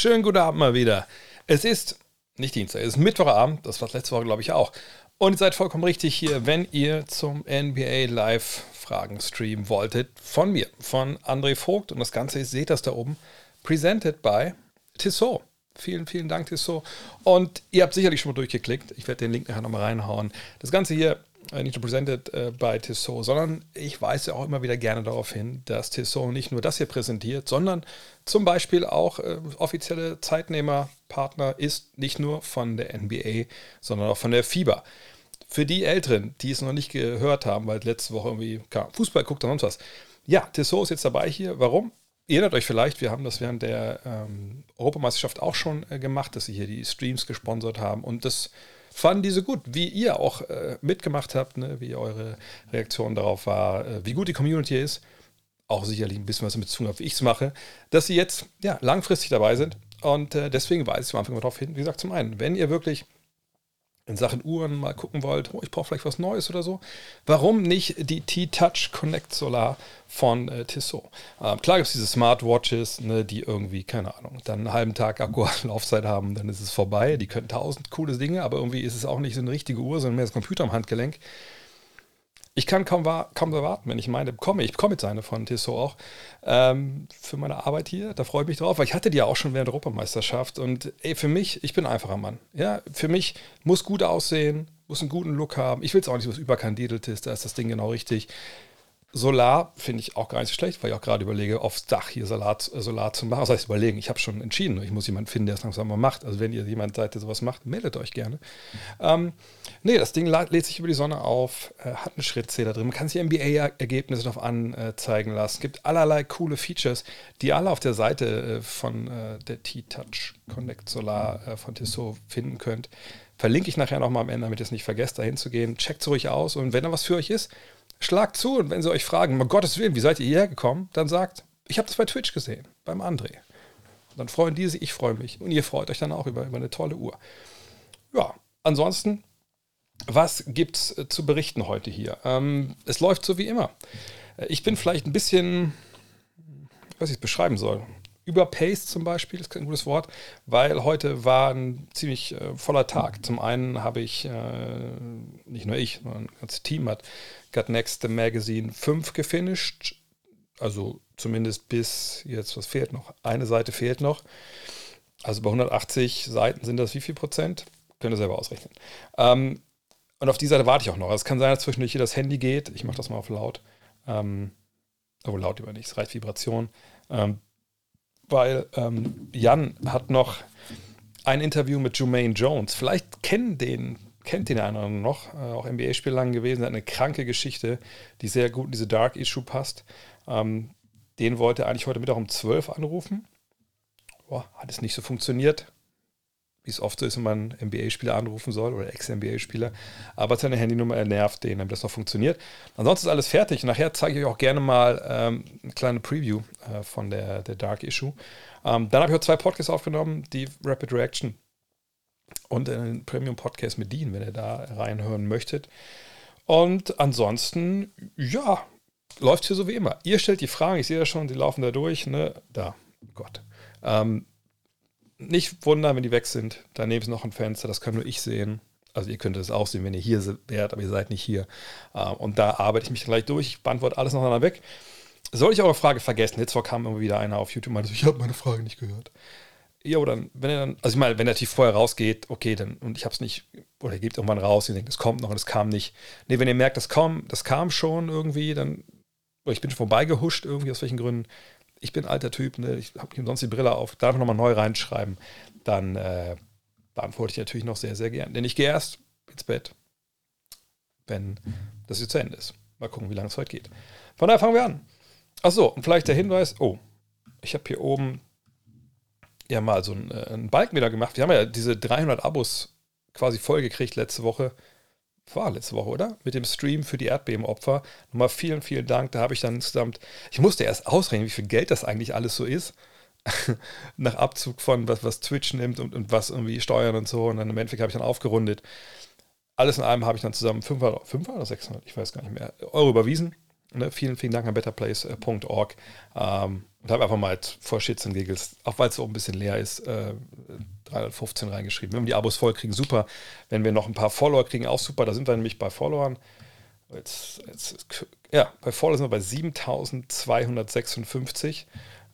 schönen guten Abend mal wieder. Es ist nicht Dienstag, es ist Mittwochabend, das war letzte Woche, glaube ich, auch. Und ihr seid vollkommen richtig hier, wenn ihr zum NBA Live Fragen streamen wolltet. Von mir, von André Vogt. Und das Ganze, ihr seht das da oben, presented by Tissot. Vielen, vielen Dank, Tissot. Und ihr habt sicherlich schon mal durchgeklickt. Ich werde den Link nachher nochmal reinhauen. Das Ganze hier nicht nur presented äh, by Tissot, sondern ich weise auch immer wieder gerne darauf hin, dass Tissot nicht nur das hier präsentiert, sondern zum Beispiel auch äh, offizielle Zeitnehmerpartner ist, nicht nur von der NBA, sondern auch von der FIBA. Für die Älteren, die es noch nicht gehört haben, weil letzte Woche irgendwie Fußball guckt und sonst was. Ja, Tissot ist jetzt dabei hier. Warum? Ihr erinnert euch vielleicht, wir haben das während der ähm, Europameisterschaft auch schon äh, gemacht, dass sie hier die Streams gesponsert haben und das fanden die so gut, wie ihr auch äh, mitgemacht habt, ne? wie eure Reaktion darauf war, äh, wie gut die Community ist. Auch sicherlich ein bisschen was damit zu tun hat, wie ich es mache, dass sie jetzt ja, langfristig dabei sind. Und äh, deswegen weise ich am Anfang darauf hin, wie gesagt, zum einen, wenn ihr wirklich in Sachen Uhren mal gucken wollt, oh, ich brauche vielleicht was Neues oder so, warum nicht die T-Touch Connect Solar von äh, Tissot? Ähm, klar gibt es diese Smartwatches, ne, die irgendwie, keine Ahnung, dann einen halben Tag Akku-Laufzeit haben, dann ist es vorbei. Die können tausend coole Dinge, aber irgendwie ist es auch nicht so eine richtige Uhr, sondern mehr das Computer am Handgelenk. Ich kann kaum, kaum erwarten, wenn ich meine bekomme. Ich bekomme jetzt eine von Tissot auch ähm, für meine Arbeit hier. Da freue ich mich drauf, weil ich hatte die ja auch schon während der Europameisterschaft. Und ey, für mich, ich bin ein einfacher Mann. Ja, für mich muss gut aussehen, muss einen guten Look haben. Ich will es auch nicht was überkandideltes, da ist das Ding genau richtig. Solar finde ich auch gar nicht so schlecht, weil ich auch gerade überlege, aufs Dach hier Salat, äh, Solar zu machen. Das heißt, überlegen, ich habe schon entschieden. Ich muss jemanden finden, der es langsam mal macht. Also, wenn ihr jemand seid, der sowas macht, meldet euch gerne. Ähm, nee, das Ding lädt sich über die Sonne auf, äh, hat einen Schrittzähler drin. Man kann sich NBA-Ergebnisse noch anzeigen lassen. Es gibt allerlei coole Features, die alle auf der Seite äh, von äh, der T-Touch Connect Solar äh, von Tissot finden könnt. Verlinke ich nachher nochmal am Ende, damit ihr es nicht vergesst, da hinzugehen. Checkt es ruhig aus und wenn da was für euch ist, Schlagt zu und wenn sie euch fragen, um Gottes Willen, wie seid ihr hierher gekommen, dann sagt, ich habe das bei Twitch gesehen, beim André. dann freuen die sich, ich freue mich. Und ihr freut euch dann auch über, über eine tolle Uhr. Ja, ansonsten, was gibt es äh, zu berichten heute hier? Ähm, es läuft so wie immer. Äh, ich bin vielleicht ein bisschen, was ich es beschreiben soll, überpaced zum Beispiel, ist kein gutes Wort, weil heute war ein ziemlich äh, voller Tag. Zum einen habe ich, äh, nicht nur ich, sondern ein ganzes Team hat Got Next the Magazine 5 gefinisht. Also zumindest bis jetzt, was fehlt noch? Eine Seite fehlt noch. Also bei 180 Seiten sind das wie viel Prozent? Könnt ihr selber ausrechnen. Ähm, und auf die Seite warte ich auch noch. Also es kann sein, dass zwischendurch hier das Handy geht. Ich mache das mal auf laut. Ähm, oh, laut über nicht, es reicht Vibration. Ähm, weil ähm, Jan hat noch ein Interview mit Jermaine Jones. Vielleicht kennen den kennt den einen noch, äh, auch NBA-Spieler lang gewesen, hat eine kranke Geschichte, die sehr gut in diese Dark-Issue passt. Ähm, den wollte er eigentlich heute Mittag um 12 anrufen. Boah, hat es nicht so funktioniert, wie es oft so ist, wenn man NBA-Spieler anrufen soll oder Ex-NBA-Spieler. Aber seine Handynummer er nervt den, damit das noch funktioniert. Ansonsten ist alles fertig. Nachher zeige ich euch auch gerne mal ähm, eine kleine Preview äh, von der, der Dark Issue. Ähm, dann habe ich auch zwei Podcasts aufgenommen, die Rapid Reaction und einen Premium-Podcast mit Dean, wenn ihr da reinhören möchtet. Und ansonsten, ja, läuft hier so wie immer. Ihr stellt die Fragen, ich sehe das schon, die laufen da durch, ne? Da, Gott. Ähm, nicht wundern, wenn die weg sind. Daneben ist noch ein Fenster, das kann nur ich sehen. Also ihr könnt es auch sehen, wenn ihr hier wärt, aber ihr seid nicht hier. Ähm, und da arbeite ich mich gleich durch. Ich beantworte alles noch einmal weg. Soll ich eure Frage vergessen? Jetzt kam immer wieder einer auf YouTube und meinte, ich habe meine Frage nicht gehört. Ja, oder wenn er dann, also ich meine, wenn er tief vorher rausgeht, okay, dann, und ich habe es nicht, oder ihr gebt irgendwann raus, ihr denkt, es kommt noch und es kam nicht. Nee, wenn ihr merkt, das kam, das kam schon irgendwie, dann, oder ich bin schon vorbeigehuscht irgendwie, aus welchen Gründen, ich bin alter Typ, ne, ich habe hier sonst die Brille auf, darf nochmal neu reinschreiben, dann äh, beantworte ich natürlich noch sehr, sehr gern. Denn ich gehe erst ins Bett, wenn das hier zu Ende ist. Mal gucken, wie lange es heute geht. Von daher fangen wir an. Achso, und vielleicht der Hinweis, oh, ich habe hier oben ja mal so einen, äh, einen Balken wieder gemacht. Wir haben ja diese 300 Abos quasi vollgekriegt letzte Woche. War letzte Woche, oder? Mit dem Stream für die Erdbebenopfer. Nochmal vielen, vielen Dank. Da habe ich dann insgesamt, ich musste erst ausrechnen, wie viel Geld das eigentlich alles so ist. Nach Abzug von was, was Twitch nimmt und, und was irgendwie Steuern und so. Und dann im Endeffekt habe ich dann aufgerundet. Alles in allem habe ich dann zusammen 500, 500 oder 600, ich weiß gar nicht mehr, Euro überwiesen. Ne, vielen, vielen Dank an betterplace.org. Ähm, und habe einfach mal vor Shits und Giggles, auch weil es so ein bisschen leer ist, äh, 315 reingeschrieben. Wenn wir die Abos voll kriegen, super. Wenn wir noch ein paar Follower kriegen, auch super. Da sind wir nämlich bei Followern. Jetzt, jetzt, ja, bei Follower sind wir bei 7256.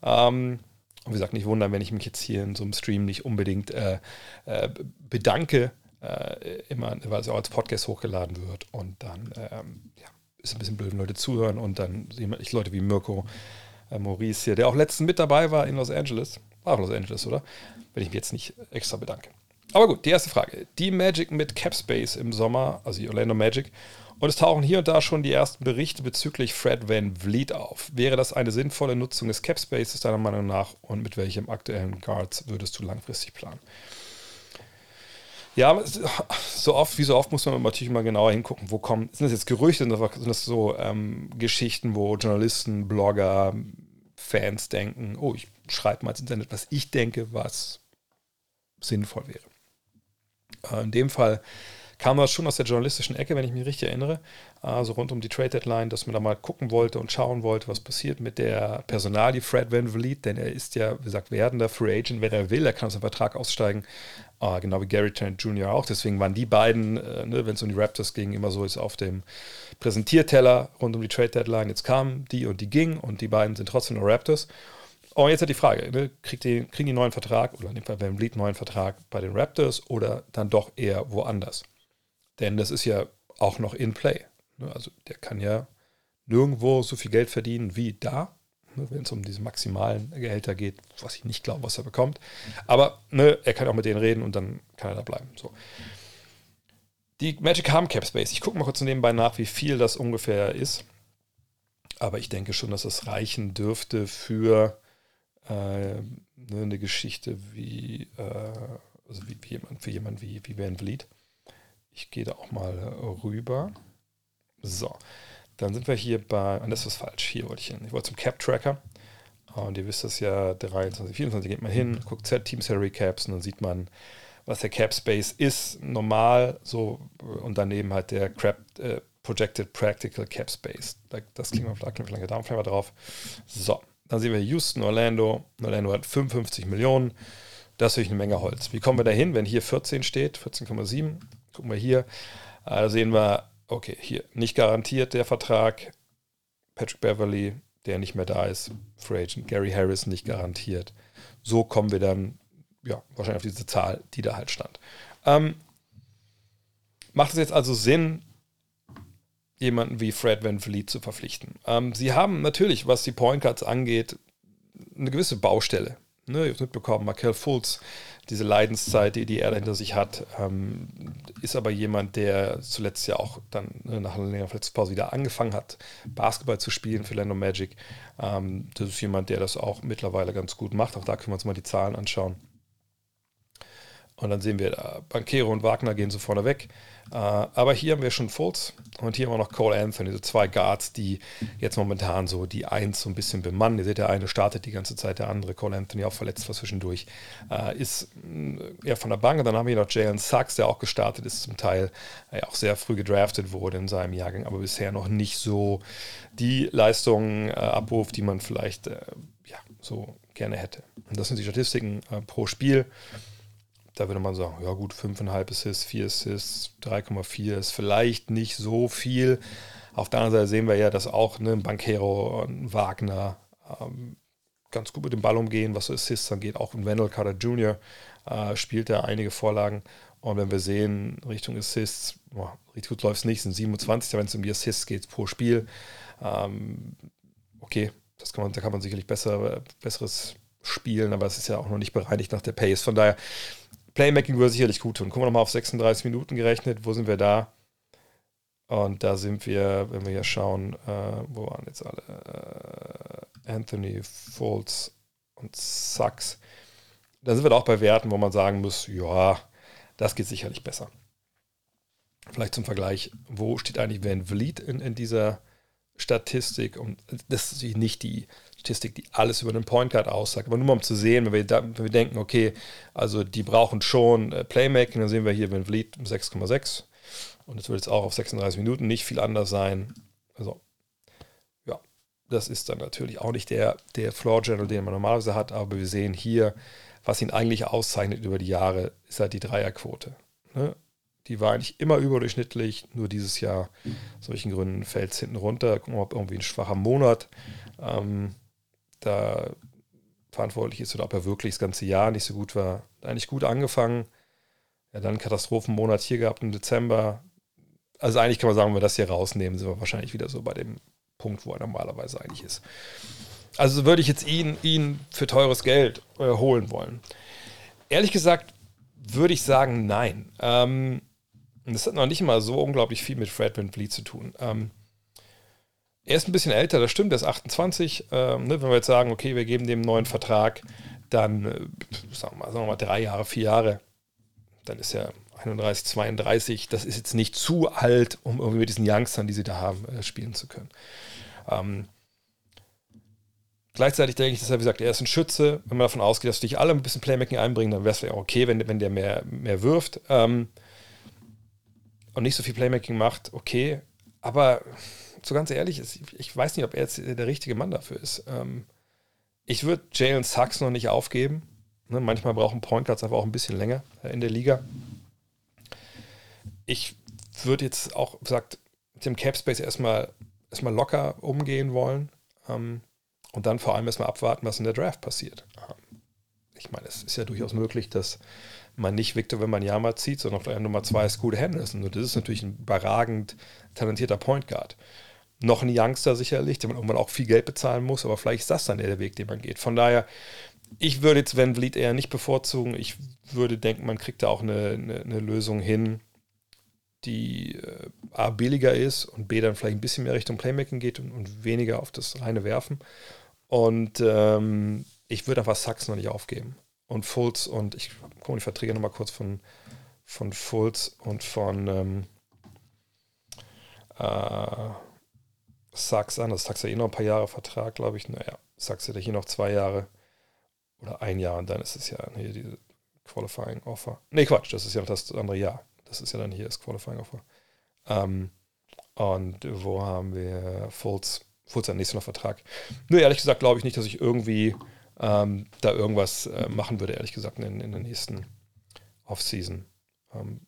Ähm, und wie gesagt, nicht wundern, wenn ich mich jetzt hier in so einem Stream nicht unbedingt äh, äh, bedanke, äh, immer, weil es auch als Podcast hochgeladen wird. Und dann ähm, ist ein bisschen blöd, wenn Leute zuhören und dann ich Leute wie Mirko, äh, Maurice hier, der auch letztens mit dabei war in Los Angeles. War auch Los Angeles, oder? Wenn ich mich jetzt nicht extra bedanke. Aber gut, die erste Frage. Die Magic mit Capspace im Sommer, also die Orlando Magic. Und es tauchen hier und da schon die ersten Berichte bezüglich Fred Van Vliet auf. Wäre das eine sinnvolle Nutzung des Capspaces deiner Meinung nach und mit welchem aktuellen Guards würdest du langfristig planen? Ja, so oft, wie so oft muss man natürlich mal genauer hingucken, wo kommen, sind das jetzt Gerüchte, sind das so ähm, Geschichten, wo Journalisten, Blogger, Fans denken, oh, ich schreibe mal ins Internet, was ich denke, was sinnvoll wäre. Äh, in dem Fall kam das schon aus der journalistischen Ecke, wenn ich mich richtig erinnere, also rund um die Trade Deadline, dass man da mal gucken wollte und schauen wollte, was passiert mit der Personalie Fred Van Vliet, denn er ist ja, wie gesagt, werdender Free Agent, wenn er will, er kann aus dem Vertrag aussteigen, uh, genau wie Gary Trent Jr. auch. Deswegen waren die beiden, äh, ne, wenn es um die Raptors ging, immer so ist auf dem Präsentierteller rund um die Trade Deadline. Jetzt kamen die und die ging und die beiden sind trotzdem noch Raptors. Und jetzt hat die Frage, ne, kriegt die, kriegen die neuen Vertrag oder in dem Fall Van Vliet neuen Vertrag bei den Raptors oder dann doch eher woanders? Denn das ist ja auch noch in Play. Ne? Also der kann ja nirgendwo so viel Geld verdienen wie da, ne? wenn es um diese maximalen Gehälter geht, was ich nicht glaube, was er bekommt. Aber ne, er kann auch mit denen reden und dann kann er da bleiben. So. Die Magic haben Cap Space. Ich gucke mal kurz nebenbei nach, wie viel das ungefähr ist. Aber ich denke schon, dass das reichen dürfte für äh, ne, eine Geschichte wie, äh, also wie, wie jemand, für jemanden wie, wie Van Vliet. Ich gehe da auch mal rüber. So, dann sind wir hier bei, und das ist falsch, hier wollte ich hin. Ich wollte zum Cap Tracker. Und ihr wisst das ja, 23, 24 geht man hin, guckt Z-Team Salary Caps und dann sieht man, was der Cap Space ist, normal, so, und daneben halt der Crap, äh, Projected Practical Cap Space. Das klingt mal vielleicht ein Daumenflammer drauf. So, dann sehen wir Houston, Orlando. Orlando hat 55 Millionen. Das ist natürlich eine Menge Holz. Wie kommen wir da hin, wenn hier 14 steht? 14,7. Gucken wir hier. Da sehen wir, okay, hier nicht garantiert der Vertrag. Patrick Beverly, der nicht mehr da ist. Free Agent. Gary Harris nicht garantiert. So kommen wir dann, ja, wahrscheinlich auf diese Zahl, die da halt stand. Ähm, macht es jetzt also Sinn, jemanden wie Fred Van Vliet zu verpflichten? Ähm, sie haben natürlich, was die Point Cards angeht, eine gewisse Baustelle. Ne, ihr habt mitbekommen, Markel Fultz diese Leidenszeit, die, die er hinter sich hat, ähm, ist aber jemand, der zuletzt ja auch dann ne, nach einer längeren Verletzungspause wieder angefangen hat, Basketball zu spielen für Lando Magic. Ähm, das ist jemand, der das auch mittlerweile ganz gut macht. Auch da können wir uns mal die Zahlen anschauen. Und dann sehen wir, äh, Bankero und Wagner gehen so vorne weg. Äh, aber hier haben wir schon Fultz und hier haben wir noch Cole Anthony, so zwei Guards, die jetzt momentan so die Eins so ein bisschen bemannen. Ihr seht, der eine startet die ganze Zeit, der andere, Cole Anthony, auch verletzt war zwischendurch, äh, ist eher von der Bank. Und dann haben wir noch Jalen Sachs, der auch gestartet ist, zum Teil auch sehr früh gedraftet wurde in seinem Jahrgang, aber bisher noch nicht so die Leistungen abruft, die man vielleicht ja, so gerne hätte. Und das sind die Statistiken pro Spiel. Da würde man sagen, ja gut, 5,5 Assists, 4 Assists, 3,4 ist vielleicht nicht so viel. Auf der anderen Seite sehen wir ja, dass auch ne, ein Bankero, ein Wagner ähm, ganz gut mit dem Ball umgehen, was so Assists angeht. Auch ein Wendell Carter Jr. Äh, spielt da einige Vorlagen. Und wenn wir sehen, Richtung Assists, boah, richtig gut läuft es nicht, sind 27, wenn es um die Assists geht pro Spiel. Ähm, okay, das kann man, da kann man sicherlich besser, besseres spielen, aber es ist ja auch noch nicht bereinigt nach der Pace. Von daher Playmaking würde sicherlich gut tun. Gucken wir nochmal auf 36 Minuten gerechnet. Wo sind wir da? Und da sind wir, wenn wir hier schauen, äh, wo waren jetzt alle? Äh, Anthony, Fultz und Sachs. Da sind wir auch bei Werten, wo man sagen muss, ja, das geht sicherlich besser. Vielleicht zum Vergleich, wo steht eigentlich Van Vliet in, in dieser Statistik? Und das ist nicht die Statistik, die alles über den Point Guard aussagt. Aber nur mal um zu sehen, wenn wir, da, wenn wir denken, okay, also die brauchen schon äh, Playmaking, dann sehen wir hier Van Vliet 6,6. Und es wird jetzt auch auf 36 Minuten nicht viel anders sein. Also Das ist dann natürlich auch nicht der, der Floor General, den man normalerweise hat, aber wir sehen hier, was ihn eigentlich auszeichnet über die Jahre, ist halt die Dreierquote. Ne? Die war eigentlich immer überdurchschnittlich, nur dieses Jahr, aus solchen Gründen, fällt es hinten runter. Gucken wir, ob irgendwie ein schwacher Monat ähm, da verantwortlich ist oder ob er wirklich das ganze Jahr nicht so gut war. Eigentlich gut angefangen. Ja, dann Katastrophenmonat hier gehabt im Dezember. Also eigentlich kann man sagen, wenn wir das hier rausnehmen, sind wir wahrscheinlich wieder so bei dem Punkt, wo er normalerweise eigentlich ist. Also würde ich jetzt ihn, ihn für teures Geld äh, holen wollen. Ehrlich gesagt würde ich sagen, nein. Ähm, das hat noch nicht mal so unglaublich viel mit Fred Van Vliet zu tun. Ähm, er ist ein bisschen älter, das stimmt, er ist 28. Ähm, ne, wenn wir jetzt sagen, okay, wir geben dem neuen Vertrag, dann äh, sagen, wir mal, sagen wir mal drei Jahre, vier Jahre, dann ist er 31, 32. Das ist jetzt nicht zu alt, um irgendwie mit diesen Youngstern, die sie da haben, äh, spielen zu können. Ähm, gleichzeitig denke ich, dass er, wie gesagt, er ist ein Schütze. Wenn man davon ausgeht, dass dich alle ein bisschen Playmaking einbringen, dann wäre es vielleicht auch okay, wenn, wenn der mehr, mehr wirft. Ähm, und nicht so viel Playmaking macht, okay. Aber so ganz ehrlich, ich weiß nicht, ob er jetzt der richtige Mann dafür ist. Ähm, ich würde Jalen Sachs noch nicht aufgeben. Ne, manchmal brauchen Point Guards einfach auch ein bisschen länger äh, in der Liga. Ich würde jetzt auch, gesagt, mit dem Cap Space erstmal, erstmal locker umgehen wollen ähm, und dann vor allem erstmal abwarten, was in der Draft passiert. Ähm, ich meine, es ist ja durchaus möglich, dass man nicht Victor Wembanyama zieht, sondern auf Nummer zwei ist Scoot Henderson. Und das ist natürlich ein überragend talentierter Point Guard noch ein Youngster sicherlich, der man irgendwann auch viel Geld bezahlen muss, aber vielleicht ist das dann der Weg, den man geht. Von daher, ich würde jetzt Van Vliet eher nicht bevorzugen. Ich würde denken, man kriegt da auch eine, eine, eine Lösung hin, die äh, A billiger ist und B dann vielleicht ein bisschen mehr Richtung Playmaking geht und, und weniger auf das reine Werfen. Und ähm, ich würde einfach Sachs noch nicht aufgeben. Und Fultz und ich komme die Verträge nochmal kurz von, von Fultz und von ähm, äh, Sachs an. Das Sachs ja eh noch ein paar Jahre Vertrag, glaube ich. Naja, Sachs hätte hier noch zwei Jahre oder ein Jahr und dann ist es ja hier diese Qualifying Offer. Nee, Quatsch, das ist ja noch das andere Jahr. Das ist ja dann hier das Qualifying Offer. Ähm, und wo haben wir Fultz? Fultz hat nächstes noch Vertrag. Nur ehrlich gesagt glaube ich nicht, dass ich irgendwie ähm, da irgendwas äh, machen würde, ehrlich gesagt, in, in der nächsten Offseason. Ähm,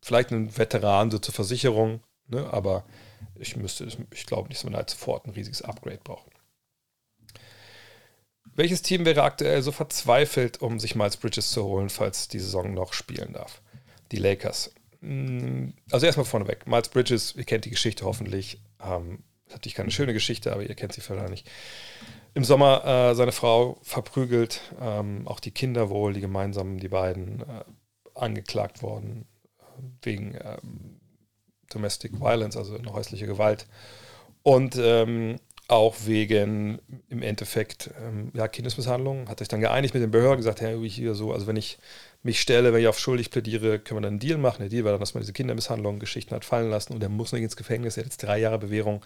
vielleicht ein Veteran so zur Versicherung, ne, aber ich müsste, ich glaube nicht, dass man halt sofort ein riesiges Upgrade braucht. Welches Team wäre aktuell so verzweifelt, um sich Miles Bridges zu holen, falls die Saison noch spielen darf? Die Lakers. Hm, also erstmal vorneweg. Miles Bridges, ihr kennt die Geschichte hoffentlich. Ähm, natürlich keine schöne Geschichte, aber ihr kennt sie vielleicht nicht. Im Sommer äh, seine Frau verprügelt, ähm, auch die Kinder wohl, die gemeinsam, die beiden, äh, angeklagt worden äh, wegen ähm, Domestic Violence, also eine häusliche Gewalt. Und ähm, auch wegen im Endeffekt ähm, ja, Kindesmisshandlung. Hat sich dann geeinigt mit den Behörden, gesagt, hey, ich hier so, also wenn ich mich stelle, wenn ich auf schuldig plädiere, können wir dann einen Deal machen. Der Deal war dann, dass man diese Kindermisshandlung, Geschichten hat fallen lassen und er muss nicht ins Gefängnis. Er hat jetzt drei Jahre Bewährung,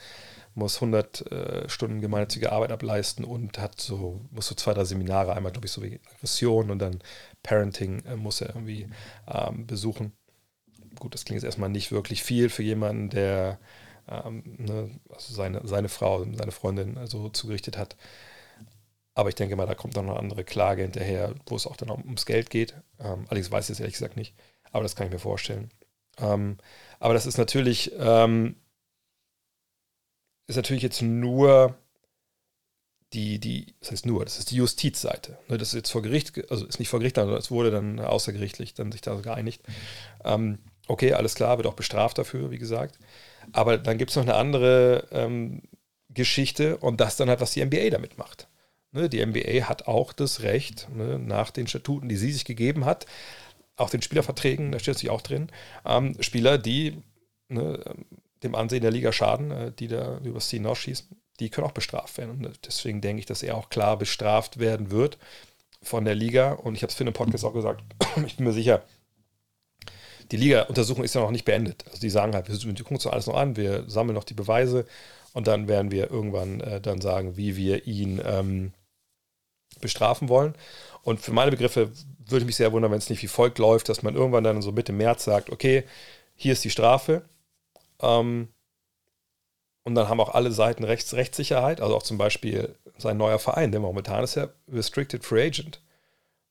muss 100 äh, Stunden gemeinnützige Arbeit ableisten und hat so, muss so zwei, drei Seminare, einmal glaube ich so wie Aggression und dann Parenting äh, muss er irgendwie ähm, besuchen gut, das klingt jetzt erstmal nicht wirklich viel für jemanden, der ähm, ne, also seine, seine Frau, seine Freundin also zugerichtet hat. Aber ich denke mal, da kommt noch eine andere Klage hinterher, wo es auch dann ums Geld geht. Ähm, allerdings weiß ich es ehrlich gesagt nicht, aber das kann ich mir vorstellen. Ähm, aber das ist natürlich, ähm, ist natürlich jetzt nur die, die, das heißt nur, das ist die Justizseite. Ne, das ist jetzt vor Gericht, also ist nicht vor Gericht, sondern es wurde dann außergerichtlich dann sich da geeinigt. Ähm, Okay, alles klar, wird auch bestraft dafür, wie gesagt. Aber dann gibt es noch eine andere ähm, Geschichte und das dann halt, was die NBA damit macht. Ne, die NBA hat auch das Recht, ne, nach den Statuten, die sie sich gegeben hat, auch den Spielerverträgen, da steht es sich auch drin, ähm, Spieler, die ne, dem Ansehen der Liga schaden, äh, die da übers Ziel hinausschießen, die können auch bestraft werden. Und deswegen denke ich, dass er auch klar bestraft werden wird von der Liga. Und ich habe es für den Podcast auch gesagt, ich bin mir sicher, die Liga-Untersuchung ist ja noch nicht beendet. Also die sagen halt, wir gucken uns alles noch an, wir sammeln noch die Beweise und dann werden wir irgendwann äh, dann sagen, wie wir ihn ähm, bestrafen wollen. Und für meine Begriffe würde ich mich sehr wundern, wenn es nicht wie folgt läuft, dass man irgendwann dann so Mitte März sagt, okay, hier ist die Strafe. Ähm, Und dann haben auch alle Seiten Rechts, Rechtssicherheit, also auch zum Beispiel sein neuer Verein, der momentan ist ja Restricted Free Agent.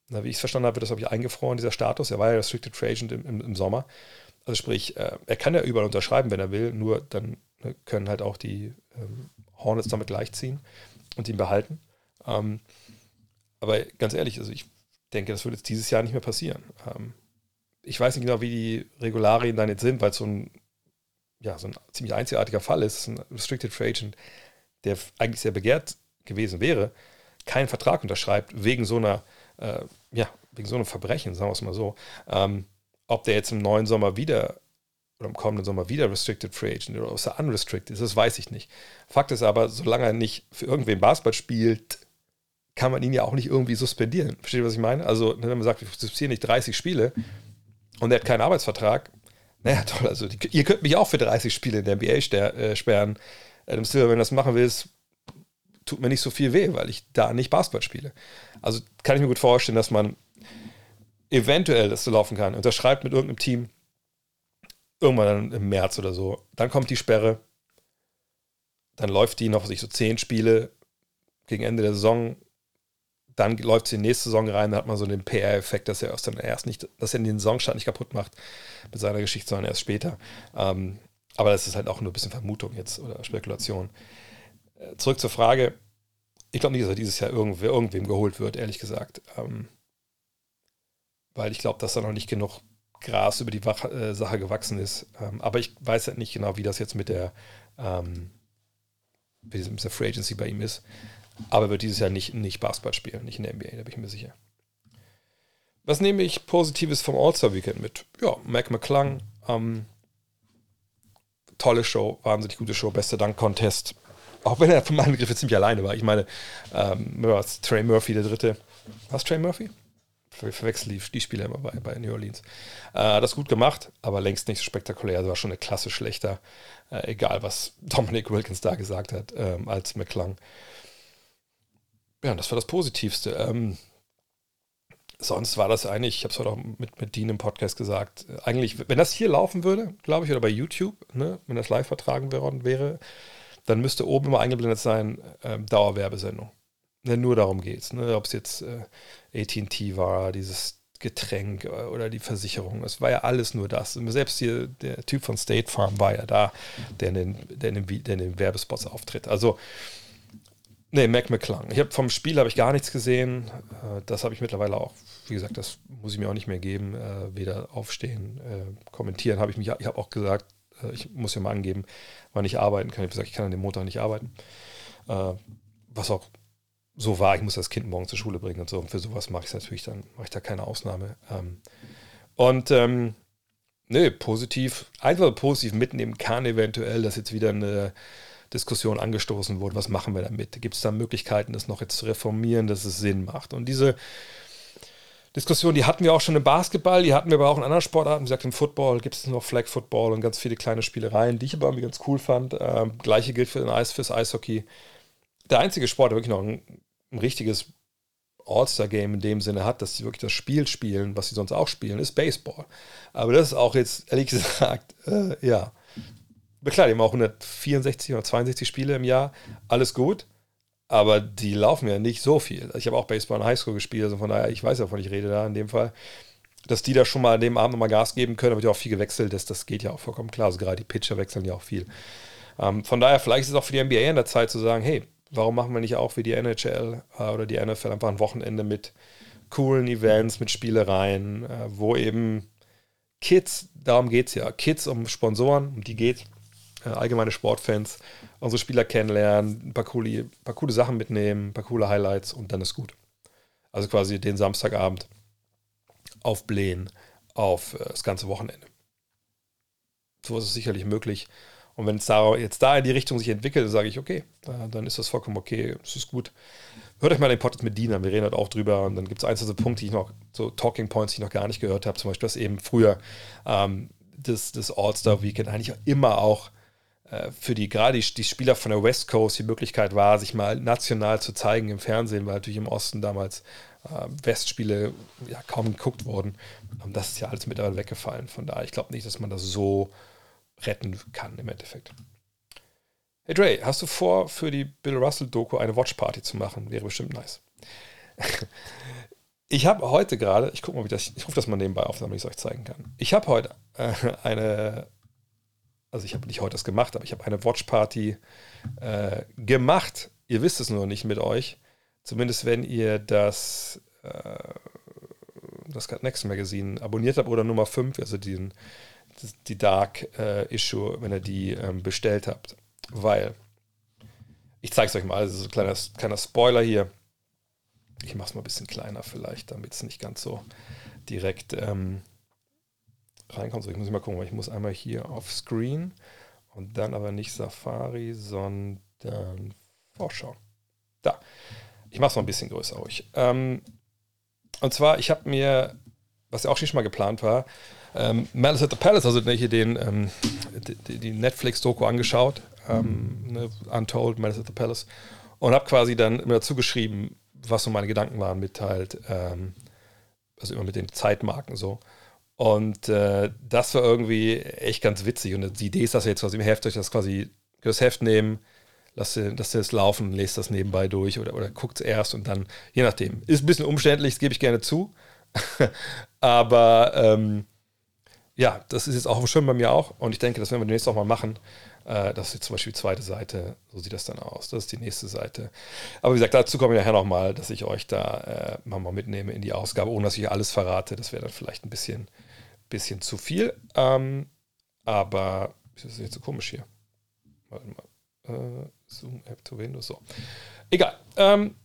Na, wie ich es verstanden habe, wird das, glaube ich, eingefroren, dieser Status. Er war ja Restricted Free Agent im, im, im Sommer. Also sprich, äh, er kann ja überall unterschreiben, wenn er will, nur dann ne, können halt auch die ähm, Hornets damit gleichziehen und ihn behalten. Ähm, aber ganz ehrlich, also ich denke, das wird jetzt dieses Jahr nicht mehr passieren. Ähm, ich weiß nicht genau, wie die Regularien dann jetzt sind, weil es so ein, ja, so ein ziemlich einzigartiger Fall ist. Ein Restricted Free Agent, der eigentlich sehr begehrt gewesen wäre, keinen Vertrag unterschreibt wegen so einer, äh, ja, wegen so einem Verbrechen, sagen wir es mal so. Ähm, ob der jetzt im neuen Sommer wieder oder im kommenden Sommer wieder Restricted Free Agent oder ob er unrestricted ist, das weiß ich nicht. Fakt ist aber, solange er nicht für irgendwen Basketball spielt, kann man ihn ja auch nicht irgendwie suspendieren. Versteht ihr, was ich meine? Also, wenn man sagt, ich suspendiere nicht 30 Spiele, und er hat keinen Arbeitsvertrag, naja, toll, also die, ihr könnt mich auch für 30 Spiele in der NBA äh, sperren. Adam Silver, wenn du das machen willst, tut mir nicht so viel weh, weil ich da nicht Basketball spiele. Also kann ich mir gut vorstellen, dass man eventuell das so laufen kann. Unterschreibt mit irgendeinem Team irgendwann im März oder so. Dann kommt die Sperre. Dann läuft die noch, was ich so zehn Spiele gegen Ende der Saison dann läuft sie in die nächste Saison rein, dann hat man so den PR-Effekt, dass er dann erst nicht, dass er den Saisonstart nicht kaputt macht mit seiner Geschichte, sondern erst später. Ähm, aber das ist halt auch nur ein bisschen Vermutung jetzt oder Spekulation. Zurück zur Frage. Ich glaube nicht, dass er dieses Jahr irgendwer, irgendwem geholt wird, ehrlich gesagt. Ähm, weil ich glaube, dass da noch nicht genug Gras über die Wach äh, Sache gewachsen ist. Ähm, aber ich weiß halt nicht genau, wie das jetzt mit der, ähm, mit der Free Agency bei ihm ist. Aber er wird dieses Jahr nicht, nicht Basketball spielen, nicht in der NBA, da bin ich mir sicher. Was nehme ich Positives vom All-Star-Weekend mit? Ja, Mac McClung, ähm, tolle Show, wahnsinnig gute Show, bester Dank-Contest. Auch wenn er von meinen Begriffen ziemlich alleine war. Ich meine, ähm, Trey Murphy, der dritte. Was, Trey Murphy? Ich verwechsel die, die Spieler immer bei, bei New Orleans. Äh, hat das gut gemacht, aber längst nicht so spektakulär. Also war schon eine Klasse schlechter, äh, egal was Dominic Wilkins da gesagt hat, ähm, als McClung. Ja, das war das Positivste. Ähm, sonst war das eigentlich, ich habe es heute auch mit, mit Dean im Podcast gesagt, eigentlich, wenn das hier laufen würde, glaube ich, oder bei YouTube, ne, wenn das live vertragen wäre, dann müsste oben immer eingeblendet sein, ähm, Dauerwerbesendung. Ne, nur darum geht es. Ne, Ob es jetzt äh, ATT war, dieses Getränk äh, oder die Versicherung. Es war ja alles nur das. Selbst hier, der Typ von State Farm war ja da, der in den, der in den, der in den Werbespots auftritt. Also Nee, Mac McClung. Ich habe vom Spiel habe ich gar nichts gesehen. Äh, das habe ich mittlerweile auch, wie gesagt, das muss ich mir auch nicht mehr geben. Äh, weder aufstehen, kommentieren habe ich mich, ich habe auch gesagt, ich muss ja mal angeben, wann ich arbeiten kann. Ich habe gesagt, ich kann an dem Montag nicht arbeiten. Was auch so war, ich muss das Kind morgen zur Schule bringen und so. Und für sowas mache ich natürlich dann, mache ich da keine Ausnahme. Ähm, und ähm, nee, positiv, einfach positiv mitnehmen kann eventuell, dass jetzt wieder eine Diskussion angestoßen wurde, was machen wir damit? Gibt es da Möglichkeiten, das noch jetzt zu reformieren, dass es Sinn macht? Und diese Diskussion, die hatten wir auch schon im Basketball, die hatten wir aber auch in anderen Sportarten. Wie gesagt, im Football gibt es noch Flag Football und ganz viele kleine Spielereien, die ich aber irgendwie ganz cool fand. Ähm, Gleiche gilt für den Eis, fürs Eishockey. Der einzige Sport, der wirklich noch ein, ein richtiges All-Star-Game in dem Sinne hat, dass sie wirklich das Spiel spielen, was sie sonst auch spielen, ist Baseball. Aber das ist auch jetzt, ehrlich gesagt, äh, ja, klar, die haben auch 164 oder 62 Spiele im Jahr, alles gut, aber die laufen ja nicht so viel. Ich habe auch Baseball in Highschool gespielt, also von daher, ich weiß ja, wovon ich rede da in dem Fall. Dass die da schon mal an dem Abend nochmal Gas geben können, da wird ja auch viel gewechselt, das, das geht ja auch vollkommen klar. Also gerade die Pitcher wechseln ja auch viel. Ähm, von daher, vielleicht ist es auch für die NBA in der Zeit zu sagen, hey, warum machen wir nicht auch wie die NHL äh, oder die NFL einfach ein Wochenende mit coolen Events, mit Spielereien, äh, wo eben Kids, darum geht es ja, Kids um Sponsoren, um die geht äh, allgemeine Sportfans, unsere Spieler kennenlernen, ein paar coole, paar coole Sachen mitnehmen, ein paar coole Highlights und dann ist gut. Also quasi den Samstagabend aufblähen auf äh, das ganze Wochenende. So ist es sicherlich möglich. Und wenn es da, jetzt da in die Richtung sich entwickelt, sage ich, okay, dann ist das vollkommen okay, es ist gut. Hört euch mal den Podcast mit Dina, wir reden halt auch drüber und dann gibt es einzelne Punkte, die ich noch, so Talking Points, die ich noch gar nicht gehört habe, zum Beispiel, dass eben früher ähm, das, das All-Star-Weekend eigentlich immer auch für die gerade die, Spieler von der West Coast die Möglichkeit war, sich mal national zu zeigen im Fernsehen, weil natürlich im Osten damals äh, Westspiele ja, kaum geguckt wurden. Und das ist ja alles mittlerweile weggefallen. Von daher, ich glaube nicht, dass man das so retten kann im Endeffekt. Hey Dre, hast du vor, für die Bill Russell-Doku eine Watchparty zu machen? Wäre bestimmt nice. ich habe heute gerade, ich gucke mal, wie das, ich rufe das mal nebenbei auf, damit ich es euch zeigen kann. Ich habe heute äh, eine, also ich habe nicht heute das gemacht, aber ich habe eine Watchparty äh, gemacht. Ihr wisst es nur nicht mit euch. Zumindest wenn ihr das, äh, das Next Magazine abonniert habt oder Nummer 5, also den, die Dark äh, Issue, wenn ihr die ähm, bestellt habt weil ich zeige es euch mal, also so ein kleiner, kleiner Spoiler hier. Ich mache es mal ein bisschen kleiner vielleicht, damit es nicht ganz so direkt ähm, reinkommt. So, ich muss mal gucken, weil ich muss einmal hier auf Screen und dann aber nicht Safari, sondern Vorschau. Da. Ich mache es mal ein bisschen größer ruhig. Ähm, und zwar, ich habe mir, was ja auch schon mal geplant war, ähm, Malice at the Palace, also hier den, ähm, die, die Netflix-Doku angeschaut ähm, ne, Untold, Malice at the Palace. Und habe quasi dann immer dazu geschrieben, was so meine Gedanken waren mit halt, ähm, also immer mit den Zeitmarken so. Und äh, das war irgendwie echt ganz witzig. Und die Idee ist, dass ihr jetzt quasi im Heft euch das quasi das Heft nehmen, lasst ihr, lasst ihr das laufen, lest das nebenbei durch oder, oder guckt es erst und dann, je nachdem. Ist ein bisschen umständlich, das gebe ich gerne zu. Aber ähm, ja, das ist jetzt auch schön bei mir auch. Und ich denke, das werden wir demnächst auch mal machen. Äh, das ist jetzt zum Beispiel die zweite Seite, so sieht das dann aus. Das ist die nächste Seite. Aber wie gesagt, dazu komme ich nachher nochmal, dass ich euch da äh, mal mitnehme in die Ausgabe, ohne dass ich alles verrate. Das wäre dann vielleicht ein bisschen, bisschen zu viel. Ähm, aber ist das jetzt so komisch hier? Warte mal. Äh, Zoom App to Windows. So. Egal. Ähm,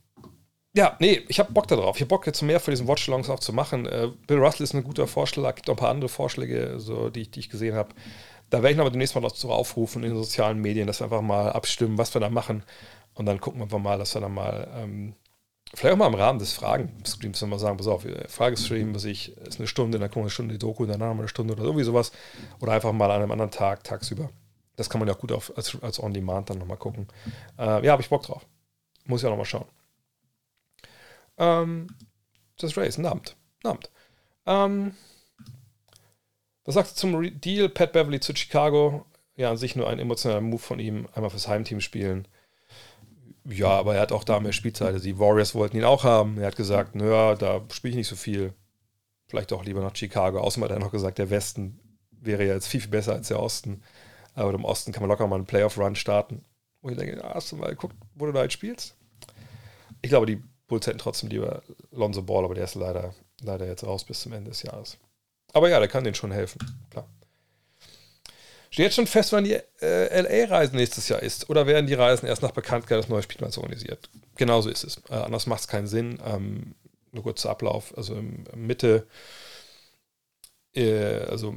ja, nee, ich habe Bock darauf. Ich habe Bock jetzt mehr für diesen Watchalongs auch zu machen. Äh, Bill Russell ist ein guter Vorschlag. Gibt auch ein paar andere Vorschläge, so, die, die ich gesehen habe. Da werde ich aber demnächst mal dazu aufrufen in den sozialen Medien, dass wir einfach mal abstimmen, was wir da machen. Und dann gucken wir einfach mal, dass wir dann mal, ähm, vielleicht auch mal im Rahmen des Fragen-Streams mal sagen, pass auf, Fragestream, was ich, ist eine Stunde, dann kommt eine Stunde die Doku, danach wir eine Stunde oder irgendwie sowas. Oder einfach mal an einem anderen Tag, tagsüber. Das kann man ja auch gut auf, als, als On-Demand dann nochmal gucken. Äh, ja, habe ich Bock drauf. Muss auch nochmal schauen. Ähm, das Race, ein Abend. Ein Abend. Ähm, was sagst du zum Deal Pat Beverly zu Chicago? Ja, an sich nur ein emotionaler Move von ihm, einmal fürs Heimteam spielen. Ja, aber er hat auch da mehr Spielzeit. Die Warriors wollten ihn auch haben. Er hat gesagt, naja, da spiele ich nicht so viel. Vielleicht auch lieber nach Chicago. Außerdem hat er noch gesagt, der Westen wäre ja jetzt viel, viel besser als der Osten. Aber im Osten kann man locker mal einen Playoff-Run starten. Wo ich denke, hast du mal geguckt, wo du da jetzt spielst? Ich glaube, die Bulls hätten trotzdem lieber Lonzo Ball, aber der ist leider, leider jetzt raus bis zum Ende des Jahres. Aber ja, der kann denen schon helfen, klar. Steht schon fest, wann die äh, LA-Reisen nächstes Jahr ist? Oder werden die Reisen erst nach Bekanntgabe des neuen Spielplans organisiert? Genauso ist es. Äh, anders macht es keinen Sinn. Ähm, nur kurz zur Ablauf. Also im, Mitte, äh, also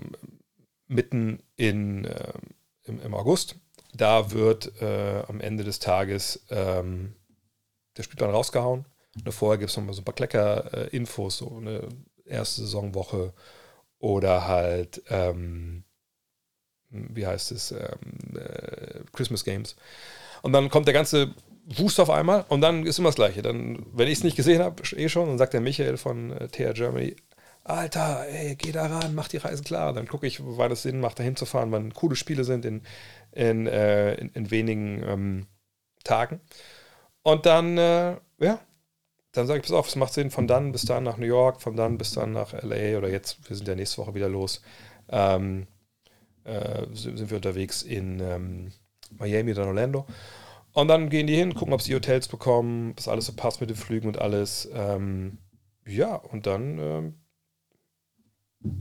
mitten in, äh, im, im, August, da wird äh, am Ende des Tages ähm, der Spielplan rausgehauen. Und vorher gibt es nochmal so ein paar Klecker-Infos, so eine erste Saisonwoche oder halt, ähm, wie heißt es, ähm, äh, Christmas Games. Und dann kommt der ganze Wust auf einmal und dann ist immer das Gleiche. Dann, wenn ich es nicht gesehen habe, eh schon, dann sagt der Michael von äh, TR Germany, Alter, ey, geh da ran, mach die Reise klar. Dann gucke ich, wann es Sinn macht, da hinzufahren, wann coole Spiele sind in, in, äh, in, in wenigen ähm, Tagen. Und dann, äh, ja, dann sage ich, pass auf, es macht Sinn, von dann bis dann nach New York, von dann bis dann nach LA oder jetzt, wir sind ja nächste Woche wieder los, ähm, äh, sind wir unterwegs in ähm, Miami oder Orlando. Und dann gehen die hin, gucken, ob sie Hotels bekommen, was alles so passt mit den Flügen und alles. Ähm, ja, und dann ähm,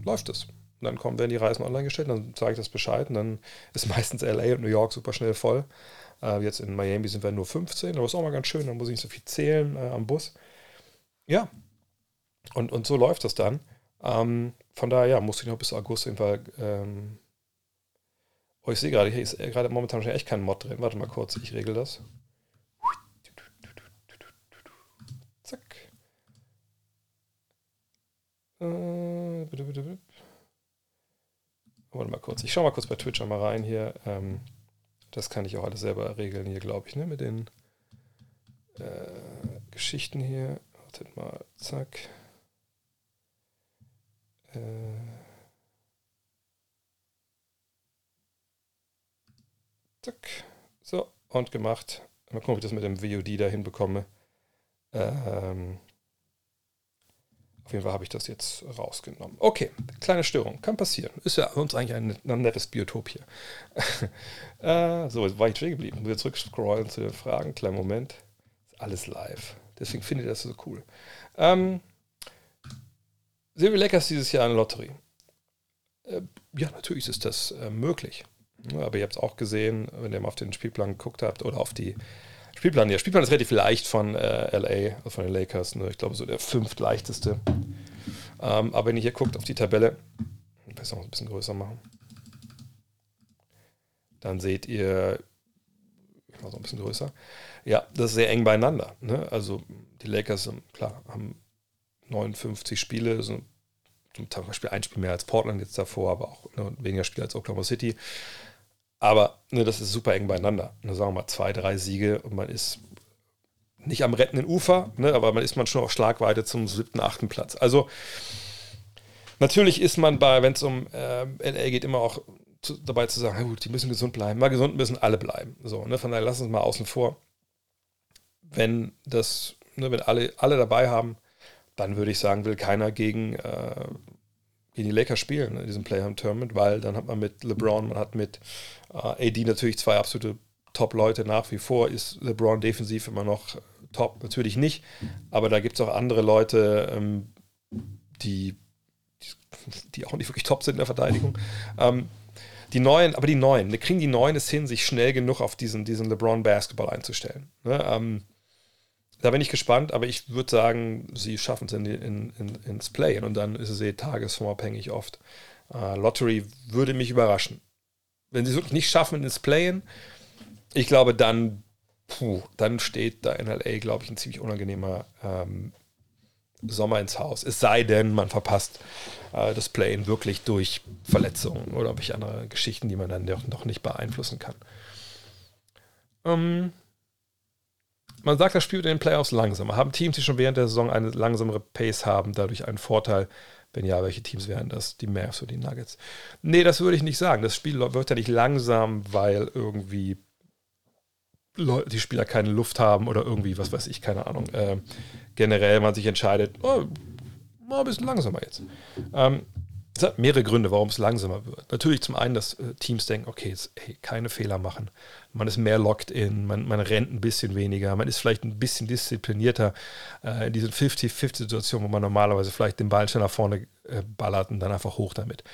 läuft es. Und dann kommen, werden die Reisen online gestellt, dann sage ich das Bescheid und dann ist meistens LA und New York super schnell voll. Äh, jetzt in Miami sind wir nur 15, aber ist auch mal ganz schön, dann muss ich nicht so viel zählen äh, am Bus. Ja, und, und so läuft das dann. Ähm, von daher, ja, musste ich noch bis August jedenfalls. Ähm oh, ich sehe gerade, hier ist gerade momentan schon echt kein Mod drin. Warte mal kurz, ich regel das. Zack. Äh. Warte mal kurz. Ich schaue mal kurz bei Twitch einmal rein hier. Ähm, das kann ich auch alles selber regeln hier, glaube ich, ne? Mit den äh, Geschichten hier. Wartet mal. Zack. Äh, zack. So, und gemacht. Mal gucken, ob ich das mit dem VOD da hinbekomme. Ähm, auf jeden Fall habe ich das jetzt rausgenommen. Okay, kleine Störung, kann passieren. Ist ja uns eigentlich ein, ein nettes Biotop hier. äh, so, jetzt war ich stehen geblieben. Muss jetzt zurückscrollen zu den Fragen. Kleinen Moment. Ist alles live. Deswegen finde ich das so cool. Ähm, wir Lakers dieses Jahr eine Lotterie? Äh, ja, natürlich ist das äh, möglich. Aber ihr habt es auch gesehen, wenn ihr mal auf den Spielplan geguckt habt oder auf die Spielplan. Der Spielplan ist relativ leicht von äh, LA, also von den Lakers. Ne? Ich glaube, so der fünftleichteste. Ähm, aber wenn ihr hier guckt auf die Tabelle, weiß noch ein bisschen größer machen, dann seht ihr, ich mache es ein bisschen größer, ja, das ist sehr eng beieinander. Ne? Also die Lakers, klar, haben 59 Spiele, sind zum Beispiel ein Spiel mehr als Portland jetzt davor, aber auch ne, weniger Spiele als Oklahoma City. Aber ne, das ist super eng beieinander. Ne, sagen wir mal zwei, drei Siege und man ist nicht am rettenden Ufer, ne, aber man ist man schon auf Schlagweite zum siebten, achten Platz. Also natürlich ist man bei, wenn es um äh, LA geht, immer auch zu, dabei zu sagen, gut, die müssen gesund bleiben. Mal gesund müssen alle bleiben. So, ne, von daher lassen wir es mal außen vor. Wenn das, ne, wenn alle, alle dabei haben, dann würde ich sagen, will keiner gegen, äh, gegen die Lakers spielen in diesem Playham-Tournament, weil dann hat man mit LeBron, man hat mit äh, AD natürlich zwei absolute Top-Leute nach wie vor. Ist LeBron defensiv immer noch top? Natürlich nicht, aber da gibt es auch andere Leute, ähm, die, die auch nicht wirklich top sind in der Verteidigung. Ähm, die Neuen, aber die Neuen, ne, kriegen die Neuen es hin, sich schnell genug auf diesen, diesen LeBron-Basketball einzustellen. Ne? Ähm, da bin ich gespannt, aber ich würde sagen, sie schaffen es in, in, in, ins Play und dann ist es eh tagesformabhängig oft. Uh, Lottery würde mich überraschen. Wenn sie es wirklich nicht schaffen ins Playen, ich glaube, dann, puh, dann steht da in LA, glaube ich, ein ziemlich unangenehmer ähm, Sommer ins Haus. Es sei denn, man verpasst äh, das Playen wirklich durch Verletzungen oder durch andere Geschichten, die man dann doch, noch nicht beeinflussen kann. Ähm, man sagt, das Spiel in den Playoffs langsamer. Haben Teams, die schon während der Saison eine langsamere Pace haben, dadurch einen Vorteil? Wenn ja, welche Teams wären das? Die Mavs oder die Nuggets? Nee, das würde ich nicht sagen. Das Spiel wird ja nicht langsam, weil irgendwie die Spieler keine Luft haben oder irgendwie, was weiß ich, keine Ahnung. Äh, generell man sich entscheidet, oh, mal ein bisschen langsamer jetzt. Ähm, es hat mehrere Gründe, warum es langsamer wird. Natürlich zum einen, dass äh, Teams denken, okay, jetzt, hey, keine Fehler machen. Man ist mehr locked in, man, man rennt ein bisschen weniger, man ist vielleicht ein bisschen disziplinierter äh, in diesen 50-50-Situationen, wo man normalerweise vielleicht den Ball schon nach vorne äh, ballert und dann einfach hoch damit.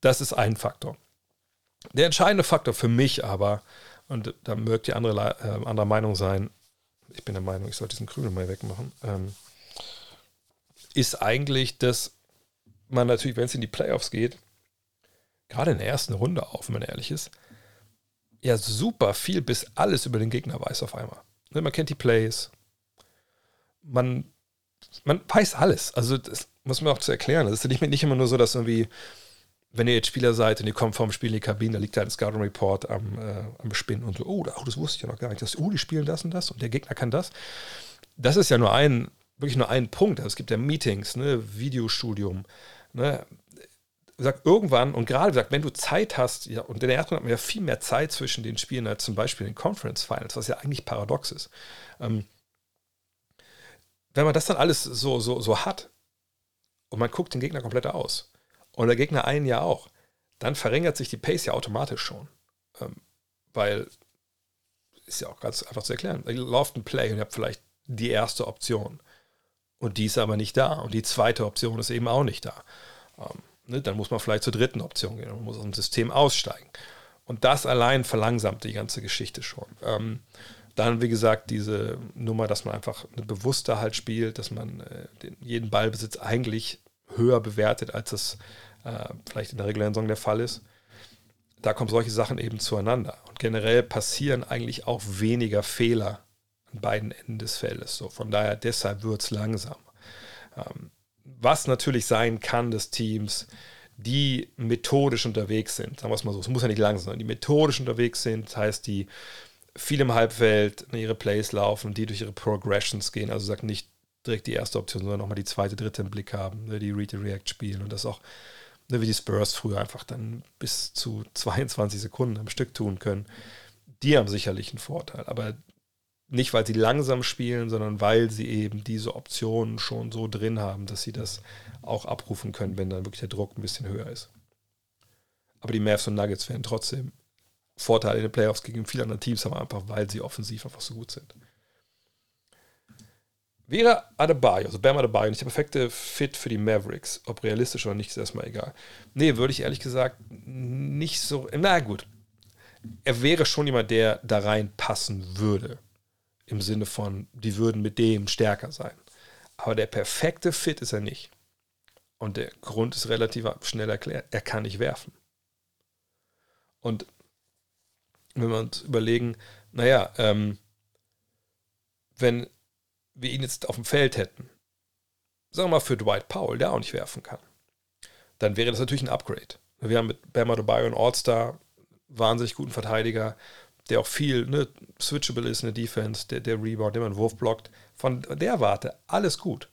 Das ist ein Faktor. Der entscheidende Faktor für mich aber, und da mögt ihr andere, äh, anderer Meinung sein, ich bin der Meinung, ich sollte diesen Grünen mal wegmachen, ähm, ist eigentlich, dass man natürlich, wenn es in die Playoffs geht, gerade in der ersten Runde auch, wenn man ehrlich ist, ja super viel bis alles über den Gegner weiß auf einmal. Ne, man kennt die Plays, man, man weiß alles. Also das muss man auch zu erklären. Es ist nicht, nicht immer nur so, dass irgendwie, wenn ihr jetzt Spieler seid und ihr kommt vom Spiel in die Kabine, da liegt da ein Scouting Report am, äh, am Spinnen und so, oh, das wusste ich ja noch gar nicht. Das, oh, die spielen das und das und der Gegner kann das. Das ist ja nur ein, wirklich nur ein Punkt. Also es gibt ja Meetings, ne, Videostudium, Ne, sagt irgendwann, und gerade gesagt, wenn du Zeit hast, ja, und in der ersten hat man ja viel mehr Zeit zwischen den Spielen als zum Beispiel in den Conference Finals, was ja eigentlich paradox ist. Ähm, wenn man das dann alles so, so, so hat und man guckt den Gegner komplett aus und der Gegner einen ja auch, dann verringert sich die Pace ja automatisch schon. Ähm, weil, ist ja auch ganz einfach zu erklären, ihr lauft ein Play und ihr habt vielleicht die erste Option und die ist aber nicht da. Und die zweite Option ist eben auch nicht da. Ähm, ne, dann muss man vielleicht zur dritten Option gehen. Man muss aus dem System aussteigen. Und das allein verlangsamt die ganze Geschichte schon. Ähm, dann, wie gesagt, diese Nummer, dass man einfach eine bewusste halt spielt, dass man äh, den, jeden Ballbesitz eigentlich höher bewertet, als es äh, vielleicht in der regulären Saison der Fall ist. Da kommen solche Sachen eben zueinander. Und generell passieren eigentlich auch weniger Fehler beiden Enden des Feldes. So, von daher, deshalb wird es langsam. Ähm, was natürlich sein kann, des Teams, die methodisch unterwegs sind, sagen wir es mal so, es muss ja nicht langsam sein, die methodisch unterwegs sind, heißt, die viel im Halbfeld ihre Plays laufen, die durch ihre Progressions gehen, also sagt nicht direkt die erste Option, sondern nochmal die zweite, dritte im Blick haben, ne, die Read React spielen und das auch, ne, wie die Spurs früher einfach dann bis zu 22 Sekunden am Stück tun können die haben sicherlich einen Vorteil. Aber nicht, weil sie langsam spielen, sondern weil sie eben diese Optionen schon so drin haben, dass sie das auch abrufen können, wenn dann wirklich der Druck ein bisschen höher ist. Aber die Mavs und Nuggets werden trotzdem Vorteile in den Playoffs gegen viele andere Teams haben, einfach weil sie offensiv einfach so gut sind. Wäre Adebayo, also Bam Adebayo, nicht der perfekte Fit für die Mavericks, ob realistisch oder nicht, ist erstmal egal. Nee, würde ich ehrlich gesagt nicht so, na gut. Er wäre schon jemand, der da reinpassen würde. Im Sinne von, die würden mit dem stärker sein. Aber der perfekte Fit ist er nicht. Und der Grund ist relativ schnell erklärt. Er kann nicht werfen. Und wenn wir uns überlegen, naja, ähm, wenn wir ihn jetzt auf dem Feld hätten, sagen wir mal für Dwight Powell, der auch nicht werfen kann, dann wäre das natürlich ein Upgrade. Wir haben mit Bama Adebayo einen All-Star, wahnsinnig guten Verteidiger, der auch viel ne, switchable ist in der Defense, der, der Rebound, der man Wurf blockt. Von der Warte, alles gut.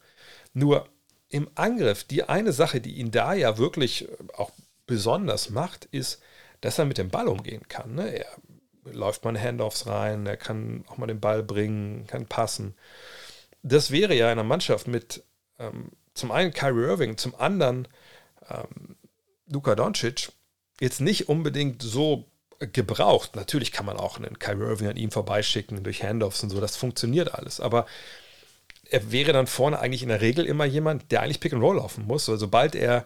Nur im Angriff, die eine Sache, die ihn da ja wirklich auch besonders macht, ist, dass er mit dem Ball umgehen kann. Ne? Er läuft mal in Handoffs rein, er kann auch mal den Ball bringen, kann passen. Das wäre ja in einer Mannschaft mit ähm, zum einen Kyrie Irving, zum anderen ähm, Luka Doncic jetzt nicht unbedingt so gebraucht. Natürlich kann man auch einen Kyrie Irving an ihm vorbeischicken durch Handoffs und so, das funktioniert alles. Aber er wäre dann vorne eigentlich in der Regel immer jemand, der eigentlich Pick and Roll laufen muss. Also sobald er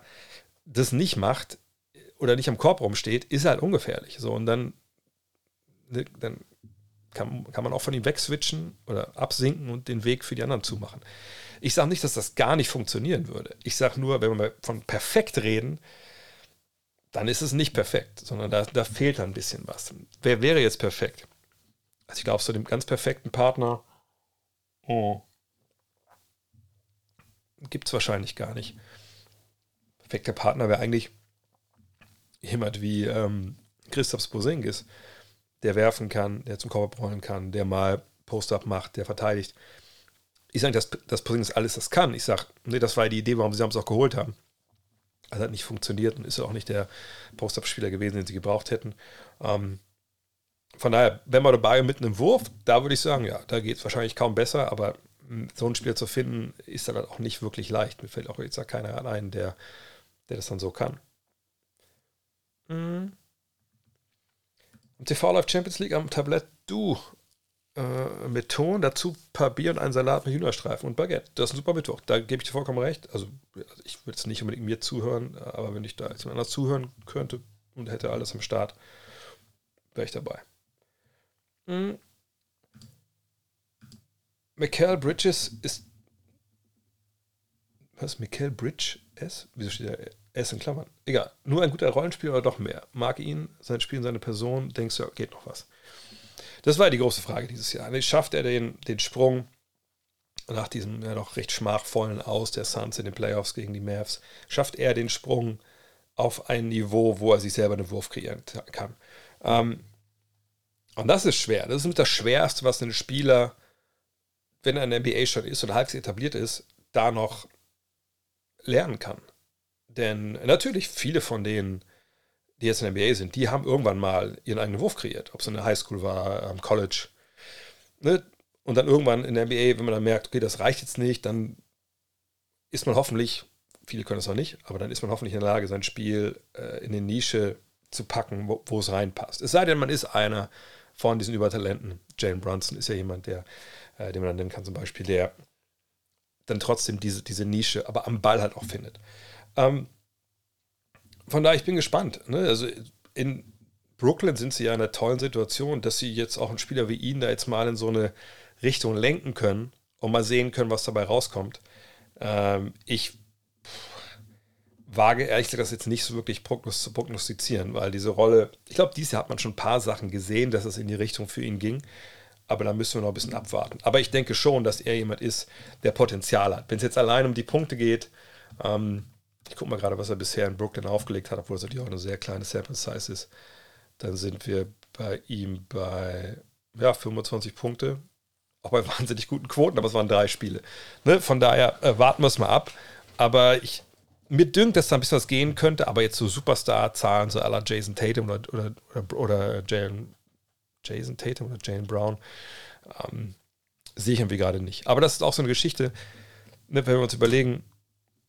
das nicht macht oder nicht am Korb rumsteht, ist er halt ungefährlich. So und dann dann kann, kann man auch von ihm wegswitchen oder absinken und den Weg für die anderen zumachen. Ich sage nicht, dass das gar nicht funktionieren würde. Ich sage nur, wenn wir von perfekt reden, dann ist es nicht perfekt, sondern da, da fehlt ein bisschen was. Wer wäre jetzt perfekt? Also ich glaube, so dem ganz perfekten Partner oh, gibt es wahrscheinlich gar nicht. Perfekter Partner wäre eigentlich jemand wie ähm, Christoph Bosingis der werfen kann, der zum Korb rollen kann, der mal Post-Up macht, der verteidigt. Ich sage nicht, dass, dass Porzingis alles das kann. Ich sage, nee, das war die Idee, warum sie es auch geholt haben. Hat nicht funktioniert und ist auch nicht der Post-Up-Spieler gewesen, den sie gebraucht hätten. Ähm, von daher, wenn man dabei mit einem Wurf, da würde ich sagen, ja, da geht es wahrscheinlich kaum besser, aber so ein Spieler zu finden, ist dann auch nicht wirklich leicht. Mir fällt auch jetzt keiner ein, der, der das dann so kann. Mhm. TV läuft Champions League am Tablett Du äh, mit Ton, dazu ein paar Bier und einen Salat mit Hühnerstreifen und Baguette. Das ist ein super Mittwoch. Da gebe ich dir vollkommen recht. Also, also ich würde jetzt nicht unbedingt mir zuhören, aber wenn ich da jetzt anders zuhören könnte und hätte alles am Start, wäre ich dabei. Mhm. Michael Bridges ist. Was? Michael Bridge S? Wieso steht da er ist in Klammern. Egal. Nur ein guter Rollenspieler oder doch mehr? Mag ihn, sein Spiel und seine Person? Denkst du, geht noch was? Das war die große Frage dieses Jahr. Schafft er den, den Sprung nach diesem ja doch recht schmachvollen Aus der Suns in den Playoffs gegen die Mavs? Schafft er den Sprung auf ein Niveau, wo er sich selber einen Wurf kreieren kann? Ähm, und das ist schwer. Das ist mit das Schwerste, was ein Spieler, wenn er in der NBA schon ist oder halbwegs etabliert ist, da noch lernen kann. Denn natürlich, viele von denen, die jetzt in der NBA sind, die haben irgendwann mal ihren eigenen Wurf kreiert. Ob es in der Highschool war, am College. Ne? Und dann irgendwann in der NBA, wenn man dann merkt, okay, das reicht jetzt nicht, dann ist man hoffentlich, viele können es auch nicht, aber dann ist man hoffentlich in der Lage, sein Spiel äh, in eine Nische zu packen, wo, wo, es reinpasst. Es sei denn, man ist einer von diesen Übertalenten. Jalen Brunson ist ja jemand, der, äh, den man dann nennen kann, zum Beispiel, der dann trotzdem diese, diese Nische, aber am Ball halt auch findet. Ähm, von daher, ich bin gespannt. Ne? Also in Brooklyn sind sie ja in einer tollen Situation, dass sie jetzt auch einen Spieler wie ihn da jetzt mal in so eine Richtung lenken können und mal sehen können, was dabei rauskommt. Ähm, ich wage ehrlich gesagt das jetzt nicht so wirklich zu prognostizieren, weil diese Rolle, ich glaube, dieses Jahr hat man schon ein paar Sachen gesehen, dass es in die Richtung für ihn ging. Aber da müssen wir noch ein bisschen abwarten. Aber ich denke schon, dass er jemand ist, der Potenzial hat. Wenn es jetzt allein um die Punkte geht, ähm, ich gucke mal gerade, was er bisher in Brooklyn aufgelegt hat, obwohl es natürlich auch eine sehr kleine Sample Size ist. Dann sind wir bei ihm bei ja, 25 Punkte. Auch bei wahnsinnig guten Quoten, aber es waren drei Spiele. Ne? Von daher äh, warten wir es mal ab. Aber ich, mir dünkt, dass da ein bisschen was gehen könnte, aber jetzt so Superstar-Zahlen, so aller Jason Tatum oder, oder, oder, oder Jalen Jason Tatum oder Jane Brown. Ähm, sehe ich irgendwie gerade nicht. Aber das ist auch so eine Geschichte, ne, wenn wir uns überlegen,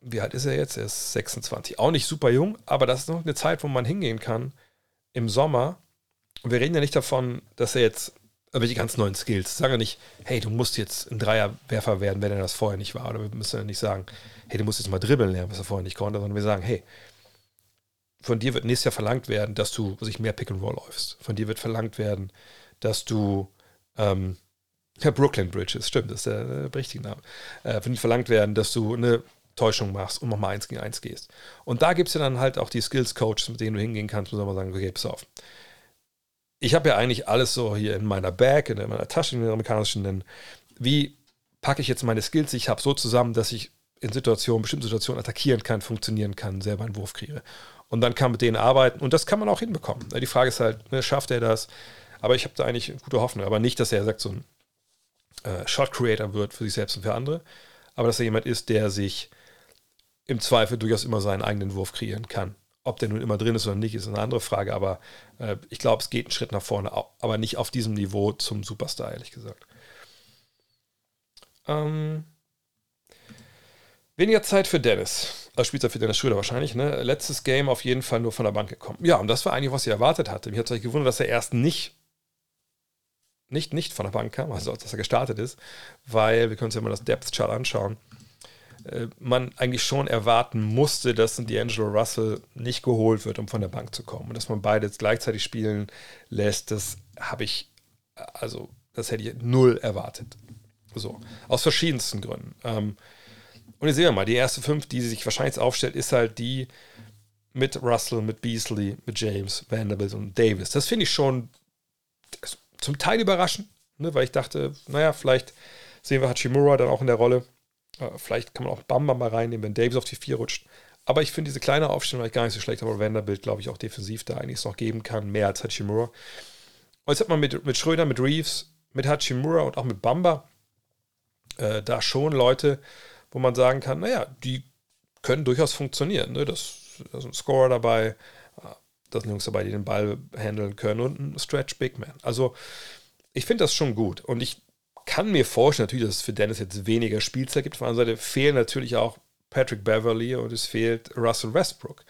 wie alt ist er jetzt? Er ist 26. Auch nicht super jung, aber das ist noch eine Zeit, wo man hingehen kann im Sommer. Und wir reden ja nicht davon, dass er jetzt die ganz neuen Skills. Sagen wir nicht, hey, du musst jetzt ein Dreierwerfer werden, wenn er das vorher nicht war. Oder wir müssen ja nicht sagen, hey, du musst jetzt mal dribbeln lernen, was er vorher nicht konnte, sondern wir sagen, hey, von dir wird nächstes Jahr verlangt werden, dass du sich mehr Pick and Roll läufst. Von dir wird verlangt werden, dass du ähm, ja, Brooklyn Bridges, stimmt, das ist der, der richtige Name. Äh, von dir verlangt werden, dass du eine Täuschung machst und nochmal eins gegen eins gehst. Und da gibt es ja dann halt auch die Skills-Coaches, mit denen du hingehen kannst, man sagen, okay, pass auf. Ich habe ja eigentlich alles so hier in meiner Bag, in meiner Tasche, in den amerikanischen nennen. Wie packe ich jetzt meine Skills, die ich habe, so zusammen, dass ich in Situationen, bestimmten Situationen attackieren kann, funktionieren kann, selber einen Wurf kriege. Und dann kann man mit denen arbeiten und das kann man auch hinbekommen. Die Frage ist halt, ne, schafft er das? Aber ich habe da eigentlich gute Hoffnung. Aber nicht, dass er sagt, so ein äh, Shot Creator wird für sich selbst und für andere, aber dass er jemand ist, der sich im Zweifel durchaus immer seinen eigenen Wurf kreieren kann. Ob der nun immer drin ist oder nicht, ist eine andere Frage, aber äh, ich glaube, es geht einen Schritt nach vorne, aber nicht auf diesem Niveau zum Superstar, ehrlich gesagt. Ähm, weniger Zeit für Dennis. Als Spieler für Dennis Schröder wahrscheinlich. Ne? Letztes Game auf jeden Fall nur von der Bank gekommen. Ja, und das war eigentlich, was ich erwartet hatte. Mich hat es gewundert, dass er erst nicht nicht, nicht von der Bank kam, also dass er gestartet ist, weil wir können uns ja mal das Depth Chart anschauen. Äh, man eigentlich schon erwarten musste, dass ein D'Angelo Russell nicht geholt wird, um von der Bank zu kommen. Und dass man beide jetzt gleichzeitig spielen lässt, das habe ich, also das hätte ich null erwartet. So, aus verschiedensten Gründen. Ähm, und jetzt sehen wir mal, die erste fünf, die sich wahrscheinlich aufstellt, ist halt die mit Russell, mit Beasley, mit James, Vanderbilt und Davis. Das finde ich schon zum Teil überraschend, ne, weil ich dachte, naja, vielleicht sehen wir Hachimura dann auch in der Rolle. Äh, vielleicht kann man auch Bamba mal reinnehmen, wenn Davis auf die 4 rutscht. Aber ich finde diese kleine Aufstellung eigentlich gar nicht so schlecht, aber Vanderbilt, glaube ich, auch defensiv da einiges noch geben kann, mehr als Hachimura. Und jetzt hat man mit, mit Schröder, mit Reeves, mit Hachimura und auch mit Bamba äh, da schon Leute, wo man sagen kann, naja, die können durchaus funktionieren. Ne? Das, da ein Scorer dabei, da sind Jungs dabei, die den Ball handeln können und ein Stretch Big Man. Also ich finde das schon gut und ich kann mir vorstellen, natürlich, dass es für Dennis jetzt weniger Spielzeit gibt. Auf der anderen Seite fehlen natürlich auch Patrick Beverly und es fehlt Russell Westbrook.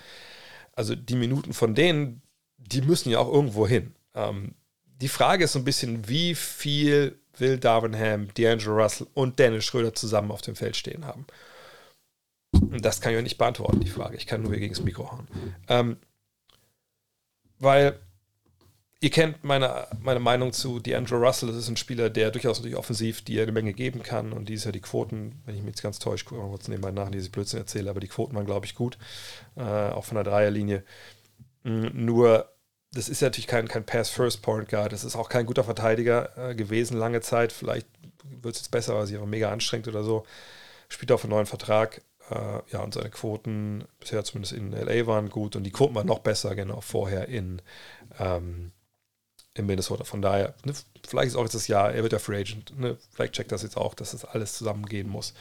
Also die Minuten von denen, die müssen ja auch irgendwo hin. Ähm, die Frage ist so ein bisschen, wie viel will Darvin Ham, D'Angelo Russell und Dennis Schröder zusammen auf dem Feld stehen haben? Und das kann ich auch nicht beantworten, die Frage. Ich kann nur gegen das Mikro hauen. Ähm, weil ihr kennt meine, meine Meinung zu D'Angelo Russell. Das ist ein Spieler, der durchaus natürlich offensiv dir eine Menge geben kann. Und die ist ja die Quoten, wenn ich mich jetzt ganz täusche, gucke mal kurz nebenbei nach, die ich Blödsinn erzähle, aber die Quoten waren, glaube ich, gut. Äh, auch von der Dreierlinie. Mhm, nur, das ist natürlich kein, kein Pass-First-Point Guard. Das ist auch kein guter Verteidiger äh, gewesen lange Zeit. Vielleicht wird es jetzt besser, weil sie auch mega anstrengt oder so. Spielt auf einen neuen Vertrag. Äh, ja, und seine Quoten bisher zumindest in LA waren gut und die Quoten waren noch besser, genau, vorher in, ähm, in Minnesota. Von daher, ne, vielleicht ist auch jetzt das Jahr, er wird der Free Agent, ne, vielleicht checkt das jetzt auch, dass das alles zusammengehen muss.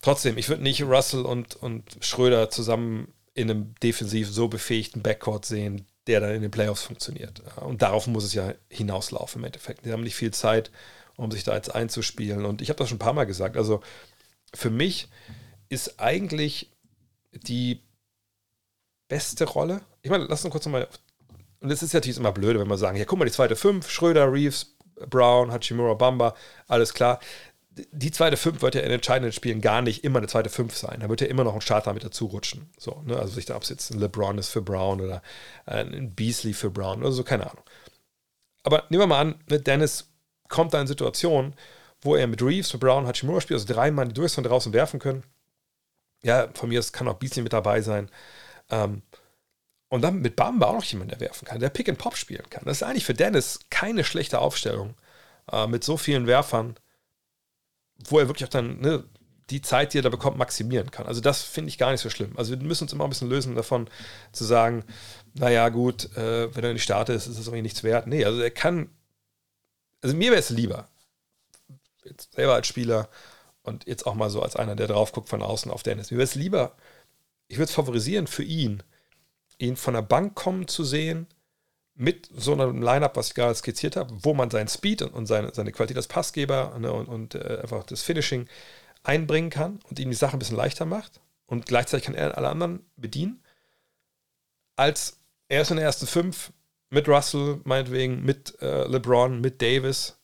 Trotzdem, ich würde nicht Russell und, und Schröder zusammen in einem defensiv so befähigten Backcourt sehen, der dann in den Playoffs funktioniert. Und darauf muss es ja hinauslaufen im Endeffekt. Die haben nicht viel Zeit, um sich da jetzt einzuspielen. Und ich habe das schon ein paar Mal gesagt. Also für mich ist eigentlich die beste Rolle. Ich meine, lass uns kurz nochmal. Und es ist natürlich immer blöde, wenn wir sagen: Ja, guck mal, die zweite fünf, Schröder, Reeves, Brown, Hachimura, Bamba, alles klar. Die zweite fünf wird ja in entscheidenden Spielen gar nicht immer eine zweite fünf sein. Da wird ja immer noch ein Starter mit dazu rutschen. So, ne? Also sich da absitzen. LeBron ist für Brown oder äh, ein Beasley für Brown oder so, keine Ahnung. Aber nehmen wir mal an, ne, Dennis kommt da in Situationen, wo er mit Reeves, mit Brown, Hachimura spielt, also drei Mann, die durchs von draußen werfen können ja, von mir aus kann auch Beasley mit dabei sein. Ähm, und dann mit Bamba auch noch jemand, der werfen kann, der Pick and Pop spielen kann. Das ist eigentlich für Dennis keine schlechte Aufstellung äh, mit so vielen Werfern, wo er wirklich auch dann ne, die Zeit, die er da bekommt, maximieren kann. Also das finde ich gar nicht so schlimm. Also wir müssen uns immer ein bisschen lösen davon, zu sagen, naja gut, äh, wenn er nicht startet, ist es irgendwie nichts wert. Nee, also er kann, also mir wäre es lieber, jetzt selber als Spieler, und jetzt auch mal so als einer, der drauf guckt von außen auf Dennis. Mir wäre es lieber, ich würde es favorisieren für ihn, ihn von der Bank kommen zu sehen, mit so einem Lineup, was ich gerade skizziert habe, wo man seinen Speed und seine, seine Qualität als Passgeber ne, und, und äh, einfach das Finishing einbringen kann und ihm die Sache ein bisschen leichter macht und gleichzeitig kann er alle anderen bedienen, als er ist in den ersten fünf mit Russell, meinetwegen, mit äh, LeBron, mit Davis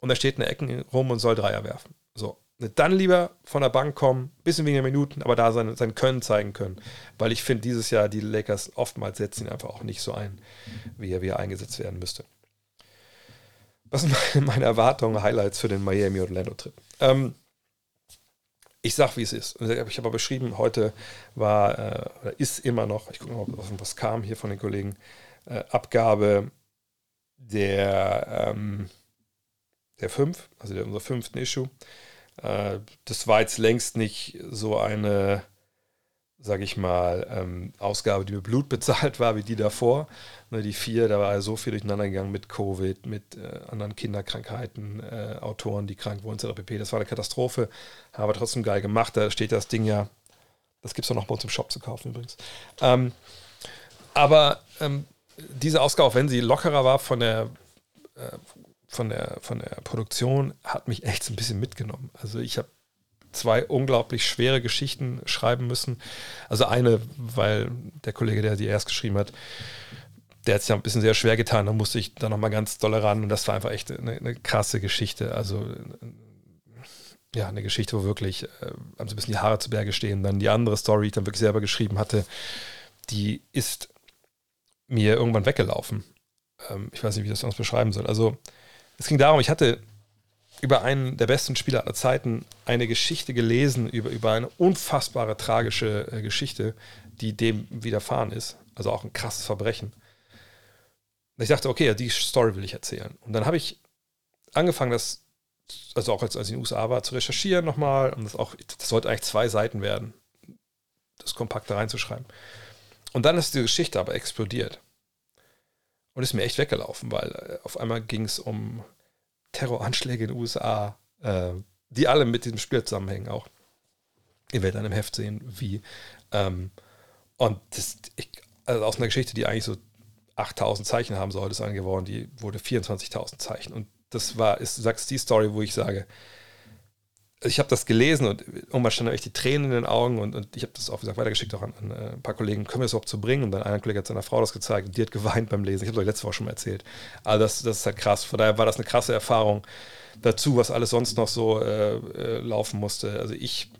und er steht in der Ecke rum und soll Dreier werfen. So. Dann lieber von der Bank kommen, bisschen weniger Minuten, aber da sein, sein Können zeigen können. Weil ich finde, dieses Jahr die Lakers oftmals setzen ihn einfach auch nicht so ein, wie er, wie er eingesetzt werden müsste. Was sind meine Erwartungen, Highlights für den Miami-Orlando-Trip? Ähm, ich sag, wie es ist. Ich habe beschrieben, heute war, äh, oder ist immer noch, ich gucke mal, was, was kam hier von den Kollegen, äh, Abgabe der, ähm, der fünf, also der, unser fünften Issue. Äh, das war jetzt längst nicht so eine, sage ich mal, ähm, Ausgabe, die mit Blut bezahlt war, wie die davor. Ne, die vier, da war ja so viel durcheinander gegangen mit Covid, mit äh, anderen Kinderkrankheiten, äh, Autoren, die krank wurden, etc. pp. Das war eine Katastrophe, aber trotzdem geil gemacht. Da steht das Ding ja, das gibt es auch noch bei uns im Shop zu kaufen übrigens. Ähm, aber ähm, diese Ausgabe, auch wenn sie lockerer war von der, von der, von der Produktion, hat mich echt so ein bisschen mitgenommen. Also ich habe zwei unglaublich schwere Geschichten schreiben müssen. Also eine, weil der Kollege, der die erst geschrieben hat, der hat sich ja ein bisschen sehr schwer getan, da musste ich da nochmal ganz doll ran und das war einfach echt eine, eine krasse Geschichte. Also ja, eine Geschichte, wo wirklich äh, so ein bisschen die Haare zu Berge stehen. Dann die andere Story, die ich dann wirklich selber geschrieben hatte, die ist mir irgendwann weggelaufen. Ähm, ich weiß nicht, wie ich das sonst beschreiben soll. Also es ging darum, ich hatte über einen der besten Spieler aller Zeiten eine Geschichte gelesen, über, über eine unfassbare tragische äh, Geschichte, die dem widerfahren ist. Also auch ein krasses Verbrechen. Und ich dachte, okay, die Story will ich erzählen. Und dann habe ich angefangen, das, also auch als, als ich in den USA war, zu recherchieren nochmal. Und das auch, das sollte eigentlich zwei Seiten werden, das kompakt da reinzuschreiben. Und dann ist die Geschichte aber explodiert. Und ist mir echt weggelaufen, weil äh, auf einmal ging es um Terroranschläge in den USA, äh, die alle mit diesem Spiel zusammenhängen auch. Ihr werdet dann im Heft sehen, wie. Ähm, und das, ich, also aus einer Geschichte, die eigentlich so 8000 Zeichen haben sollte, ist angeworden, die wurde 24.000 Zeichen. Und das war, ist, du sagst die Story, wo ich sage, ich habe das gelesen und irgendwann standen echt die Tränen in den Augen und, und ich habe das auch gesagt, weitergeschickt auch an, an, äh, ein paar Kollegen, können wir das überhaupt so bringen? Und dann ein Kollege hat seiner Frau das gezeigt und die hat geweint beim Lesen. Ich habe euch letzte Woche schon mal erzählt. Also das, das ist halt krass. Von daher war das eine krasse Erfahrung dazu, was alles sonst noch so äh, äh, laufen musste. Also ich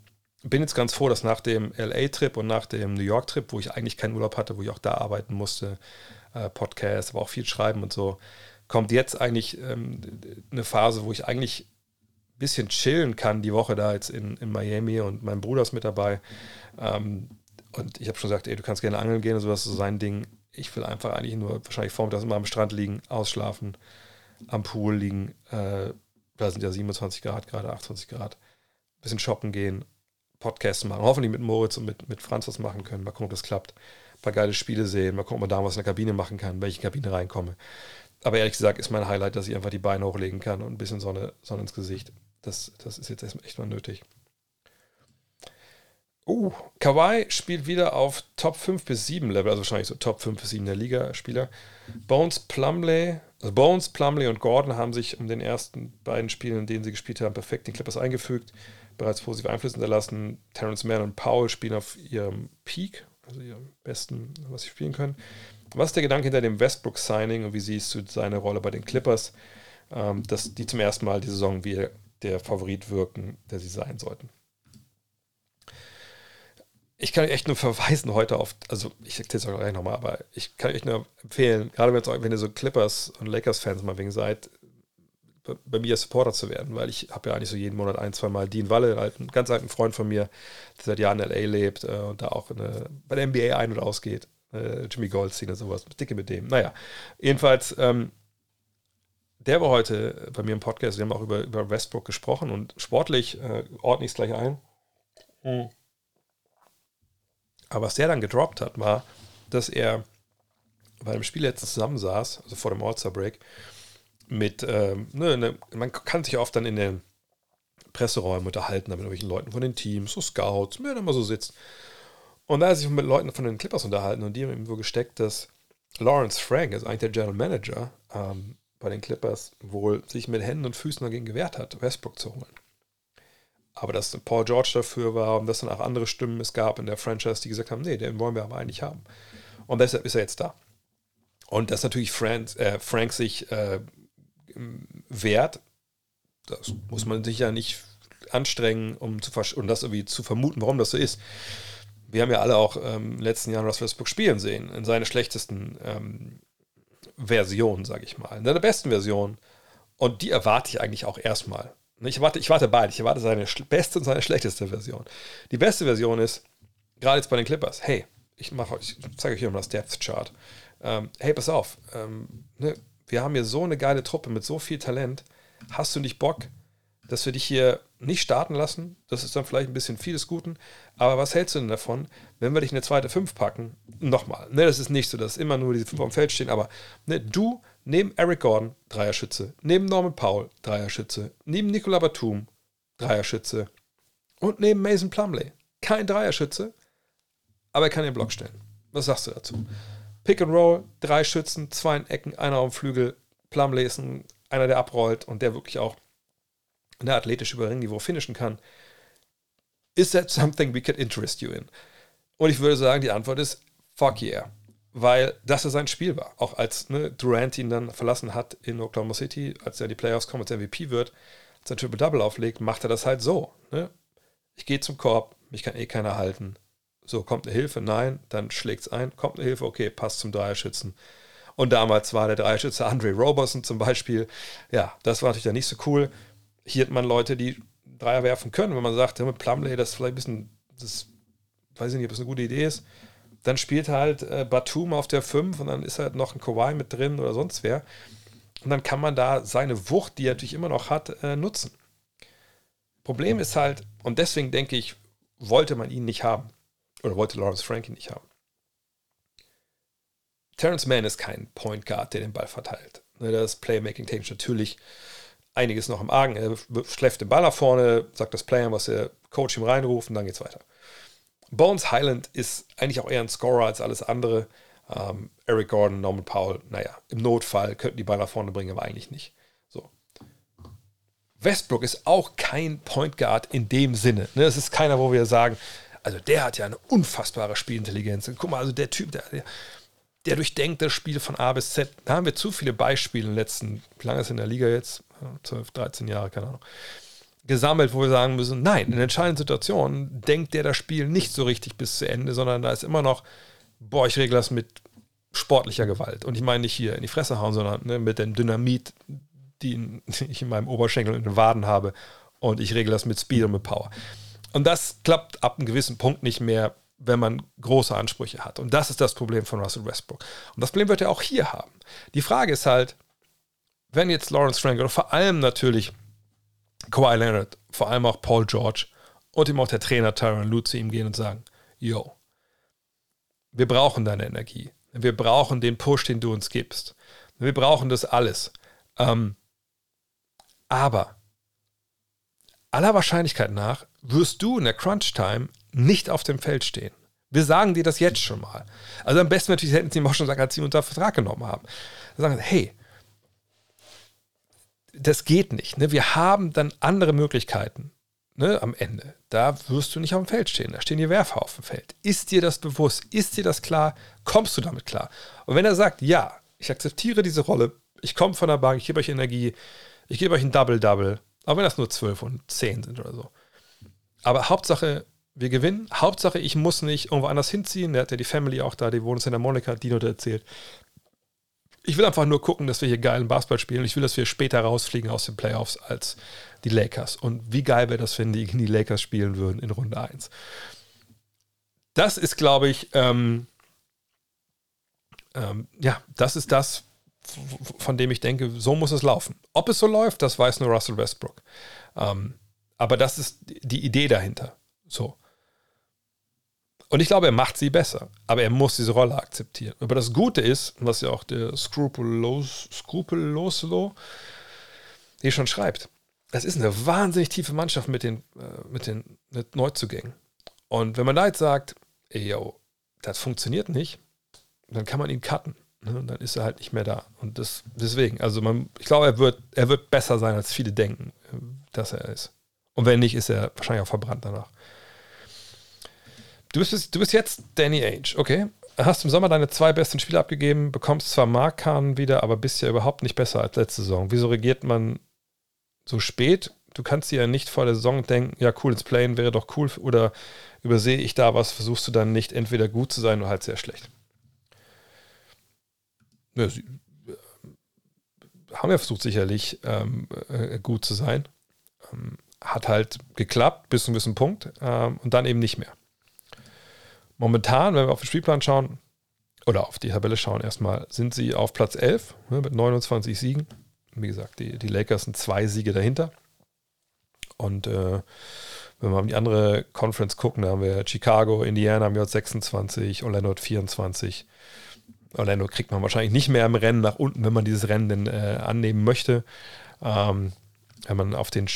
bin jetzt ganz froh, dass nach dem LA-Trip und nach dem New York-Trip, wo ich eigentlich keinen Urlaub hatte, wo ich auch da arbeiten musste, äh, Podcast, aber auch viel schreiben und so, kommt jetzt eigentlich ähm, eine Phase, wo ich eigentlich bisschen chillen kann die Woche da jetzt in, in Miami und mein Bruder ist mit dabei. Ähm, und ich habe schon gesagt, ey, du kannst gerne angeln gehen und sowas, so sein Ding. Ich will einfach eigentlich nur wahrscheinlich vormittags immer am Strand liegen, ausschlafen, am Pool liegen. Äh, da sind ja 27 Grad, gerade 28 Grad. Bisschen shoppen gehen, Podcasts machen. Hoffentlich mit Moritz und mit, mit Franz was machen können. Mal gucken, ob das klappt. Ein paar geile Spiele sehen. Mal gucken, ob man da was in der Kabine machen kann, welche Kabine reinkomme. Aber ehrlich gesagt ist mein Highlight, dass ich einfach die Beine hochlegen kann und ein bisschen Sonne, Sonne ins Gesicht. Das, das ist jetzt echt mal nötig. Uh, Kawhi spielt wieder auf Top 5 bis 7 Level, also wahrscheinlich so Top 5 bis 7 der Liga-Spieler. Bones Plumley, also Bones, Plumley und Gordon haben sich um den ersten beiden Spielen, in denen sie gespielt haben, perfekt in Clippers eingefügt, bereits positive Einflüsse hinterlassen. Terrence Mann und Paul spielen auf ihrem Peak, also ihrem besten, was sie spielen können. Was ist der Gedanke hinter dem Westbrook-Signing und wie siehst du seine Rolle bei den Clippers, ähm, dass die zum ersten Mal die Saison wieder der Favorit wirken, der sie sein sollten. Ich kann euch echt nur verweisen heute auf, also ich erzähle es auch gleich nochmal, aber ich kann euch nur empfehlen, gerade wenn ihr so Clippers und Lakers-Fans mal wegen seid, bei mir Supporter zu werden, weil ich habe ja eigentlich so jeden Monat ein, zwei Mal Dean Walle, einen ganz alten Freund von mir, der seit Jahren in L.A. lebt äh, und da auch eine, bei der NBA ein- und ausgeht. Äh, Jimmy Goldstein und sowas, dicke mit dem. Naja, jedenfalls ähm, der war heute bei mir im Podcast. Wir haben auch über, über Westbrook gesprochen und sportlich äh, ordne ich es gleich ein. Mhm. Aber was der dann gedroppt hat, war, dass er bei einem Spiel letztens zusammensaß, also vor dem All-Star-Break, mit, ähm, ne, ne, man kann sich oft dann in den Presseräumen unterhalten, mit irgendwelchen Leuten von den Teams, so Scouts, wer da mal so sitzt. Und da hat er sich mit Leuten von den Clippers unterhalten und die haben ihm so gesteckt, dass Lawrence Frank ist eigentlich der General Manager ähm, bei den Clippers, wohl sich mit Händen und Füßen dagegen gewehrt hat, Westbrook zu holen. Aber dass Paul George dafür war und dass dann auch andere Stimmen es gab in der Franchise, die gesagt haben, nee, den wollen wir aber eigentlich haben. Und deshalb ist er jetzt da. Und dass natürlich Frank, äh, Frank sich äh, wehrt, das muss man sich ja nicht anstrengen, um, zu um das irgendwie zu vermuten, warum das so ist. Wir haben ja alle auch ähm, in den letzten Jahren Russell Westbrook spielen sehen, in seiner schlechtesten ähm, Version, sage ich mal, in seiner besten Version. Und die erwarte ich eigentlich auch erstmal. Ich warte, ich warte beide. Ich erwarte seine beste und seine schlechteste Version. Die beste Version ist, gerade jetzt bei den Clippers, hey, ich mache ich zeige euch hier mal das Depth Chart. Ähm, hey, pass auf, ähm, ne, wir haben hier so eine geile Truppe mit so viel Talent. Hast du nicht Bock, dass wir dich hier nicht starten lassen? Das ist dann vielleicht ein bisschen vieles Guten. Aber was hältst du denn davon, wenn wir dich in eine zweite Fünf packen? Nochmal, ne, das ist nicht so, dass immer nur diese fünf auf dem Feld stehen, aber ne, du neben Eric Gordon, Dreierschütze, neben Norman Powell, Dreierschütze, neben Nicola Batum, Dreierschütze und neben Mason Plumley. Kein Dreierschütze, aber er kann den Block stellen. Was sagst du dazu? Pick and Roll, drei Schützen, zwei in Ecken, einer auf dem Flügel. Plumley ist ein, einer, der abrollt und der wirklich auch eine athletisch über Ringniveau finishen kann. Is that something we could interest you in? Und ich würde sagen, die Antwort ist fuck yeah weil das ja sein Spiel war. Auch als ne, Durant ihn dann verlassen hat in Oklahoma City, als er in die Playoffs kommt, als MVP wird, er Triple-Double auflegt, macht er das halt so. Ne? Ich gehe zum Korb, mich kann eh keiner halten. So, kommt eine Hilfe? Nein, dann schlägt es ein. Kommt eine Hilfe? Okay, passt zum Dreierschützen. Und damals war der Dreierschütze Andre Roberson zum Beispiel. Ja, das war natürlich dann nicht so cool. Hier hat man Leute, die Dreier werfen können. Wenn man sagt, ja, mit Plumley, das ist vielleicht ein bisschen, das weiß ich nicht, ob das eine gute Idee ist dann spielt halt äh, Batum auf der 5 und dann ist halt noch ein Kawhi mit drin oder sonst wer. Und dann kann man da seine Wucht, die er natürlich immer noch hat, äh, nutzen. Problem ist halt, und deswegen denke ich, wollte man ihn nicht haben. Oder wollte Lawrence Frank ihn nicht haben. Terrence Mann ist kein Point Guard, der den Ball verteilt. Ne, das Playmaking technisch natürlich einiges noch im Argen. Er schläft den Ball nach vorne, sagt das Player, was der Coach ihm reinruft und dann geht's weiter. Bones Highland ist eigentlich auch eher ein Scorer als alles andere. Ähm, Eric Gordon, Norman Powell, naja, im Notfall könnten die Ball nach vorne bringen, aber eigentlich nicht. So. Westbrook ist auch kein Point Guard in dem Sinne. Ne? Es ist keiner, wo wir sagen, also der hat ja eine unfassbare Spielintelligenz. Guck mal, also der Typ, der, der, der durchdenkt das Spiel von A bis Z. Da haben wir zu viele Beispiele in den letzten, wie lange ist in der Liga jetzt? 12, 13 Jahre, keine Ahnung gesammelt, wo wir sagen müssen, nein, in entscheidenden Situationen denkt der das Spiel nicht so richtig bis zu Ende, sondern da ist immer noch, boah, ich regle das mit sportlicher Gewalt. Und ich meine nicht hier in die Fresse hauen, sondern ne, mit dem Dynamit, den ich in meinem Oberschenkel und in den Waden habe. Und ich regle das mit Speed und mit Power. Und das klappt ab einem gewissen Punkt nicht mehr, wenn man große Ansprüche hat. Und das ist das Problem von Russell Westbrook. Und das Problem wird er auch hier haben. Die Frage ist halt, wenn jetzt Lawrence Frank oder vor allem natürlich Kawhi Leonard, vor allem auch Paul George und ihm auch der Trainer Tyron Lue zu ihm gehen und sagen, yo, wir brauchen deine Energie. Wir brauchen den Push, den du uns gibst. Wir brauchen das alles. Ähm, aber aller Wahrscheinlichkeit nach wirst du in der Crunch-Time nicht auf dem Feld stehen. Wir sagen dir das jetzt schon mal. Also am besten natürlich hätten sie ihm auch schon gesagt, als sie ihn unter Vertrag genommen haben. Sie sagen, hey, das geht nicht. Ne? Wir haben dann andere Möglichkeiten ne, am Ende. Da wirst du nicht auf dem Feld stehen. Da stehen die Werfer auf dem Feld. Ist dir das bewusst? Ist dir das klar? Kommst du damit klar? Und wenn er sagt, ja, ich akzeptiere diese Rolle, ich komme von der Bank, ich gebe euch Energie, ich gebe euch ein Double-Double, auch wenn das nur 12 und 10 sind oder so. Aber Hauptsache, wir gewinnen. Hauptsache, ich muss nicht irgendwo anders hinziehen. Der hat ja die Family auch da, die wohnt in Santa Monica, Dino hat erzählt. Ich will einfach nur gucken, dass wir hier geilen Basketball spielen. Ich will, dass wir später rausfliegen aus den Playoffs als die Lakers. Und wie geil wäre das, wenn die gegen die Lakers spielen würden in Runde 1. Das ist, glaube ich, ähm, ähm, ja, das ist das, von dem ich denke, so muss es laufen. Ob es so läuft, das weiß nur Russell Westbrook. Ähm, aber das ist die Idee dahinter. So. Und ich glaube, er macht sie besser. Aber er muss diese Rolle akzeptieren. Aber das Gute ist, was ja auch der Skrupellos, Skrupelloslo hier schon schreibt, es ist eine wahnsinnig tiefe Mannschaft mit den, äh, mit den mit Neuzugängen. Und wenn man da jetzt sagt, ey, yo, das funktioniert nicht, dann kann man ihn cutten. Ne? Und dann ist er halt nicht mehr da. Und das, deswegen, also man, ich glaube, er wird, er wird besser sein, als viele denken, dass er ist. Und wenn nicht, ist er wahrscheinlich auch verbrannt danach. Du bist, du bist jetzt Danny Age, okay? Hast im Sommer deine zwei besten Spiele abgegeben, bekommst zwar Markan wieder, aber bist ja überhaupt nicht besser als letzte Saison. Wieso regiert man so spät? Du kannst dir ja nicht vor der Saison denken, ja cool, ins Playen wäre doch cool, oder übersehe ich da was, versuchst du dann nicht entweder gut zu sein oder halt sehr schlecht. Ja, sie, äh, haben wir versucht sicherlich ähm, äh, gut zu sein. Ähm, hat halt geklappt bis zu einem gewissen Punkt ähm, und dann eben nicht mehr. Momentan, wenn wir auf den Spielplan schauen oder auf die Tabelle schauen, erstmal sind sie auf Platz 11 ne, mit 29 Siegen. Wie gesagt, die, die Lakers sind zwei Siege dahinter. Und äh, wenn wir auf die andere Conference gucken, da haben wir Chicago, Indiana haben wir 26, Orlando hat 24. Orlando kriegt man wahrscheinlich nicht mehr im Rennen nach unten, wenn man dieses Rennen denn äh, annehmen möchte. Ähm, wenn man auf den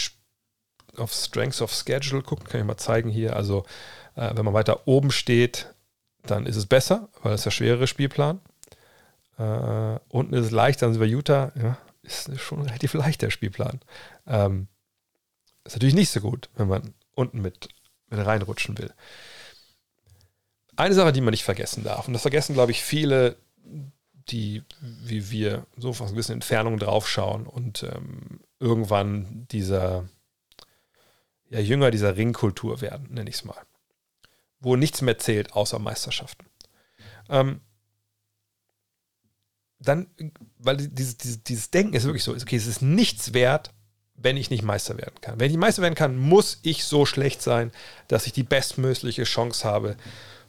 auf Strengths of Schedule guckt, kann ich mal zeigen hier. Also äh, wenn man weiter oben steht, dann ist es besser, weil es der schwerere Spielplan. Äh, unten ist es leichter, dann sind wir Utah. Ja, ist schon relativ leicht der Spielplan. Ähm, ist natürlich nicht so gut, wenn man unten mit, mit reinrutschen will. Eine Sache, die man nicht vergessen darf, und das vergessen, glaube ich, viele, die wie wir so von ein bisschen Entfernung draufschauen und ähm, irgendwann dieser ja, Jünger dieser Ringkultur werden, nenne ich es mal wo nichts mehr zählt außer Meisterschaften. Ähm, dann, weil dieses, dieses, dieses Denken ist wirklich so, okay, es ist nichts wert, wenn ich nicht Meister werden kann. Wenn ich Meister werden kann, muss ich so schlecht sein, dass ich die bestmögliche Chance habe,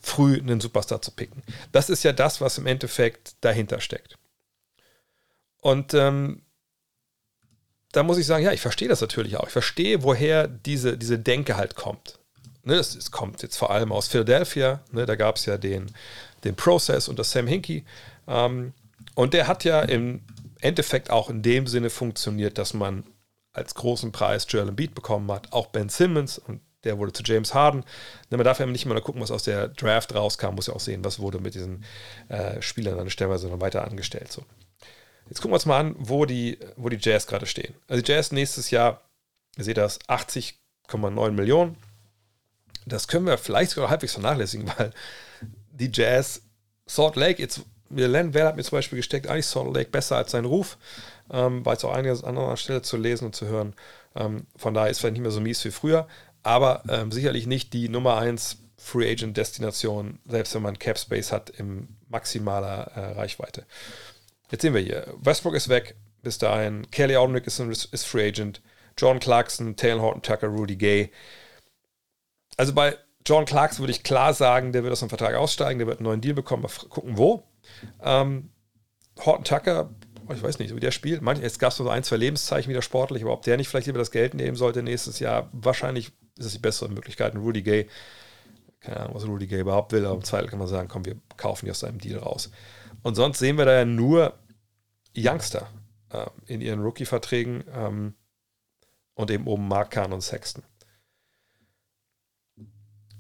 früh einen Superstar zu picken. Das ist ja das, was im Endeffekt dahinter steckt. Und ähm, da muss ich sagen, ja, ich verstehe das natürlich auch. Ich verstehe, woher diese, diese Denke halt kommt ne, es, es, kommt jetzt vor allem aus Philadelphia, ne, da gab es ja den, den Process unter Sam Hinkie. Ähm, und der hat ja im Endeffekt auch in dem Sinne funktioniert, dass man als großen Preis Joel Embiid bekommen hat, auch Ben Simmons und der wurde zu James Harden. Ne, man darf ja nicht mal gucken, was aus der Draft rauskam, muss ja auch sehen, was wurde mit diesen äh, Spielern dann stellenweise noch weiter angestellt. So. Jetzt gucken wir uns mal an, wo die, wo die Jazz gerade stehen. Also die Jazz nächstes Jahr, ihr seht das, 80,9 Millionen. Das können wir vielleicht sogar halbwegs vernachlässigen, weil die Jazz Salt Lake, jetzt, Len Well hat mir zum Beispiel gesteckt, eigentlich Salt Lake besser als sein Ruf, ähm, war jetzt auch einiges an anderer Stelle zu lesen und zu hören. Ähm, von daher ist vielleicht nicht mehr so mies wie früher, aber ähm, sicherlich nicht die Nummer 1 Free Agent Destination, selbst wenn man Cap Space hat in maximaler äh, Reichweite. Jetzt sehen wir hier, Westbrook ist weg, bis dahin, Kelly Olynyk ist, ist Free Agent, John Clarkson, Taylor Horton Tucker, Rudy Gay, also bei John Clarks würde ich klar sagen, der wird aus dem Vertrag aussteigen, der wird einen neuen Deal bekommen, mal gucken wo. Ähm, Horton Tucker, ich weiß nicht, wie der spielt. Manch, jetzt gab es so ein, zwei Lebenszeichen wieder sportlich, aber ob der nicht vielleicht lieber das Geld nehmen sollte nächstes Jahr, wahrscheinlich ist es die bessere Möglichkeit. Rudy Gay, keine Ahnung, was Rudy Gay überhaupt will, aber im Zweifel kann man sagen, komm, wir kaufen die aus seinem Deal raus. Und sonst sehen wir da ja nur Youngster äh, in ihren Rookie-Verträgen ähm, und eben oben Mark Kahn und Sexton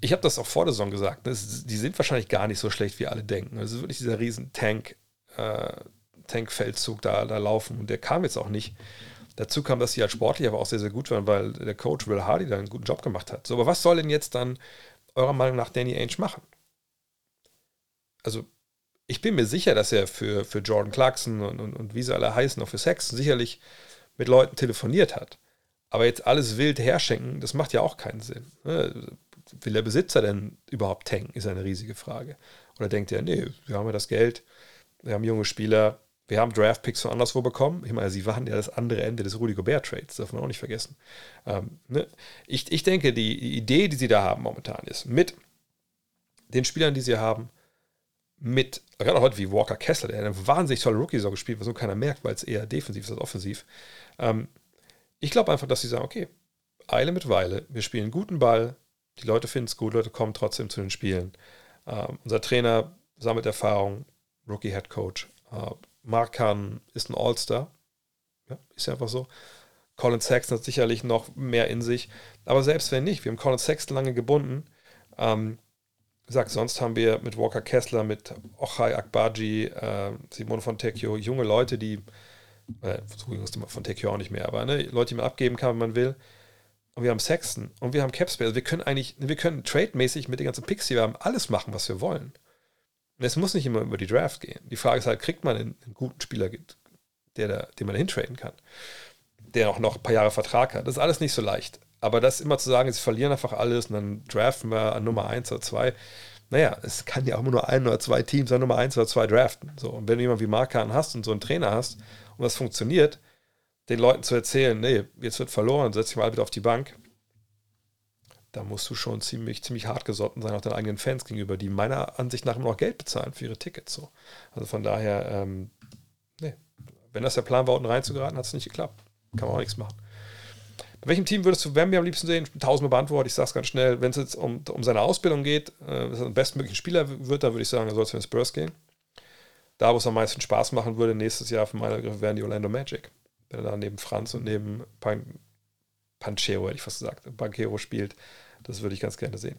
ich habe das auch vor der Saison gesagt, ne? die sind wahrscheinlich gar nicht so schlecht, wie alle denken. Es ist wirklich dieser riesen Tank, äh, Tankfeldzug da, da laufen und der kam jetzt auch nicht. Dazu kam, dass sie halt sportlich aber auch sehr, sehr gut waren, weil der Coach Will Hardy da einen guten Job gemacht hat. So, aber was soll denn jetzt dann eurer Meinung nach Danny Ainge machen? Also, ich bin mir sicher, dass er für, für Jordan Clarkson und, und, und wie sie alle heißen, auch für Sex, sicherlich mit Leuten telefoniert hat. Aber jetzt alles wild herschenken, das macht ja auch keinen Sinn. Will der Besitzer denn überhaupt tanken, ist eine riesige Frage. Oder denkt er, nee, wir haben ja das Geld, wir haben junge Spieler, wir haben Draftpicks von anderswo bekommen. Ich meine, sie waren ja das andere Ende des Rudy Gobert-Trades, darf man auch nicht vergessen. Ähm, ne? ich, ich denke, die Idee, die sie da haben momentan, ist mit den Spielern, die sie haben, mit, gerade heute wie Walker Kessler, der eine wahnsinnig tolle Rookie-Saison gespielt, was so keiner merkt, weil es eher defensiv ist als offensiv. Ähm, ich glaube einfach, dass sie sagen, okay, Eile mit Weile, wir spielen guten Ball, die Leute finden es gut, Leute kommen trotzdem zu den Spielen. Uh, unser Trainer sammelt Erfahrung, Rookie Head Coach. Uh, Mark Kahn ist ein All-Star. Ja, ist ja einfach so. Colin Sexton hat sicherlich noch mehr in sich. Aber selbst wenn nicht, wir haben Colin Sexton lange gebunden. Ähm, gesagt, sonst haben wir mit Walker Kessler, mit Ochai Akbaji, äh, Simon von Tekio, junge Leute, die, äh, von Tekio auch nicht mehr, aber ne, Leute, die man abgeben kann, wenn man will. Und wir haben Sexton und wir haben Capspace. Also wir können eigentlich, wir können trade-mäßig mit den ganzen Picks, die wir haben, alles machen, was wir wollen. Und es muss nicht immer über die Draft gehen. Die Frage ist halt, kriegt man einen, guten Spieler, der da, den man hintraden kann, der auch noch ein paar Jahre Vertrag hat. Das ist alles nicht so leicht. Aber das immer zu sagen, sie verlieren einfach alles und dann draften wir an Nummer 1 oder 2. Naja, es kann ja auch immer nur ein oder zwei Teams an Nummer 1 oder 2 draften. So, und wenn du jemanden wie Markan hast und so einen Trainer hast und das funktioniert, den Leuten zu erzählen, nee, jetzt wird verloren, setz dich mal wieder auf die Bank, da musst du schon ziemlich, ziemlich hart gesotten sein, auch deinen eigenen Fans gegenüber, die meiner Ansicht nach immer noch Geld bezahlen für ihre Tickets. So. Also von daher, ähm, nee, wenn das der Plan war, unten reinzugeraten, hat es nicht geklappt. Kann man auch nichts machen. Bei welchem Team würdest du Wemby am liebsten sehen? Tausendmal beantwortet, ich sage es ganz schnell. Wenn es jetzt um, um seine Ausbildung geht, äh, dass er den bestmöglichen Spieler wird, dann würde ich sagen, er soll zu den Spurs gehen. Da, wo es am meisten Spaß machen würde, nächstes Jahr für meine Begriffe, wären die Orlando Magic. Wenn er da neben Franz und neben Pan Panchero, hätte ich fast gesagt, Banquero spielt, das würde ich ganz gerne sehen.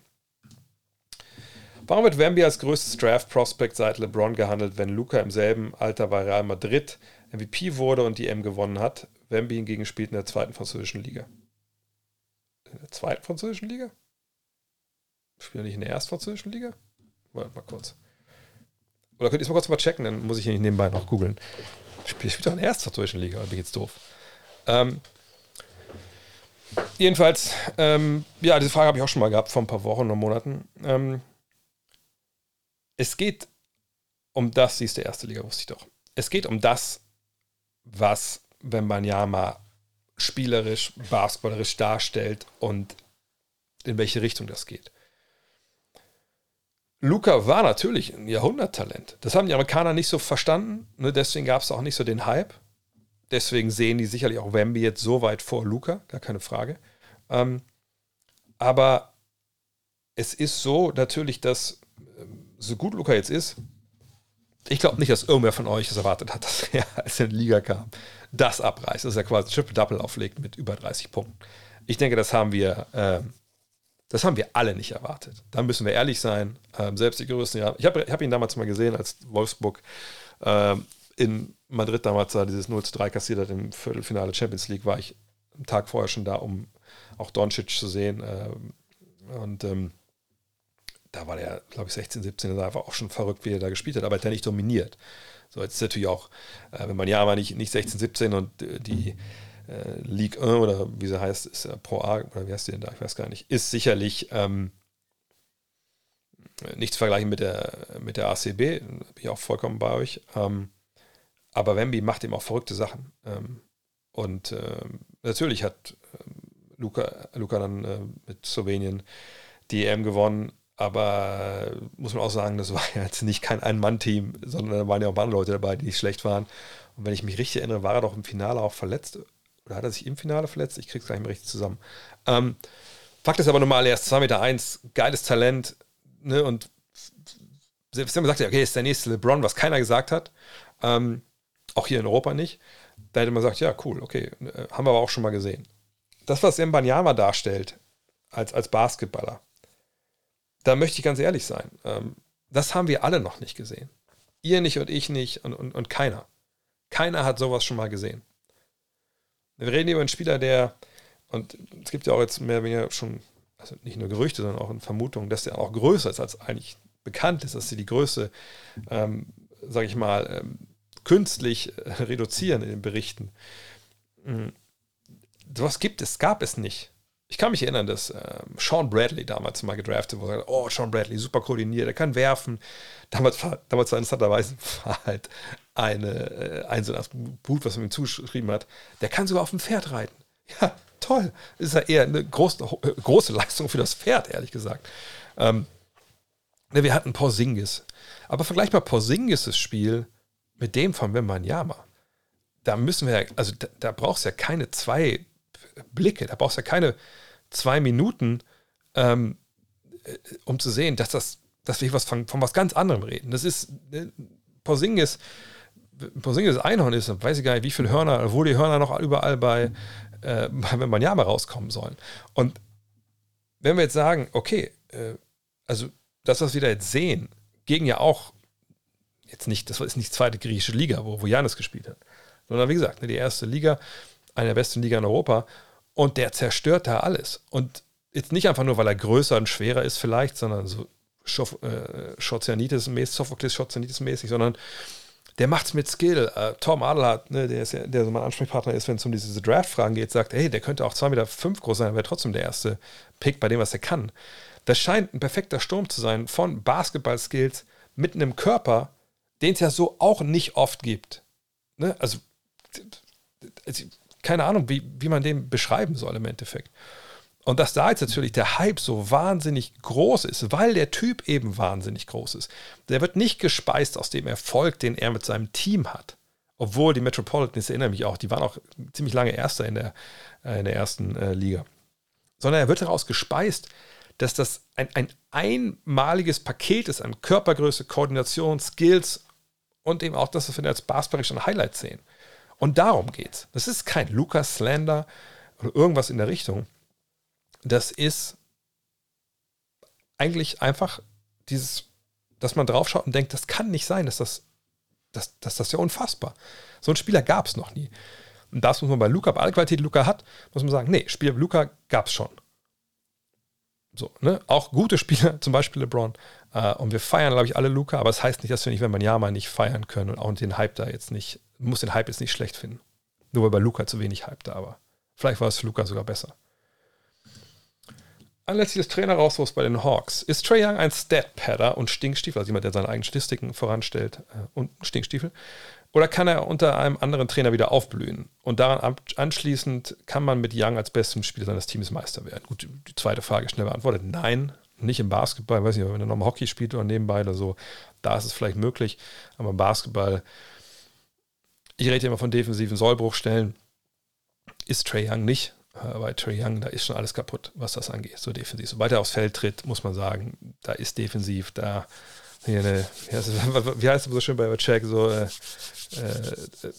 Warum wird Wemby als größtes Draft-Prospect seit LeBron gehandelt, wenn Luca im selben Alter bei Real Madrid MVP wurde und die M gewonnen hat? Wemby hingegen spielt in der zweiten französischen Liga. In der zweiten französischen Liga? Spielt er nicht in der ersten französischen Liga? Warte mal kurz. Oder könnt ihr es mal kurz mal checken, dann muss ich hier nicht nebenbei noch googeln. Spielt, spielt doch in der ersten französischen Liga, ich jetzt doof. Ähm, jedenfalls, ähm, ja, diese Frage habe ich auch schon mal gehabt vor ein paar Wochen oder Monaten. Ähm, es geht um das, sie ist der erste Liga, wusste ich doch. Es geht um das, was wenn man ja mal spielerisch, basketballerisch darstellt und in welche Richtung das geht. Luca war natürlich ein Jahrhunderttalent. Das haben die Amerikaner nicht so verstanden. Ne? Deswegen gab es auch nicht so den Hype. Deswegen sehen die sicherlich auch Wemby jetzt so weit vor Luca, gar keine Frage. Ähm, aber es ist so natürlich, dass ähm, so gut Luca jetzt ist, ich glaube nicht, dass irgendwer von euch es erwartet hat, dass er, als er in die Liga kam, das abreißt, dass er quasi Triple-Double auflegt mit über 30 Punkten. Ich denke, das haben wir, äh, das haben wir alle nicht erwartet. Da müssen wir ehrlich sein. Ähm, selbst die größten, ja, ich habe hab ihn damals mal gesehen, als Wolfsburg äh, in Madrid damals da dieses 0 zu 3 kassiert hat im Viertelfinale Champions League, war ich am Tag vorher schon da, um auch Doncic zu sehen. Äh, und ähm, da war der, glaube ich, 16, 17, das war einfach auch schon verrückt, wie er da gespielt hat, aber er hat ja nicht dominiert. So, jetzt ist natürlich auch, äh, wenn man ja mal nicht, nicht 16, 17 und äh, die äh, League 1 oder wie sie heißt, ist äh, Pro A, oder wie heißt die denn da, ich weiß gar nicht, ist sicherlich ähm, nicht zu vergleichen mit der, mit der ACB, bin ich auch vollkommen bei euch. Ähm, aber Wemby macht eben auch verrückte Sachen. Ähm, und ähm, natürlich hat ähm, Luca, Luca dann äh, mit Slowenien die EM gewonnen, aber muss man auch sagen, das war jetzt nicht kein Ein-Mann-Team, sondern da waren ja auch andere Leute dabei, die nicht schlecht waren. Und wenn ich mich richtig erinnere, war er doch im Finale auch verletzt. Oder hat er sich im Finale verletzt? Ich krieg's nicht mehr richtig zusammen. Ähm, Fakt ist aber normal, er ist 2,1 Meter, eins, geiles Talent. Ne? Und selbst wenn man sagt, okay, ist der nächste LeBron, was keiner gesagt hat, ähm, auch hier in Europa nicht, da hätte man gesagt, ja, cool, okay, äh, haben wir aber auch schon mal gesehen. Das, was Mbanyama darstellt als, als Basketballer, da möchte ich ganz ehrlich sein. Ähm, das haben wir alle noch nicht gesehen. Ihr nicht und ich nicht und, und, und keiner. Keiner hat sowas schon mal gesehen. Wir reden über einen Spieler, der, und es gibt ja auch jetzt mehr oder weniger schon, also nicht nur Gerüchte, sondern auch eine Vermutung, dass der auch größer ist, als eigentlich bekannt ist, dass sie die Größe, ähm, sage ich mal, ähm, künstlich äh, reduzieren in den Berichten. Mhm. Sowas gibt es, gab es nicht. Ich kann mich erinnern, dass äh, Sean Bradley damals mal gedraftet wurde. Oh, Sean Bradley, super koordiniert, er kann werfen. Damals war, damals war interessanterweise war halt eine, äh, ein so ein Buch, was man ihm zugeschrieben hat. Der kann sogar auf dem Pferd reiten. Ja, toll. Das ist ja eher eine große, große Leistung für das Pferd, ehrlich gesagt. Ähm, ne, wir hatten Porzingis. Aber vergleich mal Porzingis' Spiel mit dem von Wembanyama. Da müssen wir also da, da brauchst du ja keine zwei Blicke, da brauchst du ja keine zwei Minuten, ähm, äh, um zu sehen, dass das, dass wir was von, von was ganz anderem reden. Das ist äh, Porzingis, Porzingis Einhorn ist, weiß ich gar nicht, wie viele Hörner, wo die Hörner noch überall bei, äh, ja mal rauskommen sollen. Und wenn wir jetzt sagen, okay, äh, also dass wir es wieder jetzt sehen, gegen ja auch, jetzt nicht, das ist nicht die zweite griechische Liga, wo, wo Janis gespielt hat, sondern wie gesagt, ne, die erste Liga, eine der besten Liga in Europa und der zerstört da alles. Und jetzt nicht einfach nur, weil er größer und schwerer ist vielleicht, sondern so äh, Schotianitis-mäßig, Sophokles Schotianitis-mäßig, sondern der macht es mit Skill. Uh, Tom Adelhardt, ne, der, ist ja, der so mein Ansprechpartner ist, wenn es um diese Draft-Fragen geht, sagt, hey, der könnte auch 2,5 Meter fünf groß sein, wäre trotzdem der erste Pick bei dem, was er kann. Das scheint ein perfekter Sturm zu sein von Basketball-Skills mit einem Körper, den es ja so auch nicht oft gibt. Ne? Also, keine Ahnung, wie, wie man den beschreiben soll im Endeffekt. Und dass da jetzt natürlich der Hype so wahnsinnig groß ist, weil der Typ eben wahnsinnig groß ist. Der wird nicht gespeist aus dem Erfolg, den er mit seinem Team hat. Obwohl die Metropolitans, erinnere mich auch, die waren auch ziemlich lange Erster in der, äh, in der ersten äh, Liga. Sondern er wird daraus gespeist, dass das ein, ein einmaliges Paket ist an Körpergröße, Koordination, Skills und eben auch das, was wir als basketballisch an Highlights sehen. Und darum geht's. Das ist kein Lucas Slander oder irgendwas in der Richtung das ist eigentlich einfach dieses, dass man draufschaut und denkt, das kann nicht sein, dass das, das, das, das ist ja unfassbar. So einen Spieler gab es noch nie. Und das muss man bei Luca, bei aller Qualität, die Luca hat, muss man sagen, nee, Spieler Luca gab es schon. So, ne? Auch gute Spieler, zum Beispiel LeBron. Äh, und wir feiern, glaube ich, alle Luca, aber es das heißt nicht, dass wir nicht, wenn man ja mal nicht feiern können und auch den Hype da jetzt nicht, muss den Hype jetzt nicht schlecht finden. Nur weil bei Luca zu wenig Hype da war. Vielleicht war es für Luca sogar besser. Ein letztes Trainer-Rauswurf bei den Hawks. Ist Trey Young ein Stat-Padder und Stinkstiefel, also jemand, der seine eigenen Statistiken voranstellt äh, und Stinkstiefel? Oder kann er unter einem anderen Trainer wieder aufblühen? Und daran anschließend kann man mit Young als bestem Spieler seines Teams Meister werden? Gut, die zweite Frage schnell beantwortet. Nein, nicht im Basketball. weiß nicht, wenn er nochmal Hockey spielt oder nebenbei oder so, da ist es vielleicht möglich. Aber im Basketball, ich rede immer von defensiven Sollbruchstellen, ist Trey Young nicht. Äh, bei Trey Young, da ist schon alles kaputt, was das angeht, so defensiv. Sobald er aufs Feld tritt, muss man sagen, da ist defensiv, da hier eine, wie heißt es, wie heißt es so schön bei Check, so, äh, äh,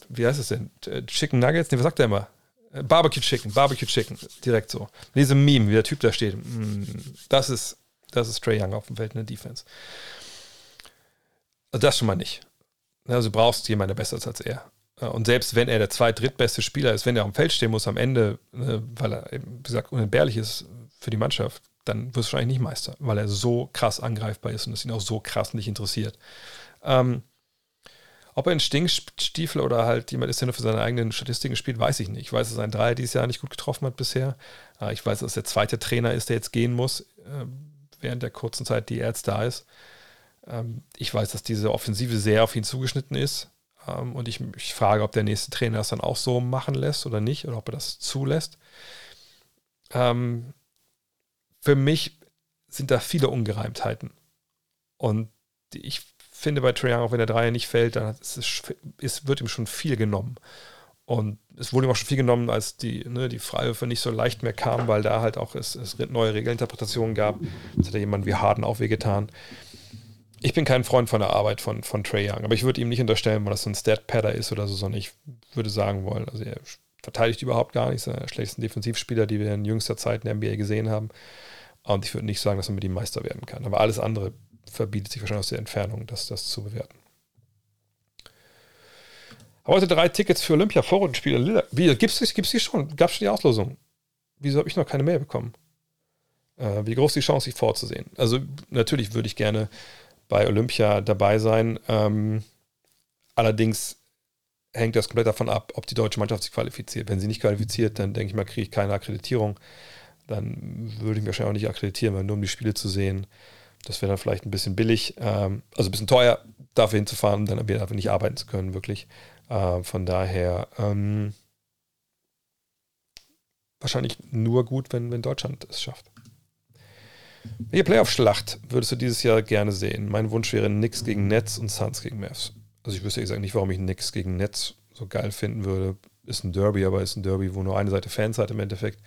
wie heißt es denn? Chicken Nuggets? Nee, was sagt er immer? Äh, Barbecue Chicken, Barbecue Chicken, direkt so. Diese Meme, wie der Typ da steht, mm, das ist, das ist Trey Young auf dem Feld in der Defense. Also das schon mal nicht. Also du brauchst jemanden, der besser ist als er. Und selbst wenn er der zweit-, drittbeste Spieler ist, wenn er am Feld stehen muss am Ende, ne, weil er, wie gesagt, unentbehrlich ist für die Mannschaft, dann wirst du wahrscheinlich nicht Meister, weil er so krass angreifbar ist und es ihn auch so krass nicht interessiert. Ähm, ob er ein Stinkstiefel oder halt jemand ist, der nur für seine eigenen Statistiken spielt, weiß ich nicht. Ich weiß, dass ein Dreier dieses Jahr nicht gut getroffen hat bisher. Äh, ich weiß, dass der zweite Trainer ist, der jetzt gehen muss, äh, während der kurzen Zeit, die er jetzt da ist. Ähm, ich weiß, dass diese Offensive sehr auf ihn zugeschnitten ist. Ähm, und ich, ich frage, ob der nächste Trainer das dann auch so machen lässt oder nicht, oder ob er das zulässt. Ähm, für mich sind da viele Ungereimtheiten. Und ich finde bei Trae auch wenn der Dreier nicht fällt, dann ist es, ist, wird ihm schon viel genommen. Und es wurde ihm auch schon viel genommen, als die, ne, die Freiwürfe nicht so leicht mehr kamen, weil da halt auch es, es neue Regelinterpretationen gab. Das hat ja jemand wie Harden auch wehgetan. Ich bin kein Freund von der Arbeit von, von Trey Young, aber ich würde ihm nicht unterstellen, weil das so ein Stat-Padder ist oder so, sondern ich würde sagen wollen, also er verteidigt überhaupt gar nicht, ist der schlechtesten Defensivspieler, die wir in jüngster Zeit in der NBA gesehen haben. Und ich würde nicht sagen, dass er mit ihm Meister werden kann. Aber alles andere verbietet sich wahrscheinlich aus der Entfernung, das, das zu bewerten. Heute drei Tickets für Olympia-Vorrundenspiele. Wie, gibt es die schon? Gab es schon die Auslosung? Wieso habe ich noch keine Mail bekommen? Äh, wie groß die Chance, sich vorzusehen? Also, natürlich würde ich gerne bei Olympia dabei sein. Ähm, allerdings hängt das komplett davon ab, ob die deutsche Mannschaft sich qualifiziert. Wenn sie nicht qualifiziert, dann denke ich mal, kriege ich keine Akkreditierung. Dann würde ich mich wahrscheinlich auch nicht akkreditieren, weil nur um die Spiele zu sehen, das wäre dann vielleicht ein bisschen billig, ähm, also ein bisschen teuer, dafür hinzufahren und dann dafür nicht arbeiten zu können, wirklich. Äh, von daher ähm, wahrscheinlich nur gut, wenn, wenn Deutschland es schafft. Welche Playoff-Schlacht würdest du dieses Jahr gerne sehen? Mein Wunsch wäre Knicks gegen Nets und Suns gegen Mavs. Also ich wüsste ehrlich gesagt nicht, warum ich Knicks gegen Nets so geil finden würde. Ist ein Derby, aber ist ein Derby, wo nur eine Seite Fans hat im Endeffekt.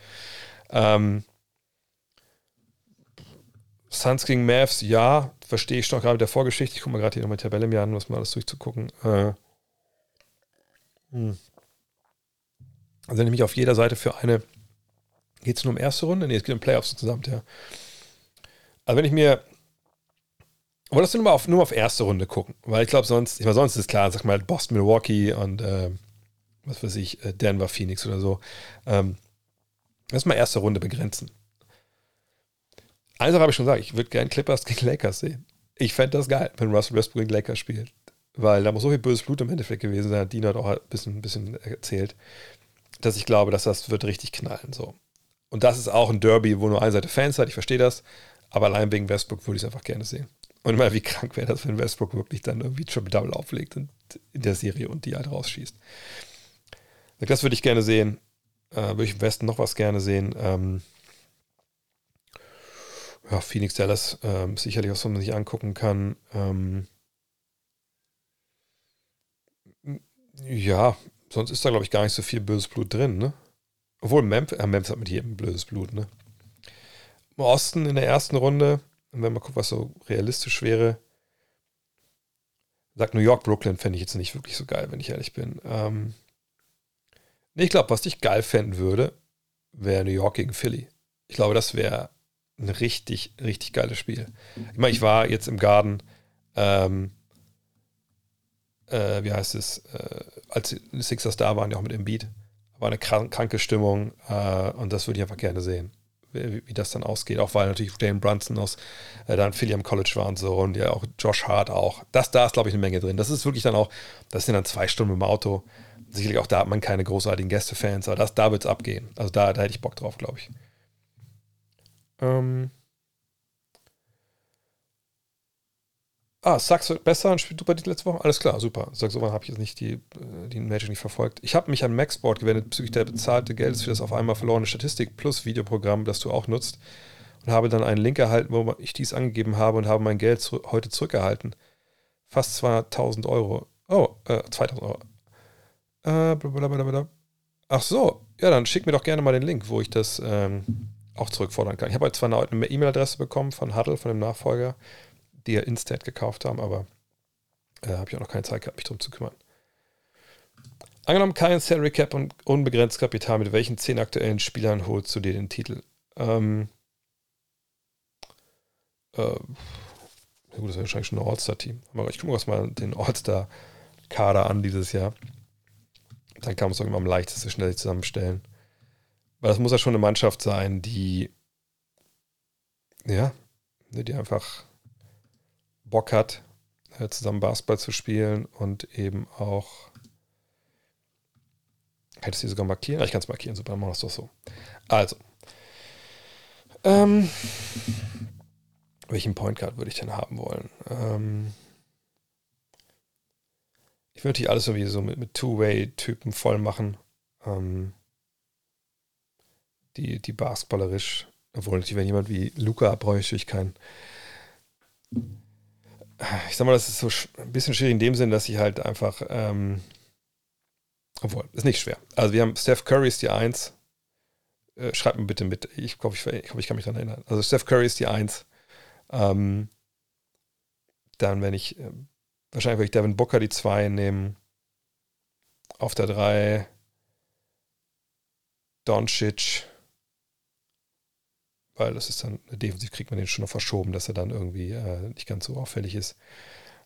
Ähm, Suns gegen Mavs, ja, verstehe ich schon gerade mit der Vorgeschichte. Ich gucke mal gerade hier nochmal die Tabelle mir an, was mal alles durchzugucken. Äh, hm. Also nämlich auf jeder Seite für eine, geht es nur um erste Runde? Nee, es geht um Playoffs insgesamt, ja. Also wenn ich mir Aber das nur mal auf, nur auf erste Runde gucken, weil ich glaube, sonst, ich meine, sonst ist klar, sag mal Boston, Milwaukee und äh, was weiß ich, äh, Denver, Phoenix oder so. Ähm, lass mal erste Runde begrenzen. Eine Sache habe ich schon gesagt, ich würde gerne Clippers gegen Lakers sehen. Ich fände das geil, wenn Russell Westbrook gegen Lakers spielt. Weil da muss so viel böses Blut im Endeffekt gewesen sein, hat Dina hat auch ein bisschen, ein bisschen erzählt, dass ich glaube, dass das wird richtig knallen. So. Und das ist auch ein Derby, wo nur eine Seite Fans hat, ich verstehe das, aber allein wegen Westbrook würde ich es einfach gerne sehen. Und mal, wie krank wäre das, wenn Westbrook wirklich dann irgendwie Triple-Double auflegt in der Serie und die halt rausschießt. Das würde ich gerne sehen. Äh, würde ich im Westen noch was gerne sehen. Ähm, ja, Phoenix Dallas ähm, sicherlich was, was man sich angucken kann. Ähm, ja, sonst ist da, glaube ich, gar nicht so viel böses Blut drin, ne? Obwohl Memphis, äh, Memphis hat mit jedem blödes Blut, ne? Im Osten in der ersten Runde, wenn man guckt, was so realistisch wäre, sagt New York, Brooklyn fände ich jetzt nicht wirklich so geil, wenn ich ehrlich bin. Ähm, ich glaube, was ich geil fänden würde, wäre New York gegen Philly. Ich glaube, das wäre ein richtig, richtig geiles Spiel. Ich meine, ich war jetzt im Garten, ähm, äh, wie heißt es, äh, als die Sixers da waren, ja auch mit dem Beat. War eine kranke Stimmung äh, und das würde ich einfach gerne sehen, wie, wie, das dann ausgeht. Auch weil natürlich Dane Brunson aus äh, da in Philly am College war und so und ja auch Josh Hart auch. Das, da ist, glaube ich, eine Menge drin. Das ist wirklich dann auch, das sind dann zwei Stunden im Auto. Sicherlich auch da hat man keine großartigen Gästefans, aber das, da wird es abgehen. Also da, da hätte ich Bock drauf, glaube ich. Ähm. Ah, Sachs wird besser und spielt super die letzte Woche. Alles klar, super. So habe ich jetzt nicht die, äh, die Magic nicht verfolgt. Ich habe mich an Maxboard gewendet bezüglich der bezahlte Geldes für das auf einmal verlorene Statistik plus Videoprogramm, das du auch nutzt. Und habe dann einen Link erhalten, wo ich dies angegeben habe und habe mein Geld zu, heute zurückerhalten. Fast 2000 Euro. Oh, äh, 2000 Euro. Äh, blablabla. Ach so, ja, dann schick mir doch gerne mal den Link, wo ich das ähm, auch zurückfordern kann. Ich habe halt zwar eine E-Mail-Adresse bekommen von Huddle, von dem Nachfolger, die ja Instant gekauft haben, aber äh, habe ich auch noch keine Zeit gehabt, mich darum zu kümmern. Angenommen, kein Salary Cap und unbegrenzt Kapital, mit welchen zehn aktuellen Spielern holst du dir den Titel? Ähm, äh, gut, das ist wahrscheinlich schon ein All-Star-Team. Aber ich gucke mir mal den All-Star-Kader an dieses Jahr. Dann kann man es auch immer am leichtesten schnell zusammenstellen. Weil das muss ja schon eine Mannschaft sein, die, ja, die einfach Bock hat, äh, zusammen Basketball zu spielen und eben auch. Hättest du sogar markieren? Ich kann es markieren, super, dann machen wir es doch so. Also. Ähm, welchen Point Guard würde ich denn haben wollen? Ähm, ich würde natürlich alles irgendwie so mit, mit Two-Way-Typen voll machen. Ähm, die, die basketballerisch, obwohl natürlich, wenn jemand wie Luca bräuchte ich keinen. Ich sag mal, das ist so ein bisschen schwierig in dem Sinn, dass ich halt einfach, ähm, obwohl, ist nicht schwer. Also wir haben Steph Curry ist die Eins. Äh, schreibt mir bitte mit. Ich hoffe, ich, ich, ich kann mich daran erinnern. Also Steph Curry ist die Eins. Ähm, dann, wenn ich, äh, wahrscheinlich würde ich Devin Booker die Zwei nehmen. Auf der Drei Doncic weil das ist dann, defensiv kriegt man den schon noch verschoben, dass er dann irgendwie äh, nicht ganz so auffällig ist.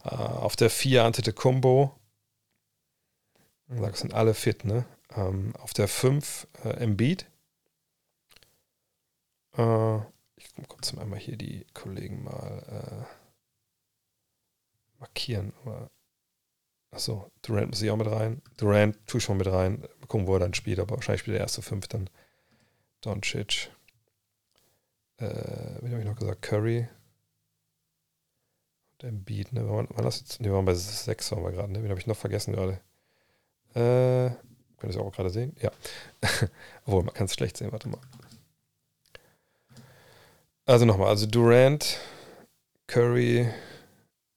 Äh, auf der 4 Antete Combo. Das sind alle fit, ne? Ähm, auf der 5 äh, Embiid. Äh, ich kurz einmal hier die Kollegen mal äh, markieren. Achso, Durant muss ich auch mit rein. Durant tue ich schon mit rein. Mal gucken, wo er dann spielt, aber wahrscheinlich spielt der erste 5 dann. Doncic äh, wie habe ich noch gesagt? Curry. Und Embiid, ne? War, war das jetzt? Ne, wir waren bei 6 waren wir gerade, ne? Wen habe ich noch vergessen gerade? Äh, könnt ihr es auch gerade sehen? Ja. Obwohl, man kann es schlecht sehen, warte mal. Also nochmal, also Durant, Curry,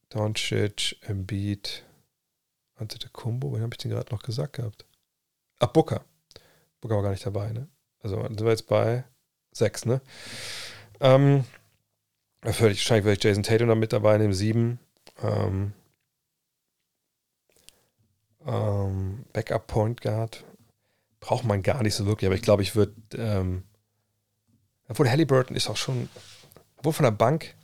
Doncic, Embiid, Antetokounmpo, wen habe ich denn gerade noch gesagt gehabt? Ach, Booker. Booker war gar nicht dabei, ne? Also sind wir jetzt bei 6, ne? Ähm, wahrscheinlich würde ich Jason Tatum da mit dabei nehmen, sieben. Ähm, ähm, Backup Point Guard braucht man gar nicht so wirklich, aber ich glaube, ich würde, ähm, obwohl Halliburton ist auch schon, obwohl von der Bank,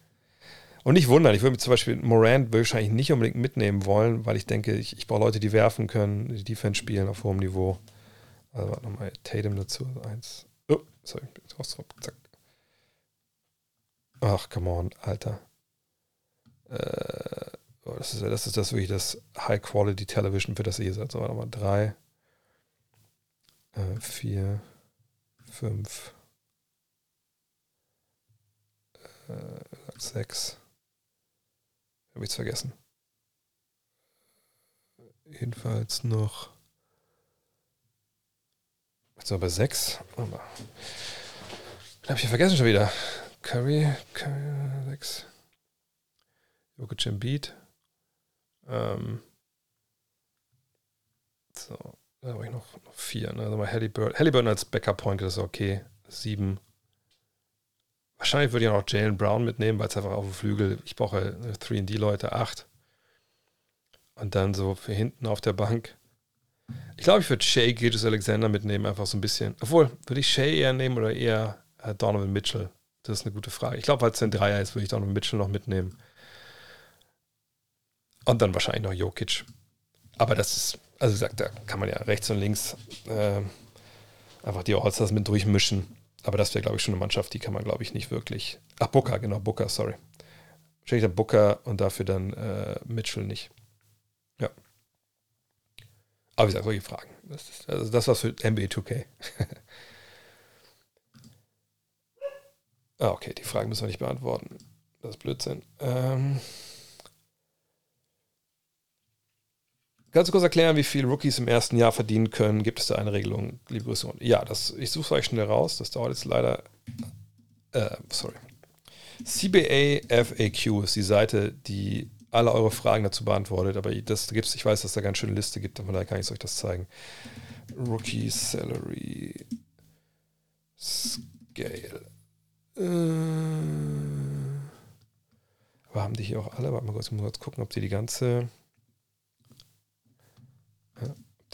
Und nicht wundern, ich würde zum Beispiel Morant wahrscheinlich nicht unbedingt mitnehmen wollen, weil ich denke, ich, ich brauche Leute, die werfen können, die Defense spielen auf hohem Niveau. Also warte nochmal, Tatum dazu, eins. Oh, sorry, zack. Ach, come on, Alter. Äh, oh, das, ist, das ist das wirklich das High-Quality Television, für das ihr seid. So, warte mal, drei, äh, vier, fünf, äh, sechs. Habe ich es vergessen. Jedenfalls noch. Jetzt noch bei sechs. Habe ich vergessen schon wieder. Curry, Curry, sechs. Jokic Embiid. Ähm. So, da habe ich noch, noch vier. Ne? Also mal Halliburton. Halliburton als Backup-Point, ist okay. Sieben. Wahrscheinlich würde ich auch noch Jalen Brown mitnehmen, weil es einfach auf dem Flügel, ich brauche 3D-Leute, 8. Und dann so für hinten auf der Bank. Ich glaube, ich würde Shay Gilgis Alexander mitnehmen, einfach so ein bisschen. Obwohl, würde ich Shay eher nehmen oder eher äh, Donovan Mitchell? Das ist eine gute Frage. Ich glaube, weil es ein Dreier ist, würde ich Donovan Mitchell noch mitnehmen. Und dann wahrscheinlich noch Jokic. Aber das ist, also gesagt, da kann man ja rechts und links äh, einfach die Allstars mit durchmischen. Aber das wäre, glaube ich, schon eine Mannschaft, die kann man, glaube ich, nicht wirklich. Ach, Booker, genau, Booker, sorry. Wahrscheinlich der Booker und dafür dann äh, Mitchell nicht. Ja. Aber wie gesagt, solche Fragen. Das ist, also das war's für NBA 2K. ah, okay, die Fragen müssen wir nicht beantworten. Das ist Blödsinn. Ähm. Kannst du kurz erklären, wie viel Rookies im ersten Jahr verdienen können? Gibt es da eine Regelung, liebe Grüße? Ja, das, ich suche es euch schnell raus. Das dauert jetzt leider. Äh, sorry. CBA FAQ ist die Seite, die alle eure Fragen dazu beantwortet. Aber das gibt's, ich weiß, dass da ganz schöne Liste gibt, von daher kann ich euch das zeigen. Rookie Salary Scale. Äh, aber haben die hier auch alle? Warte mal kurz, ich muss kurz gucken, ob die die ganze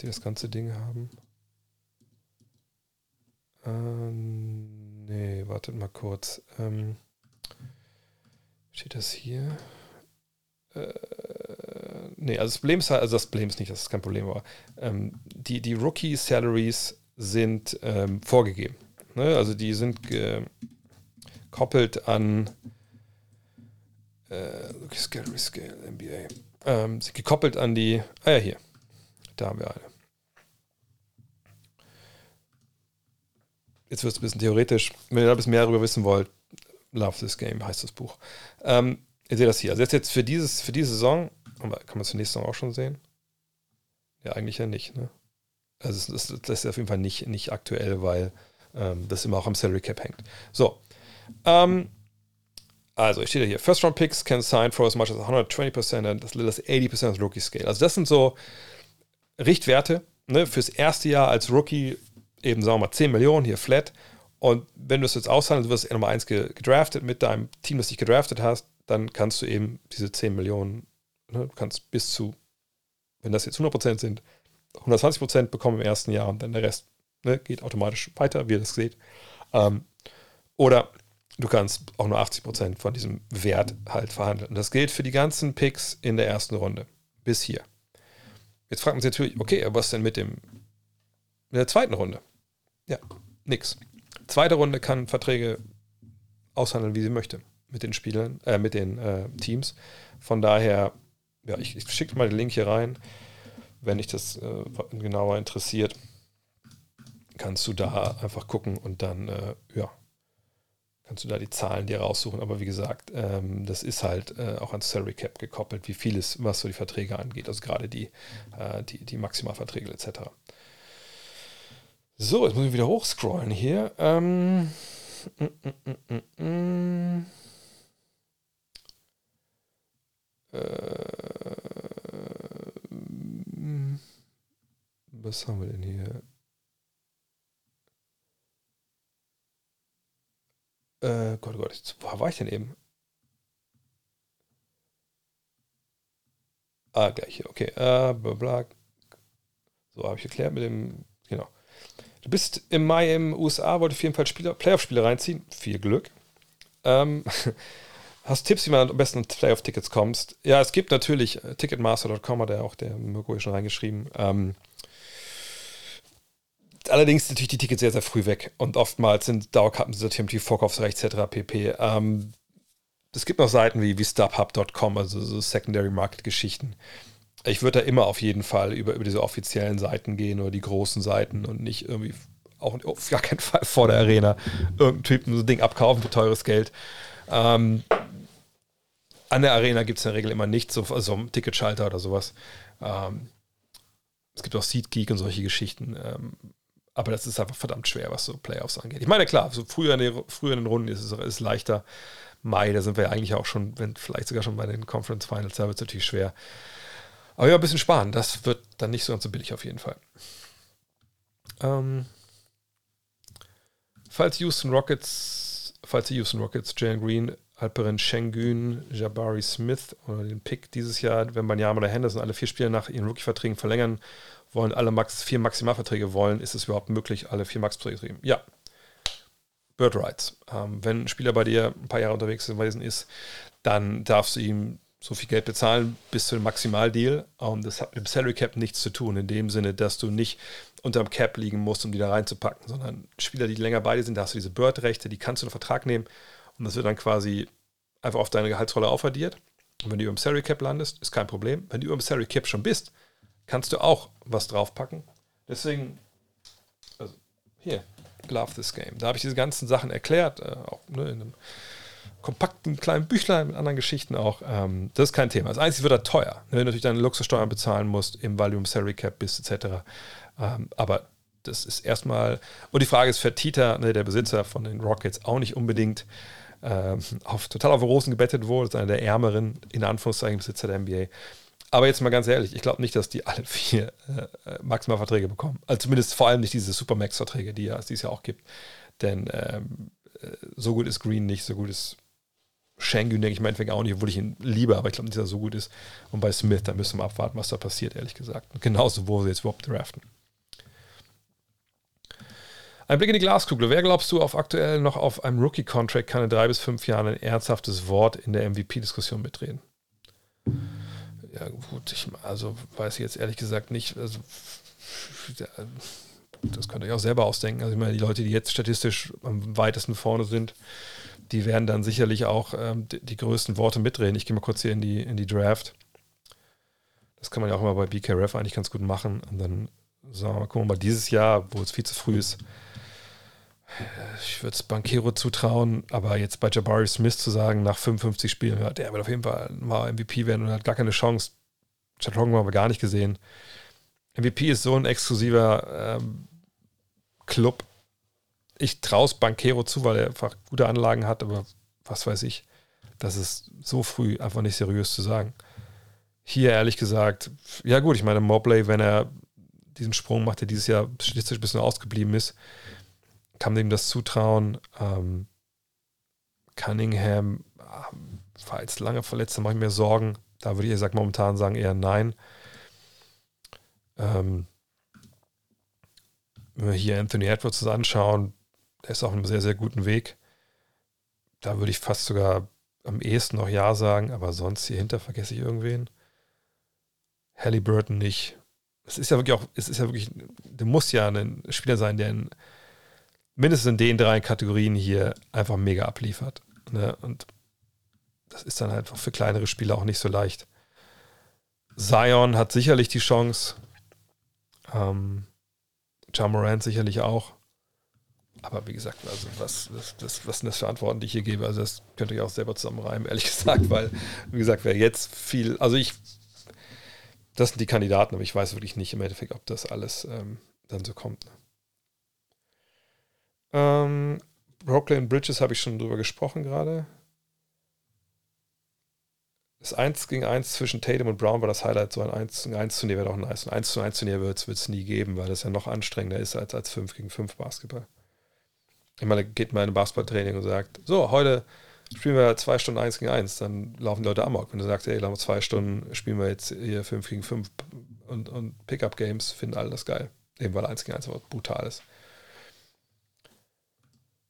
die das ganze Ding haben. Ähm, nee, wartet mal kurz. Ähm, steht das hier? Äh, nee, also das Problem ist halt, also das Problem ist nicht, das ist kein Problem, aber ähm, die, die Rookie-Salaries sind ähm, vorgegeben. Ne? Also die sind gekoppelt an äh, Scale, Scale, NBA. Ähm, gekoppelt an die, ah ja, hier. Da haben wir eine. Jetzt wird es ein bisschen theoretisch. Wenn ihr da ein bisschen mehr darüber wissen wollt, Love This Game heißt das Buch. Ähm, ihr seht das hier. Also jetzt, jetzt für, dieses, für diese Saison, kann man es für nächste Saison auch schon sehen? Ja, eigentlich ja nicht. Ne? Also das, das, ist auf jeden Fall nicht, nicht aktuell, weil ähm, das immer auch am Salary Cap hängt. So. Ähm, also, ich stehe hier. First Round Picks can sign for as much as 120% and as little as 80% of Rookie Scale. Also, das sind so Richtwerte ne, fürs erste Jahr als Rookie, eben sagen wir mal 10 Millionen hier flat. Und wenn du es jetzt aushandelst, du wirst Nummer 1 gedraftet mit deinem Team, das dich gedraftet hast, dann kannst du eben diese 10 Millionen, ne, du kannst bis zu, wenn das jetzt 100% sind, 120% bekommen im ersten Jahr und dann der Rest ne, geht automatisch weiter, wie ihr das seht. Ähm, oder du kannst auch nur 80% von diesem Wert halt verhandeln. Und das gilt für die ganzen Picks in der ersten Runde. Bis hier. Jetzt fragt man sich natürlich, okay, was denn mit dem in der zweiten Runde? Ja, nix. Zweite Runde kann Verträge aushandeln, wie sie möchte, mit den Spielern, äh, mit den äh, Teams. Von daher, ja, ich, ich schicke mal den Link hier rein. Wenn dich das äh, genauer interessiert, kannst du da einfach gucken und dann, äh, ja, kannst du da die Zahlen dir raussuchen. Aber wie gesagt, ähm, das ist halt äh, auch ans Salary Cap gekoppelt, wie viel ist, was so die Verträge angeht. Also gerade die, äh, die, die Maximalverträge etc. So, jetzt muss ich wieder hochscrollen hier. Ähm, mm, mm, mm, äh, was haben wir denn hier? Äh, Gott, oh Gott, wo war ich denn eben? Ah, gleich hier, okay. Äh, bla, bla. So, habe ich erklärt mit dem, genau. Du bist im Mai im USA, wollte auf jeden Fall Playoff-Spiele reinziehen. Viel Glück. Ähm, Hast Tipps, wie man am besten an Playoff-Tickets kommst? Ja, es gibt natürlich äh, Ticketmaster.com, hat er auch der Mirko schon reingeschrieben. Ähm, allerdings natürlich die Tickets sehr, sehr früh weg und oftmals sind Dauerkarten dieser TMT-Vorkaufsrecht etc. pp. Ähm, es gibt noch Seiten wie, wie StubHub.com, also so Secondary Market-Geschichten. Ich würde da immer auf jeden Fall über, über diese offiziellen Seiten gehen oder die großen Seiten und nicht irgendwie auch auf gar keinen Fall vor der Arena irgendeinen Typen so ein Ding abkaufen für teures Geld. Ähm, an der Arena gibt es in der Regel immer nichts, so, also einen Ticketschalter oder sowas. Ähm, es gibt auch SeatGeek und solche Geschichten. Ähm, aber das ist einfach verdammt schwer, was so Playoffs angeht. Ich meine, klar, so früher in, den, früher in den Runden ist es ist leichter. Mai, da sind wir ja eigentlich auch schon, wenn vielleicht sogar schon bei den Conference Finals, da wird es natürlich schwer. Aber ja, ein bisschen sparen. Das wird dann nicht so ganz so billig auf jeden Fall. Ähm, falls Houston Rockets, falls die Houston Rockets Jalen Green Alperen Schengen, Jabari Smith oder den Pick dieses Jahr, wenn Banyama oder Henderson alle vier Spiele nach ihren Rookie-Verträgen verlängern wollen, alle Max, vier Maximalverträge wollen, ist es überhaupt möglich, alle vier Max-Verträge zu geben? Ja. Bird Rights. Ähm, wenn ein Spieler bei dir ein paar Jahre unterwegs gewesen ist, dann darfst du ihm so viel Geld bezahlen bis zu dem Maximaldeal. Und das hat mit dem Salary Cap nichts zu tun, in dem Sinne, dass du nicht unter dem Cap liegen musst, um die da reinzupacken, sondern Spieler, die länger bei dir sind, da hast du diese Bird-Rechte, die kannst du in Vertrag nehmen und das wird dann quasi einfach auf deine Gehaltsrolle aufaddiert. Und wenn du über dem Salary Cap landest, ist kein Problem. Wenn du über dem Salary Cap schon bist, kannst du auch was draufpacken. Deswegen, also hier, Love This Game. Da habe ich diese ganzen Sachen erklärt, äh, auch ne, in einem kompakten kleinen Büchlein mit anderen Geschichten auch. Ähm, das ist kein Thema. Das Einzige wird da teuer, ne, wenn du natürlich deine Luxussteuern bezahlen musst, im Volume Salary Cap bist, etc. Ähm, aber das ist erstmal, und die Frage ist für Tita, ne, der Besitzer von den Rockets, auch nicht unbedingt äh, auf, total auf Rosen gebettet wurde, ist einer der ärmeren, in Anführungszeichen, Besitzer der NBA. Aber jetzt mal ganz ehrlich, ich glaube nicht, dass die alle vier äh, Maximalverträge bekommen. Also zumindest vor allem nicht diese Supermax-Verträge, die, die es ja auch gibt. Denn ähm, äh, so gut ist Green nicht, so gut ist Schengen, denke ich meinetwegen auch nicht, obwohl ich ihn liebe, aber ich glaube nicht, dass er so gut ist. Und bei Smith, da müssen wir abwarten, was da passiert, ehrlich gesagt. Und genauso, wo sie jetzt überhaupt draften. Ein Blick in die Glaskugel. Wer glaubst du auf aktuell noch auf einem Rookie-Contract kann in drei bis fünf Jahren ein ernsthaftes Wort in der MVP-Diskussion mitreden? Ja, gut, ich also weiß ich jetzt ehrlich gesagt nicht. Also, das könnt ihr euch auch selber ausdenken. Also, ich meine, die Leute, die jetzt statistisch am weitesten vorne sind, die werden dann sicherlich auch ähm, die, die, größten Worte mitreden. Ich gehe mal kurz hier in die, in die Draft. Das kann man ja auch immer bei BKRF eigentlich ganz gut machen. Und dann sagen wir mal, gucken wir mal dieses Jahr, wo es viel zu früh ist, ich würde es Bankero zutrauen, aber jetzt bei Jabari Smith zu sagen, nach 55 Spielen, ja, der wird auf jeden Fall mal MVP werden und hat gar keine Chance. Chad Long haben wir gar nicht gesehen. MVP ist so ein exklusiver ähm, Club. Ich traue es Bankero zu, weil er einfach gute Anlagen hat, aber was weiß ich, das ist so früh einfach nicht seriös zu sagen. Hier ehrlich gesagt, ja gut, ich meine, Mobley, wenn er diesen Sprung macht, der dieses Jahr statistisch ein bisschen ausgeblieben ist, kann man ihm das zutrauen. Ähm, Cunningham ähm, war jetzt lange verletzt, da mache ich mir Sorgen. Da würde ich gesagt momentan sagen eher nein. Ähm, wenn wir hier Anthony Edwards anschauen, der ist auf einem sehr, sehr guten Weg. Da würde ich fast sogar am ehesten noch Ja sagen, aber sonst hier hinter vergesse ich irgendwen. Halliburton nicht. Es ist ja wirklich auch, es ist ja wirklich, der muss ja ein Spieler sein, der in mindestens in den drei Kategorien hier einfach mega abliefert. Ne? Und das ist dann einfach für kleinere Spieler auch nicht so leicht. Zion hat sicherlich die Chance. Ähm, Morant sicherlich auch. Aber wie gesagt, also was, was, was, was sind das für Antworten, die ich hier gebe? Also das könnt ihr auch selber zusammenreimen, ehrlich gesagt, weil, wie gesagt, wer jetzt viel, also ich, das sind die Kandidaten, aber ich weiß wirklich nicht im Endeffekt, ob das alles ähm, dann so kommt. Ne? Ähm, Brooklyn Bridges habe ich schon drüber gesprochen gerade. Das 1 gegen 1 zwischen Tatum und Brown war das Highlight. So ein 1 gegen 1 Turnier wäre doch nice. Ein 1 zu 1 Turnier wird es nie geben, weil das ja noch anstrengender ist als, als 5 gegen 5 Basketball. Ich meine, geht mal in ein Basketballtraining und sagt, so, heute spielen wir zwei Stunden 1 gegen 1, dann laufen die Leute amok. Wenn du sagst, ey, zwei Stunden spielen wir jetzt hier 5 gegen 5 und, und Pickup-Games, finden alle das geil. Eben weil 1 gegen 1 aber brutal ist.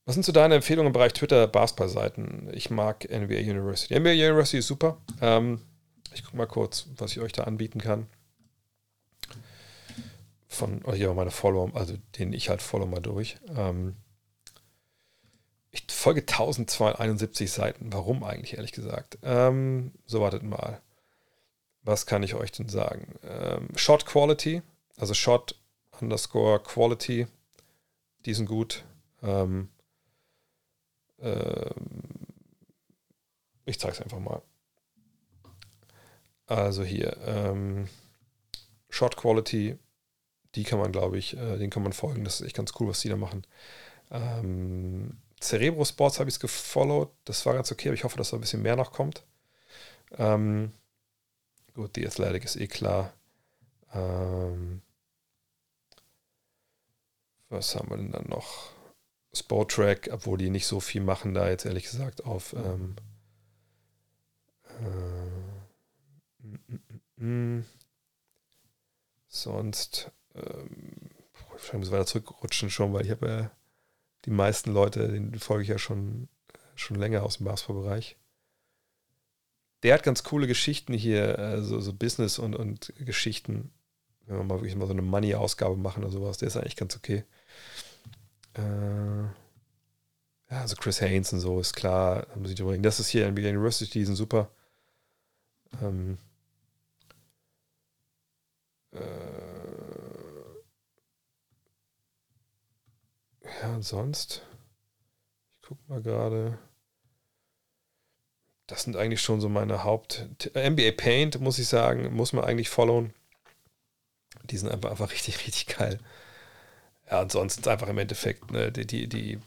Was sind so deine Empfehlungen im Bereich Twitter, Basketball-Seiten? Ich mag NBA University. NBA University ist super. Ähm, ich gucke mal kurz, was ich euch da anbieten kann. Von, oh, hier meine Follower, also den ich halt follow mal durch. Ähm, ich folge 1271 Seiten. Warum eigentlich, ehrlich gesagt? Ähm, so, wartet mal. Was kann ich euch denn sagen? Ähm, Shot Quality, also Shot underscore Quality, die sind gut. Ähm, ähm, ich zeige es einfach mal. Also hier, ähm, Shot Quality, die kann man, glaube ich, äh, den kann man folgen. Das ist echt ganz cool, was die da machen. Ähm, Cerebro Sports habe ich es gefollowt. Das war ganz okay, aber ich hoffe, dass da ein bisschen mehr noch kommt. Ähm, gut, die Athletic ist eh klar. Ähm, was haben wir denn dann noch? Sportrack, obwohl die nicht so viel machen, da jetzt ehrlich gesagt auf. Ähm, äh, mm, mm, mm, sonst. Ähm, ich muss weiter zurückrutschen schon, weil ich habe ja die meisten Leute, den folge ich ja schon, schon länger aus dem Basketballbereich. Der hat ganz coole Geschichten hier, also so Business und, und Geschichten. Wenn wir mal wirklich mal so eine Money-Ausgabe machen oder sowas, der ist eigentlich ganz okay. Äh, ja, also Chris Haynes und so ist klar, muss ich drüber. Das ist hier NBA University, die sind super. Ähm, äh, ja, und sonst, ich guck mal gerade. Das sind eigentlich schon so meine Haupt. NBA Paint, muss ich sagen, muss man eigentlich followen. Die sind einfach, einfach richtig, richtig geil. Ja, ansonsten einfach im Endeffekt ne, die, die, die,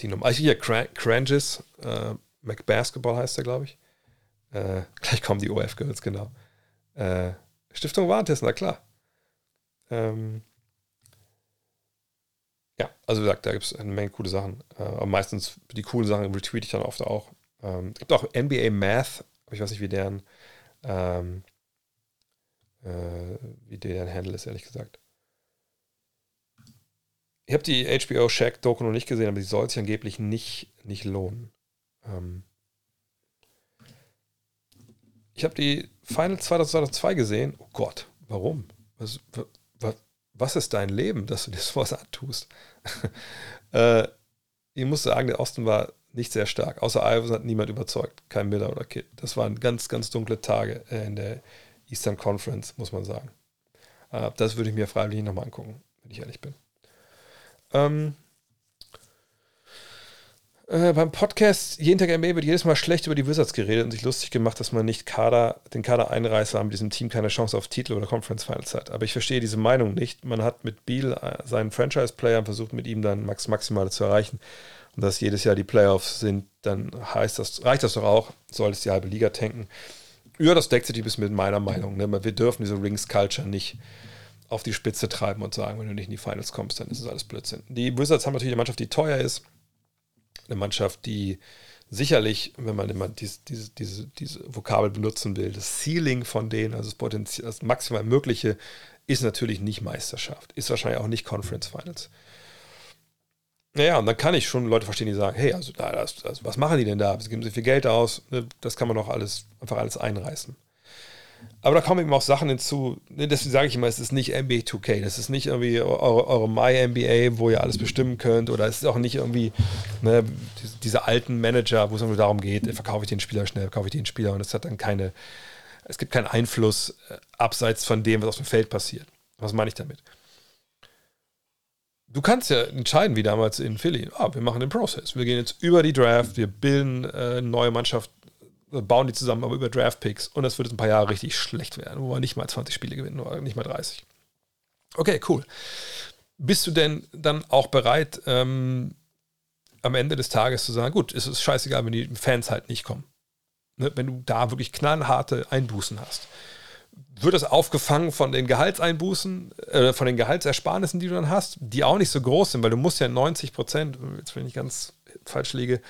die Nummer. Also hier, Crangis, äh, McBasketball heißt der, glaube ich. Äh, gleich kommen die OF Girls, genau. Äh, Stiftung Warentest, na klar. Ähm, ja, also wie gesagt, da gibt es eine Menge coole Sachen. Äh, aber meistens die coolen Sachen retweete ich dann oft auch. Ähm, es gibt auch NBA Math, aber ich weiß nicht, wie deren, ähm, äh, wie deren Handle ist, ehrlich gesagt. Ich habe die HBO Shack-Doku noch nicht gesehen, aber die soll sich angeblich nicht, nicht lohnen. Ähm ich habe die Final 2002 gesehen. Oh Gott, warum? Was, was, was ist dein Leben, dass du dir sowas antust? äh, ich muss sagen, der Osten war nicht sehr stark. Außer Iverson hat niemand überzeugt. Kein Miller oder Kid. Das waren ganz, ganz dunkle Tage äh, in der Eastern Conference, muss man sagen. Äh, das würde ich mir freiwillig nochmal angucken, wenn ich ehrlich bin. Ähm, äh, beim Podcast Jeden Tag NBA wird jedes Mal schlecht über die Wizards geredet und sich lustig gemacht, dass man nicht Kader, den Kader Einreißer mit diesem Team keine Chance auf Titel oder Conference Finals hat. Aber ich verstehe diese Meinung nicht. Man hat mit Beal äh, seinen Franchise-Player versucht, mit ihm dann Max Maximale zu erreichen. Und dass jedes Jahr die Playoffs sind, dann heißt das, reicht das doch auch, soll es die halbe Liga tanken. Ja, das deckt sich ein bisschen mit meiner Meinung. Ne? Wir dürfen diese Rings-Culture nicht auf die Spitze treiben und sagen, wenn du nicht in die Finals kommst, dann ist es alles Blödsinn. Die Wizards haben natürlich eine Mannschaft, die teuer ist. Eine Mannschaft, die sicherlich, wenn man immer diese, diese, diese, diese Vokabel benutzen will, das Ceiling von denen, also das, Potenzial, das maximal Mögliche, ist natürlich nicht Meisterschaft. Ist wahrscheinlich auch nicht Conference Finals. Naja, und dann kann ich schon Leute verstehen, die sagen, hey, also, also was machen die denn da? Sie geben so viel Geld aus, ne, das kann man doch alles, einfach alles einreißen. Aber da kommen eben auch Sachen hinzu. Ne, deswegen sage ich immer, es ist nicht NBA 2K. Das ist nicht irgendwie eure, eure My NBA, wo ihr alles bestimmen könnt. Oder es ist auch nicht irgendwie ne, diese, alten Manager, wo es nur darum geht, verkaufe ich den Spieler schnell, verkaufe ich den Spieler. Und es hat dann keine, es gibt keinen Einfluss äh, abseits von dem, was auf dem Feld passiert. Was meine ich damit? Du kannst ja entscheiden, wie damals in Philly. Ah, wir machen den Prozess. Wir gehen jetzt über die Draft, wir bilden äh, eine neue Mannschaft bauen die zusammen, aber über Draft-Picks. Und das wird jetzt ein paar Jahre richtig schlecht werden, wo wir nicht mal 20 Spiele gewinnen oder nicht mal 30. Okay, cool. Bist du denn dann auch bereit, ähm, am Ende des Tages zu sagen, gut, es ist scheißegal, wenn die Fans halt nicht kommen. Ne? Wenn du da wirklich knallharte Einbußen hast. Wird das aufgefangen von den Gehaltseinbußen, äh, von den Gehaltsersparnissen, die du dann hast, die auch nicht so groß sind, weil du musst ja 90 Prozent, jetzt wenn ich ganz falsch liege,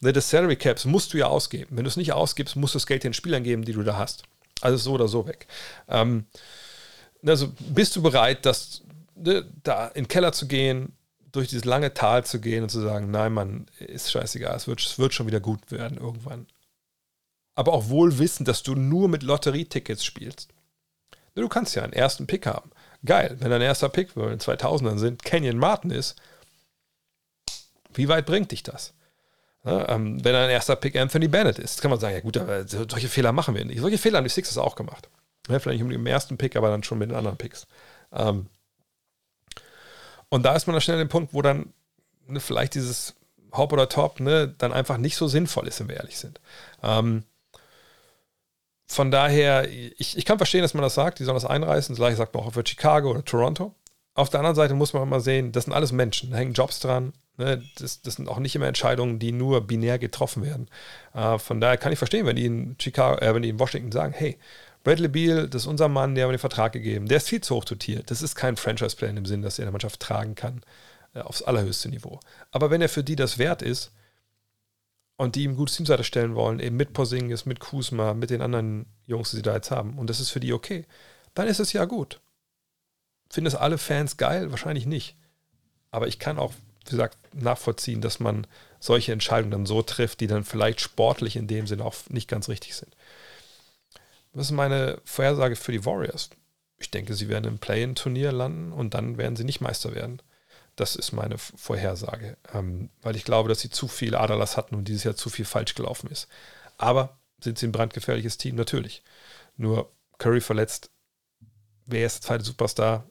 des Salary Caps musst du ja ausgeben. Wenn du es nicht ausgibst, musst du das Geld den Spielern geben, die du da hast. Also so oder so weg. Ähm, also bist du bereit, das, ne, da in den Keller zu gehen, durch dieses lange Tal zu gehen und zu sagen, nein, Mann, ist scheißegal, es wird, es wird schon wieder gut werden irgendwann. Aber auch wohl wissen, dass du nur mit Lotterietickets spielst. Du kannst ja einen ersten Pick haben. Geil, wenn dein erster Pick, wenn wir in 2000ern sind, Kenyon Martin ist, wie weit bringt dich das? Ja, ähm, wenn dein erster Pick Anthony Bennett ist, kann man sagen, ja gut, aber solche Fehler machen wir nicht. Solche Fehler haben die Sixers auch gemacht. Vielleicht nicht mit dem ersten Pick, aber dann schon mit den anderen Picks. Ähm, und da ist man dann schnell an dem Punkt, wo dann ne, vielleicht dieses Hop oder Top ne, dann einfach nicht so sinnvoll ist, wenn wir ehrlich sind. Ähm, von daher, ich, ich kann verstehen, dass man das sagt, die sollen das einreißen. Das gleiche sagt man auch für Chicago oder Toronto. Auf der anderen Seite muss man immer sehen, das sind alles Menschen, da hängen Jobs dran. Ne? Das, das, sind auch nicht immer Entscheidungen, die nur binär getroffen werden. Äh, von daher kann ich verstehen, wenn die in Chicago, äh, wenn die in Washington sagen, hey, Bradley Beal, das ist unser Mann, der hat den Vertrag gegeben. Der ist viel zu hoch dotiert. Das ist kein Franchise-Plan im Sinn, dass er eine Mannschaft tragen kann äh, aufs allerhöchste Niveau. Aber wenn er für die das wert ist, und die ihm gutes Teamseite stellen wollen, eben mit Porzingis, mit Kuzma, mit den anderen Jungs, die sie da jetzt haben, und das ist für die okay, dann ist es ja gut. Finden es alle Fans geil? Wahrscheinlich nicht. Aber ich kann auch, wie gesagt, nachvollziehen, dass man solche Entscheidungen dann so trifft, die dann vielleicht sportlich in dem Sinne auch nicht ganz richtig sind. Was ist meine Vorhersage für die Warriors? Ich denke, sie werden im Play-in-Turnier landen und dann werden sie nicht Meister werden. Das ist meine Vorhersage, ähm, weil ich glaube, dass sie zu viel Aderlass hatten und dieses Jahr zu viel falsch gelaufen ist. Aber sind sie ein brandgefährliches Team? Natürlich. Nur Curry verletzt. Wer ist der zweite Superstar?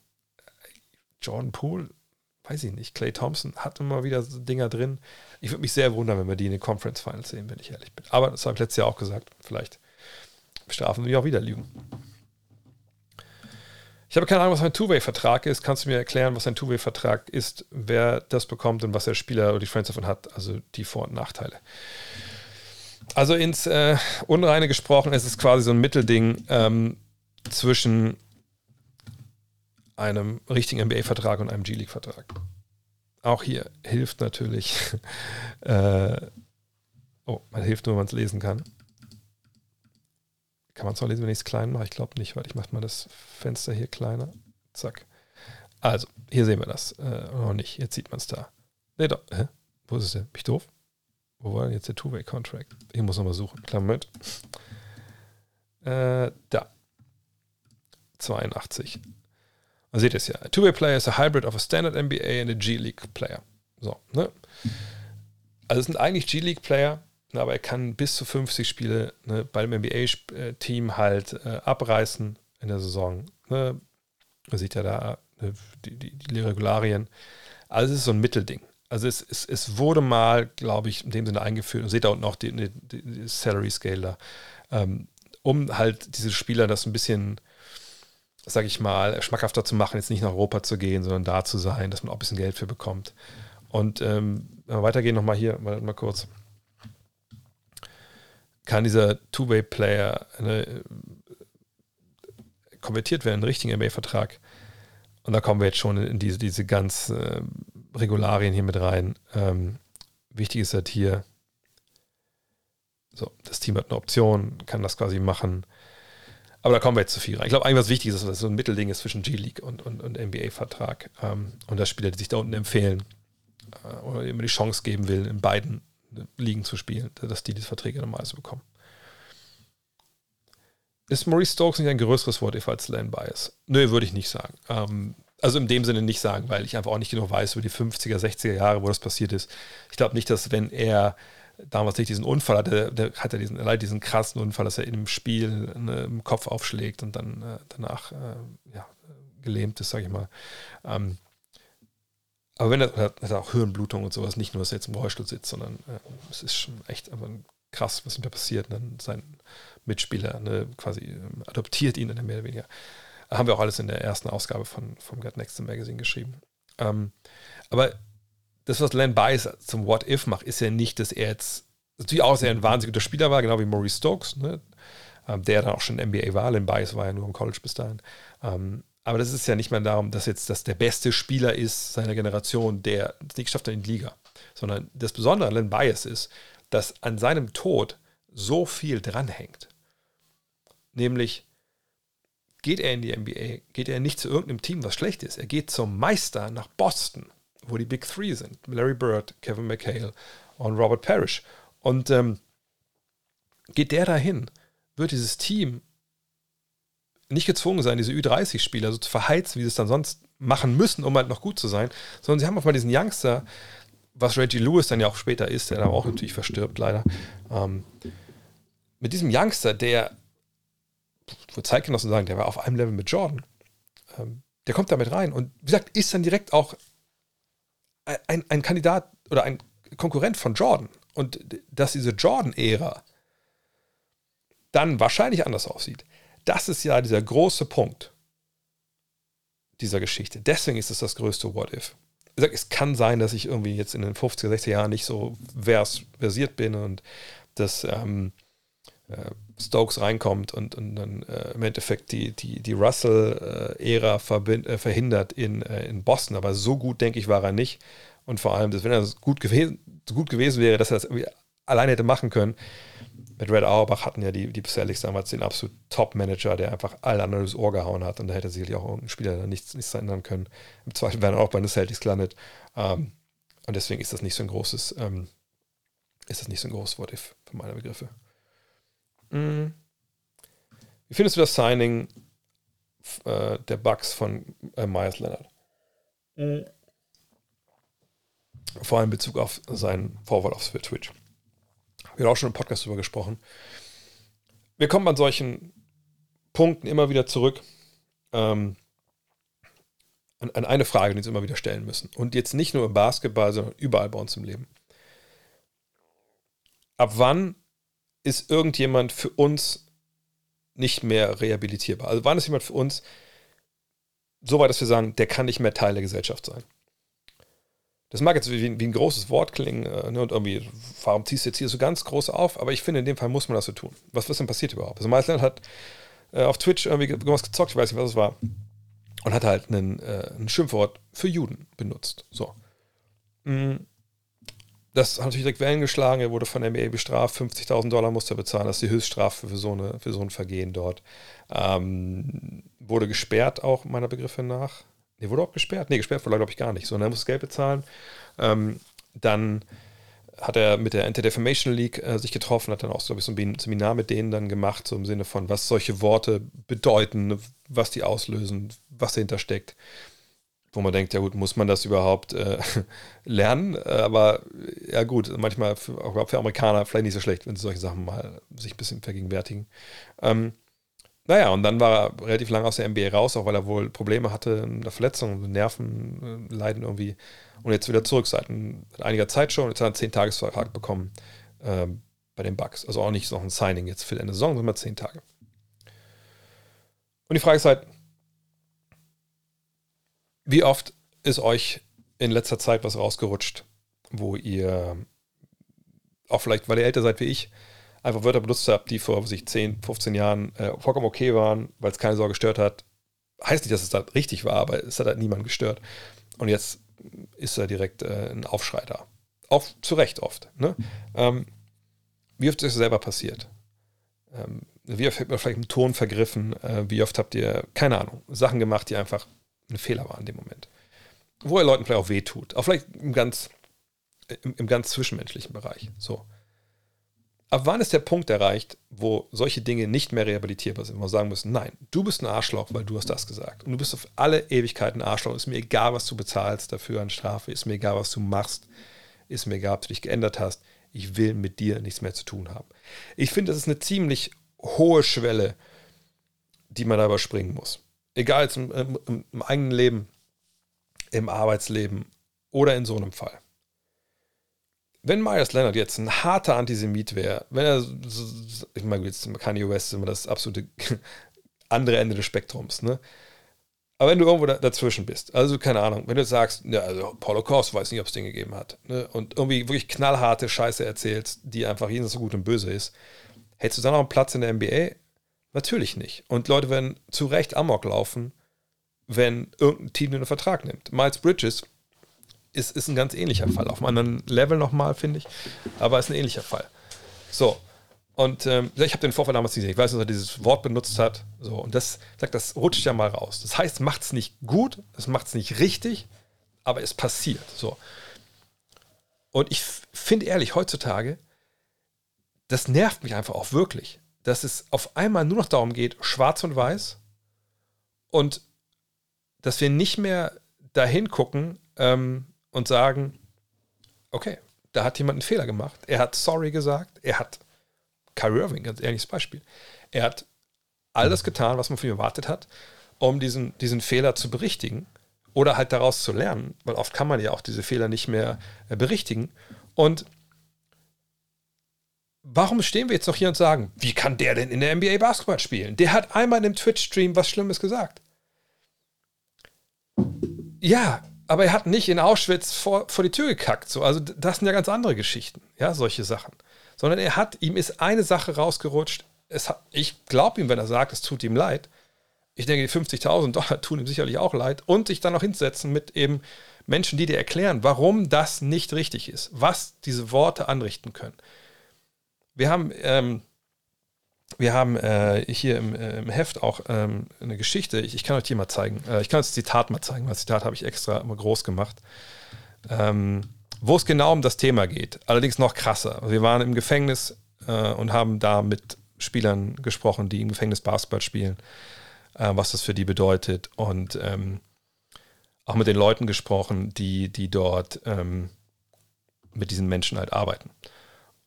Jordan Poole? Weiß ich nicht. Clay Thompson hat immer wieder so Dinger drin. Ich würde mich sehr wundern, wenn wir die in den Conference Finals sehen, wenn ich ehrlich bin. Aber das habe ich letztes Jahr auch gesagt. Vielleicht bestrafen wir auch wieder Lügen. Ich habe keine Ahnung, was ein Two-Way-Vertrag ist. Kannst du mir erklären, was ein Two-Way-Vertrag ist, wer das bekommt und was der Spieler oder die Friends davon hat? Also die Vor- und Nachteile. Also ins äh, Unreine gesprochen, es ist quasi so ein Mittelding ähm, zwischen einem richtigen NBA-Vertrag und einem G-League-Vertrag. Auch hier hilft natürlich, äh, oh, man hilft nur, wenn man es lesen kann. Kann man es noch lesen, wenn ich es klein mache? Ich glaube nicht, weil ich mache mal das Fenster hier kleiner. Zack. Also, hier sehen wir das. Äh, noch nicht. Jetzt sieht man es da. Nee, doch. Hä? Wo ist es denn? Bin ich doof? Wo war denn jetzt der Two-Way-Contract? Ich muss nochmal suchen. Klar, Moment. Äh, da. 82. Man sieht es ja. A Two-Way-Player is a hybrid of a standard NBA and a G-League-Player. So, ne? Also es sind eigentlich G-League-Player, aber er kann bis zu 50 Spiele ne, beim NBA-Team halt äh, abreißen in der Saison. Ne? Man sieht ja da ne, die, die, die, Regularien. Also es ist so ein Mittelding. Also es, es, es wurde mal, glaube ich, in dem Sinne eingeführt, und seht da unten auch die, die Salary Scale da, ähm, um halt diese Spieler das ein bisschen, sag ich mal, schmackhafter zu machen, jetzt nicht nach Europa zu gehen, sondern da zu sein, dass man auch ein bisschen Geld für bekommt. Und ähm, weitergehen, nochmal hier, mal, mal kurz kann dieser Two-Way-Player ne, konvertiert werden, einen richtigen NBA-Vertrag. Und da kommen wir jetzt schon in diese, diese ganz äh, Regularien hier mit rein. Ähm, wichtig ist halt hier, so, das Team hat eine Option, kann das quasi machen. Aber da kommen wir jetzt zu viel rein. Ich glaube, eigentlich was wichtig ist, dass das so ein Mittelding ist zwischen G-League und, und, und NBA-Vertrag. Ähm, und dass Spieler, die sich da unten empfehlen äh, oder immer die Chance geben will, in beiden Ligen zu spielen, dass die diese Verträge normalerweise bekommen. Ist Maurice Stokes nicht ein größeres Wort als Len Bias? Nö, würde ich nicht sagen. Ähm, also in dem Sinne nicht sagen, weil ich einfach auch nicht genau weiß über die 50er, 60er Jahre, wo das passiert ist. Ich glaube nicht, dass wenn er damals nicht diesen Unfall hatte, der hat er diesen, diesen krassen Unfall, dass er in einem Spiel ne, im Kopf aufschlägt und dann äh, danach äh, ja, gelähmt ist, sage ich mal. Ähm, aber wenn er hat auch Hirnblutung und sowas, nicht nur, dass er jetzt im Rollstuhl sitzt, sondern äh, es ist schon echt aber krass, was ihm da passiert. Und dann sein Mitspieler ne, quasi ähm, adoptiert ihn dann mehr oder weniger. Haben wir auch alles in der ersten Ausgabe von, vom Gut Next Magazine geschrieben. Ähm, aber das, was Len Bias zum What If macht, ist ja nicht, dass er jetzt natürlich auch sehr ein wahnsinnig guter Spieler war, genau wie Maurice Stokes, ne, ähm, der dann auch schon NBA war. Len Bias war ja nur im College bis dahin. Ähm, aber das ist ja nicht mehr darum, dass jetzt das der beste Spieler ist seiner Generation, der es nicht geschafft hat in die Liga. Sondern das Besondere an Len Bias ist, dass an seinem Tod so viel dranhängt. Nämlich geht er in die NBA, geht er nicht zu irgendeinem Team, was schlecht ist. Er geht zum Meister nach Boston, wo die Big Three sind. Larry Bird, Kevin McHale und Robert Parrish. Und ähm, geht der dahin, wird dieses Team nicht gezwungen sein, diese Ü30-Spieler so zu verheizen, wie sie es dann sonst machen müssen, um halt noch gut zu sein, sondern sie haben auf mal diesen Youngster, was Reggie Lewis dann ja auch später ist, der dann auch natürlich verstirbt, leider. Ähm, mit diesem Youngster, der, wo Zeitgenossen sagen, der war auf einem Level mit Jordan, ähm, der kommt damit rein und wie gesagt, ist dann direkt auch ein, ein Kandidat oder ein Konkurrent von Jordan. Und dass diese Jordan-Ära dann wahrscheinlich anders aussieht, das ist ja dieser große Punkt dieser Geschichte. Deswegen ist es das größte What If. Ich sag, es kann sein, dass ich irgendwie jetzt in den 50er, 60er Jahren nicht so vers versiert bin und dass ähm, äh, Stokes reinkommt und, und dann äh, im Endeffekt die, die, die Russell-Ära äh, verhindert in, äh, in Boston. Aber so gut, denke ich, war er nicht. Und vor allem, dass, wenn er gut gewesen, gut gewesen wäre, dass er das alleine hätte machen können, mit Red Auerbach hatten ja die, die Celtics damals den absolut Top-Manager, der einfach alle anderen das Ohr gehauen hat und da hätte sicherlich auch irgendein Spieler nichts, nichts ändern können. Im Zweifel wären auch bei den Celtics gelandet. Ähm, und deswegen ist das nicht so ein großes, ähm, ist das nicht so ein großes What If für meine Begriffe. Mhm. Wie findest du das Signing äh, der Bugs von äh, Myers Leonard? Mhm. Vor allem in Bezug auf seinen Vorwahl auf Twitch. Wir haben auch schon im Podcast darüber gesprochen. Wir kommen an solchen Punkten immer wieder zurück ähm, an, an, eine Frage, die wir uns immer wieder stellen müssen. Und jetzt nicht nur im Basketball, sondern überall bei uns im Leben. Ab wann ist irgendjemand für uns nicht mehr rehabilitierbar? Also wann ist jemand für uns so weit, dass wir sagen, der kann nicht mehr Teil der Gesellschaft sein? Das mag jetzt wie, wie ein großes Wort klingen äh, ne, und irgendwie, warum ziehst du jetzt hier so ganz groß auf? Aber ich finde, in dem Fall muss man das so tun. Was, was denn passiert überhaupt? Also Meisland hat äh, auf Twitch irgendwie irgendwas gezockt, ich weiß nicht, was es war, und hat halt einen, äh, ein Schimpfwort für Juden benutzt. So. Mm. Das hat natürlich direkt Wellen geschlagen. Er wurde von der NBA bestraft. 50.000 Dollar musste er bezahlen. Das ist die Höchststrafe für so, eine, für so ein Vergehen dort. Ähm, wurde gesperrt, auch meiner Begriffe nach. Nee, wurde auch gesperrt? Nee, gesperrt wurde glaube ich, gar nicht. Sondern er muss Geld bezahlen. Ähm, dann hat er mit der Anti-Defamation League äh, sich getroffen, hat dann auch, glaube ich, so ein Seminar mit denen dann gemacht, so im Sinne von, was solche Worte bedeuten, was die auslösen, was dahinter steckt. Wo man denkt, ja gut, muss man das überhaupt äh, lernen? Äh, aber ja gut, manchmal für, auch für Amerikaner vielleicht nicht so schlecht, wenn sie solche Sachen mal sich ein bisschen vergegenwärtigen. Ähm, naja, und dann war er relativ lange aus der NBA raus, auch weil er wohl Probleme hatte, eine Verletzung, Nerven äh, irgendwie. Und jetzt wieder zurück seit einiger Zeit schon. Jetzt hat er einen 10-Tages-Vertrag bekommen äh, bei den Bucks. Also auch nicht noch ein Signing jetzt für Ende Saison, sondern 10 Tage. Und die Frage ist halt, wie oft ist euch in letzter Zeit was rausgerutscht, wo ihr auch vielleicht, weil ihr älter seid wie ich, einfach Wörter benutzt habe, die vor sich 10, 15 Jahren äh, vollkommen okay waren, weil es keine Sorge gestört hat. Heißt nicht, dass es da richtig war, aber es hat halt niemand gestört. Und jetzt ist da direkt äh, ein Aufschrei da. Auch zu Recht oft. Ne? Ähm, wie oft ist es selber passiert? Ähm, wie oft habt ihr vielleicht im Ton vergriffen? Äh, wie oft habt ihr, keine Ahnung, Sachen gemacht, die einfach ein Fehler waren in dem Moment? Wo ihr Leuten vielleicht auch wehtut. Auch vielleicht im ganz, im, im ganz zwischenmenschlichen Bereich. So ab wann ist der Punkt erreicht, wo solche Dinge nicht mehr rehabilitierbar sind, wo wir sagen müssen, nein, du bist ein Arschloch, weil du hast das gesagt. Und du bist auf alle Ewigkeiten ein Arschloch. Ist mir egal, was du bezahlst dafür an Strafe. Ist mir egal, was du machst. Ist mir egal, ob du dich geändert hast. Ich will mit dir nichts mehr zu tun haben. Ich finde, das ist eine ziemlich hohe Schwelle, die man da überspringen muss. Egal jetzt im, im, im eigenen Leben, im Arbeitsleben oder in so einem Fall wenn Myers Leonard jetzt ein harter Antisemit wäre, wenn er, ich meine, jetzt Kanye West ist immer das absolute andere Ende des Spektrums, ne? Aber wenn du irgendwo dazwischen bist, also keine Ahnung, wenn du sagst, ja, also Holocaust weiß nicht, ob es den gegeben hat, ne? und irgendwie wirklich knallharte Scheiße erzählst, die einfach jenseits so gut und böse ist, hättest du dann noch einen Platz in der NBA? Natürlich nicht. Und Leute werden zu Recht Amok laufen, wenn irgendein Team den Vertrag nimmt. Miles Bridges ist, ist ein ganz ähnlicher Fall. Auf einem anderen Level nochmal, finde ich. Aber ist ein ähnlicher Fall. So. Und ähm, ich habe den Vorfall damals gesehen. Ich weiß, dass er dieses Wort benutzt hat. So, und das sagt, das rutscht ja mal raus. Das heißt, macht es nicht gut, das macht es nicht richtig, aber es passiert. So. Und ich finde ehrlich, heutzutage, das nervt mich einfach auch wirklich, dass es auf einmal nur noch darum geht, schwarz und weiß und dass wir nicht mehr dahin gucken ähm, und sagen, okay, da hat jemand einen Fehler gemacht. Er hat sorry gesagt, er hat Kyrie Irving, ganz ehrliches Beispiel. Er hat alles getan, was man von ihm erwartet hat, um diesen, diesen Fehler zu berichtigen oder halt daraus zu lernen, weil oft kann man ja auch diese Fehler nicht mehr äh, berichtigen. Und warum stehen wir jetzt noch hier und sagen, wie kann der denn in der NBA Basketball spielen? Der hat einmal in dem Twitch-Stream was Schlimmes gesagt. Ja, aber er hat nicht in Auschwitz vor, vor die Tür gekackt. So. Also das sind ja ganz andere Geschichten, ja, solche Sachen. Sondern er hat, ihm ist eine Sache rausgerutscht. Hat, ich glaube ihm, wenn er sagt, es tut ihm leid ich denke, die 50.000 Dollar tun ihm sicherlich auch leid. Und sich dann noch hinsetzen mit eben Menschen, die dir erklären, warum das nicht richtig ist, was diese Worte anrichten können. Wir haben, ähm, wir haben äh, hier im, äh, im, Heft auch ähm, eine Geschichte. Ich, ich, kann euch die mal zeigen. Äh, ich kann das Zitat mal zeigen. Das Zitat habe ich extra immer groß gemacht. Ähm, wo es genau um das Thema geht. Allerdings noch krasser. Wir waren im Gefängnis äh, und haben da mit Spielern gesprochen, die im Gefängnis Basketball spielen äh, was das für die bedeutet und ähm, auch mit den Leuten gesprochen, die, die dort ähm, mit diesen Menschen halt arbeiten.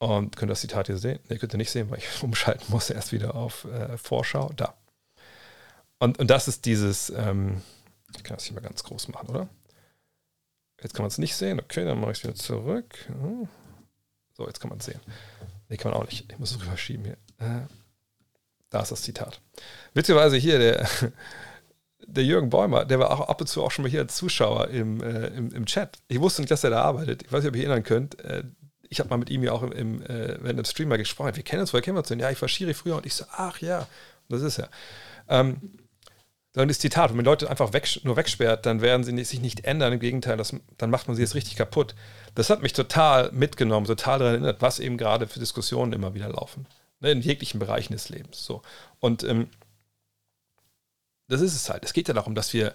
Und könnt ihr das Zitat hier sehen? Ne, könnt ihr nicht sehen, weil ich umschalten muss erst wieder auf äh, Vorschau. Da. Und, und das ist dieses, ähm, ich kann das hier mal ganz groß machen, oder? Jetzt kann man es nicht sehen. Okay, dann mache ich es wieder zurück. So, jetzt kann man es sehen. Nee, kann man auch nicht. Ich muss es rüberschieben hier. Äh, da ist das Zitat. Witzigerweise hier, der, der Jürgen Bäumer, der war auch ab und zu auch schon mal hier als Zuschauer im, äh, im, im Chat. Ich wusste nicht, dass er da arbeitet. Ich weiß nicht, ob ihr erinnern könnt. Äh, ich habe mal mit ihm ja auch im, im, äh, während dem Streamer gesprochen. Wir kennen uns, woher kennen wir uns denn? Ja, ich war Schiri früher und ich so, ach ja, das ist er. Ähm, dann das Zitat, wenn man Leute einfach weg, nur wegsperrt, dann werden sie nicht, sich nicht ändern. Im Gegenteil, das, dann macht man sie jetzt richtig kaputt. Das hat mich total mitgenommen, total daran erinnert, was eben gerade für Diskussionen immer wieder laufen ne, in jeglichen Bereichen des Lebens. So. Und ähm, das ist es halt. Es geht ja darum, dass wir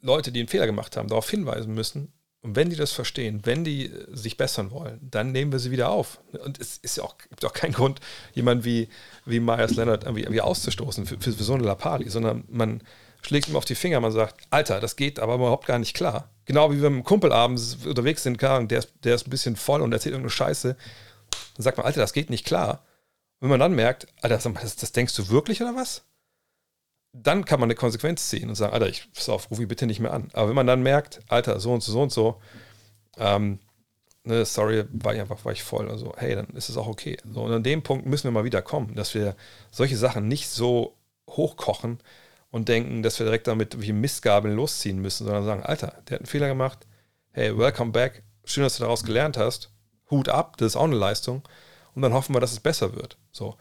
Leute, die einen Fehler gemacht haben, darauf hinweisen müssen. Und wenn die das verstehen, wenn die äh, sich bessern wollen, dann nehmen wir sie wieder auf. Und es ist ja auch, gibt auch keinen Grund, jemanden wie, wie Myers Leonard irgendwie, irgendwie auszustoßen für, für, für so eine Lapali, sondern man schlägt ihm auf die Finger, man sagt, Alter, das geht aber überhaupt gar nicht klar. Genau wie wir mit einem Kumpel abends unterwegs sind, der ist, der ist ein bisschen voll und erzählt irgendeine Scheiße. Dann sagt man, Alter, das geht nicht klar. Und wenn man dann merkt, Alter, das, das denkst du wirklich oder was? Dann kann man eine Konsequenz ziehen und sagen, Alter, ich pass auf, ruf ihn bitte nicht mehr an. Aber wenn man dann merkt, Alter, so und so, so und so, ähm, ne, sorry, war ich einfach, war ich voll. Also, hey, dann ist es auch okay. So, und an dem Punkt müssen wir mal wieder kommen, dass wir solche Sachen nicht so hochkochen und denken, dass wir direkt damit wie Mistgabeln losziehen müssen, sondern sagen, Alter, der hat einen Fehler gemacht. Hey, welcome back. Schön, dass du daraus gelernt hast. Hut ab, das ist auch eine Leistung. Und dann hoffen wir, dass es besser wird. So.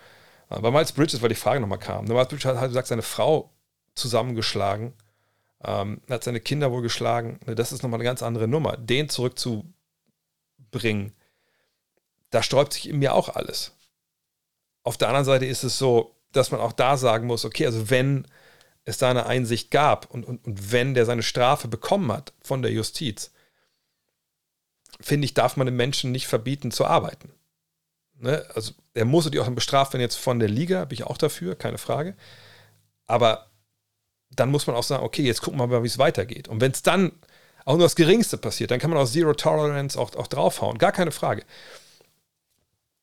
Bei Miles Bridges, weil die Frage nochmal kam. Miles Bridges hat, halt gesagt, seine Frau zusammengeschlagen, ähm, hat seine Kinder wohl geschlagen. Ne, das ist nochmal eine ganz andere Nummer. Den zurückzubringen, da sträubt sich in mir auch alles. Auf der anderen Seite ist es so, dass man auch da sagen muss, okay, also wenn es da eine Einsicht gab und, und, und wenn der seine Strafe bekommen hat von der Justiz, finde ich, darf man den Menschen nicht verbieten zu arbeiten. Ne? Also er muss die auch bestraft werden jetzt von der Liga, bin ich auch dafür, keine Frage. Aber dann muss man auch sagen, okay, jetzt gucken wir mal, wie es weitergeht. Und wenn es dann auch nur das Geringste passiert, dann kann man auch Zero Tolerance auch, auch draufhauen, gar keine Frage.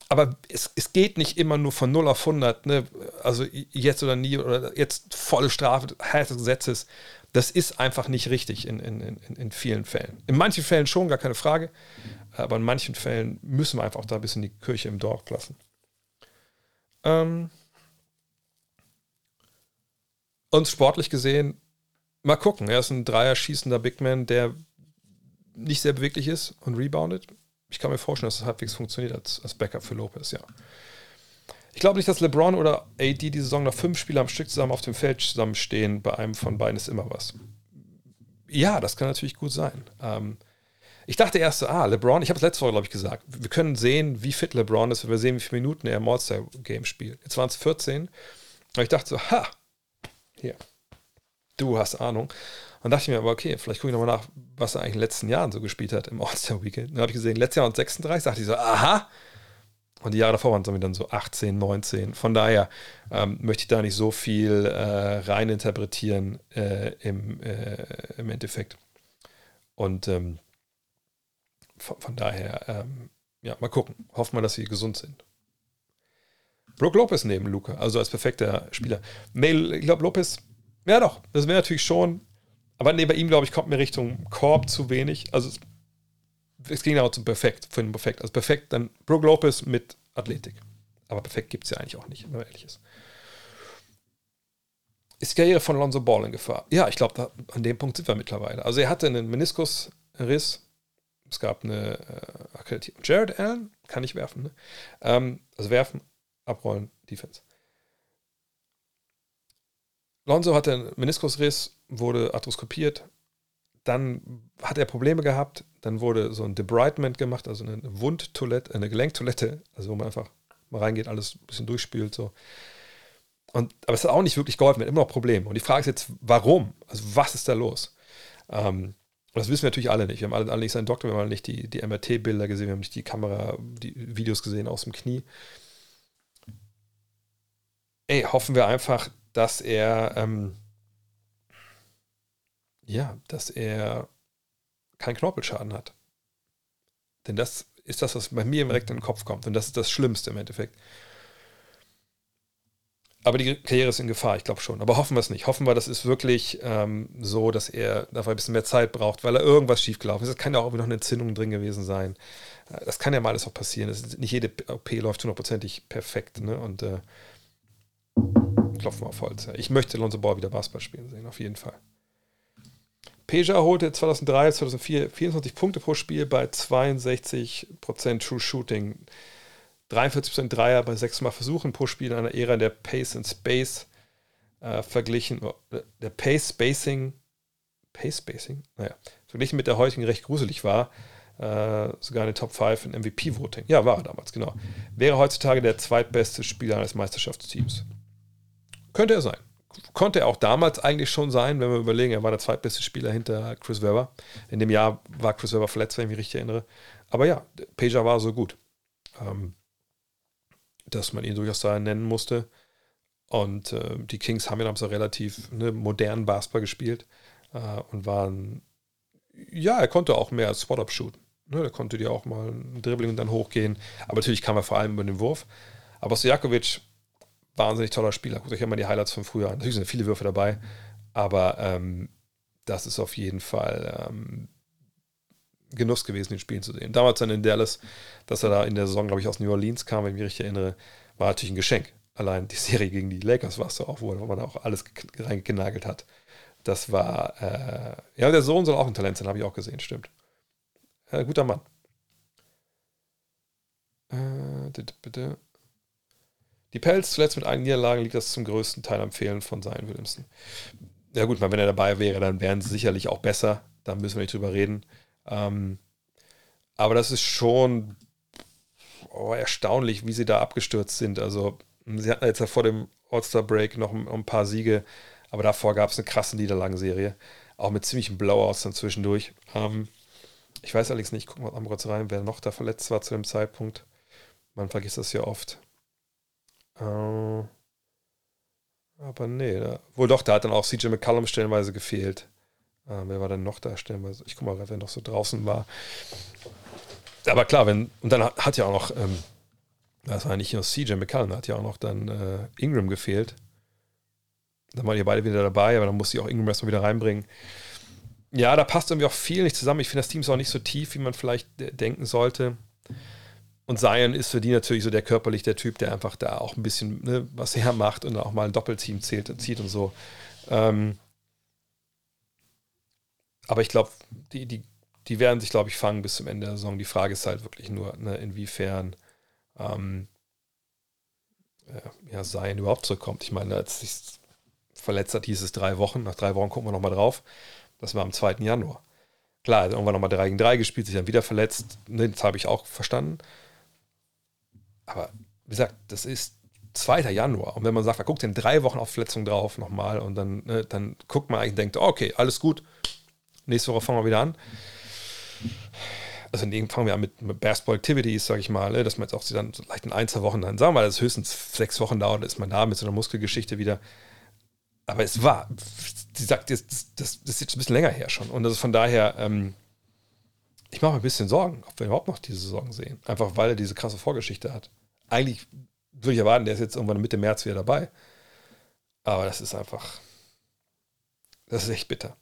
Aber es, es geht nicht immer nur von 0 auf 100, ne? also jetzt oder nie oder jetzt volle Strafe, Herr des Gesetzes, das ist einfach nicht richtig in, in, in, in vielen Fällen. In manchen Fällen schon, gar keine Frage. Aber in manchen Fällen müssen wir einfach da ein bisschen die Kirche im Dorf lassen. Ähm und sportlich gesehen, mal gucken. Er ist ein Dreier schießender Big Man, der nicht sehr beweglich ist und reboundet. Ich kann mir vorstellen, dass das halbwegs funktioniert als, als Backup für Lopez, ja. Ich glaube nicht, dass LeBron oder AD die Saison noch fünf Spiele am Stück zusammen auf dem Feld zusammenstehen. Bei einem von beiden ist immer was. Ja, das kann natürlich gut sein. Ähm, ich dachte erst so, ah, LeBron, ich habe es letzte Woche, glaube ich, gesagt, wir können sehen, wie fit LeBron ist, wenn wir sehen, wie viele Minuten er im All-Star-Game spielt. Jetzt waren es 14. Und ich dachte so, ha, hier, du hast Ahnung. Und dachte ich mir aber, okay, vielleicht gucke ich nochmal nach, was er eigentlich in den letzten Jahren so gespielt hat im All-Star-Weekend. Dann habe ich gesehen, letztes Jahr waren 36, dachte ich so, aha. Und die Jahre davor waren es dann so 18, 19. Von daher ähm, möchte ich da nicht so viel äh, rein interpretieren äh, im, äh, im Endeffekt. Und ähm, von, von, daher, ähm, ja, mal gucken. Hoffen wir, dass sie gesund sind. Brook Lopez neben Luca, also als perfekter Spieler. Nee, ich glaube, Lopez, ja doch, das wäre natürlich schon, aber nee, bei ihm, glaube ich, kommt mir Richtung Korb zu wenig. Also es, ging auch zum Perfekt, für den Perfekt. Also perfekt, dann Brook Lopez mit Athletik. Aber perfekt gibt es ja eigentlich auch nicht, wenn man ehrlich ist. Ist die Karriere von Lonzo Ball in Gefahr? Ja, ich glaube, an dem Punkt sind wir mittlerweile. Also er hatte einen Meniskusriss. Es gab eine äh, Akkreditierung. Jared Allen kann ich werfen. Ne? Ähm, also werfen, abrollen, Defense. Lonzo hatte einen Meniskusriss, wurde arthroskopiert. Dann hat er Probleme gehabt. Dann wurde so ein Debridement gemacht, also eine Wundtoilette, eine Gelenktoilette, also wo man einfach mal reingeht, alles ein bisschen durchspült. So. Und, aber es hat auch nicht wirklich geholfen, haben immer noch Probleme. Und die Frage ist jetzt, warum? Also was ist da los? Ähm, das wissen wir natürlich alle nicht. Wir haben alle, alle nicht seinen Doktor, wir haben alle nicht die, die MRT-Bilder gesehen, wir haben nicht die Kamera, die Videos gesehen aus dem Knie. Ey, hoffen wir einfach, dass er, ähm, ja, dass er keinen Knorpelschaden hat. Denn das ist das, was bei mir direkt in den Kopf kommt. Und das ist das Schlimmste im Endeffekt. Aber die Karriere ist in Gefahr, ich glaube schon. Aber hoffen wir es nicht. Hoffen wir, das ist wirklich ähm, so, dass er dafür ein bisschen mehr Zeit braucht, weil er irgendwas schiefgelaufen ist. Es kann ja auch noch eine Entzündung drin gewesen sein. Äh, das kann ja mal alles auch passieren. Ist, nicht jede OP läuft hundertprozentig perfekt. Ne? Und äh, klopfen wir auf Holz. Ich möchte Lonzo Ball wieder Basketball spielen sehen, auf jeden Fall. Peja holte 2003, 2004 24 Punkte pro Spiel bei 62% True Shooting. 43% Dreier bei 6 Mal Versuchen pro Spiel in einer Ära der Pace and Space äh, verglichen, oh, der Pace Spacing, Pace Spacing, naja, verglichen mit der heutigen recht gruselig war, äh, sogar eine Top 5 in MVP-Voting. Ja, war er damals, genau. Wäre heutzutage der zweitbeste Spieler eines Meisterschaftsteams. Könnte er sein. Konnte er auch damals eigentlich schon sein, wenn wir überlegen, er war der zweitbeste Spieler hinter Chris Webber. In dem Jahr war Chris Webber verletzt, wenn ich mich richtig erinnere. Aber ja, Peja war so gut. Ähm, dass man ihn durchaus da nennen musste. Und äh, die Kings haben ja damals relativ ne, modernen Basketball gespielt äh, und waren, ja, er konnte auch mehr als Spot-Up shooten. Ne, er konnte dir auch mal ein Dribbling und dann hochgehen. Aber natürlich kam er vor allem über den Wurf. Aber Stojakovic, wahnsinnig toller Spieler. Guckt euch immer die Highlights von früher an. Natürlich sind viele Würfe dabei, aber ähm, das ist auf jeden Fall ähm, Genuss gewesen, den Spielen zu sehen. Damals dann in Dallas, dass er da in der Saison, glaube ich, aus New Orleans kam, wenn ich mich richtig erinnere, war natürlich ein Geschenk. Allein die Serie gegen die Lakers war es so auch, wo man auch alles reingenagelt hat. Das war, äh, ja, der Sohn soll auch ein Talent sein, habe ich auch gesehen, stimmt. Äh, guter Mann. Äh, bitte. Die Pelz zuletzt mit einigen Niederlagen liegt das zum größten Teil am Fehlen von Zion Williamson. Ja gut, wenn er dabei wäre, dann wären sie sicherlich auch besser. Da müssen wir nicht drüber reden. Ähm, aber das ist schon oh, erstaunlich, wie sie da abgestürzt sind. Also, sie hatten jetzt ja vor dem All-Star-Break noch ein, ein, paar Siege, aber davor gab es eine krasse Niederlagenserie. Auch mit ziemlichen Blowouts dann zwischendurch. Ähm, ich weiß allerdings nicht, gucken wir mal kurz rein, wer noch da verletzt war zu dem Zeitpunkt. Man vergisst das ja oft. Äh, aber nee, da, wohl doch, da hat dann auch CJ McCallum stellenweise gefehlt. Äh, wer war denn noch da stellenweise? Ich guck mal, wer noch so draußen war. Aber klar, wenn, und dann hat ja auch noch, ähm, das war nicht nur CJ McCallum, hat ja auch noch dann äh, Ingram gefehlt. Dann waren die beide wieder dabei, aber dann musste ich auch Ingram erstmal wieder reinbringen. Ja, da passt irgendwie auch viel nicht zusammen. Ich finde, das Team ist auch nicht so tief, wie man vielleicht denken sollte. Und Zion ist für die natürlich so der körperlich der Typ, der einfach da auch ein bisschen ne, was hermacht und auch mal ein Doppelteam zählt, zieht und so. Ähm, aber ich glaube, die, die, die werden sich, glaube ich, fangen bis zum Ende der Saison. Die Frage ist halt wirklich nur, ne, inwiefern ähm, ja, Zion überhaupt zurückkommt. Ich meine, als sich verletzt hat, hieß es drei Wochen. Nach drei Wochen gucken wir nochmal drauf. Das war am 2. Januar. Klar, irgendwann nochmal 3 gegen 3 gespielt, sich dann wieder verletzt. Ne, das habe ich auch verstanden. Aber wie gesagt, das ist 2. Januar. Und wenn man sagt, man guckt in drei Wochen auf Verletzung drauf nochmal und dann, ne, dann guckt man eigentlich und denkt, okay, alles gut, nächste Woche fangen wir wieder an. Also in dem fangen wir an mit, mit Basketball Activities, sage ich mal, ne, dass man jetzt auch dann vielleicht in ein, zwei Wochen dann, sagen wir mal, dass es höchstens sechs Wochen dauert, ist man da mit so einer Muskelgeschichte wieder. Aber es war, sie sagt, das, das, das ist jetzt ein bisschen länger her schon. Und ist von daher, ähm, ich mache mir ein bisschen Sorgen, ob wir überhaupt noch diese Sorgen sehen. Einfach weil er diese krasse Vorgeschichte hat. Eigentlich würde ich erwarten, der ist jetzt irgendwann Mitte März wieder dabei. Aber das ist einfach, das ist echt bitter.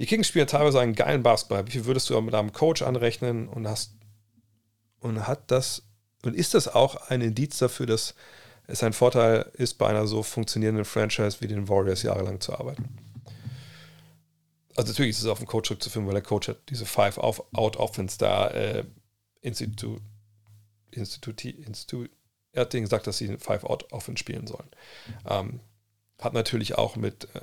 Die Kings spielen teilweise einen geilen Basketball. Wie viel würdest du mit einem Coach anrechnen und hast und hat das und ist das auch ein Indiz dafür, dass es ein Vorteil ist, bei einer so funktionierenden Franchise wie den Warriors jahrelang zu arbeiten? Also natürlich ist es auf den Coach zurückzuführen, weil der Coach hat diese Five-Out-Offense da äh, Institut, Institut, Institut, er hat denen gesagt, dass sie Five-Out-Offense spielen sollen. Ähm, hat natürlich auch mit äh,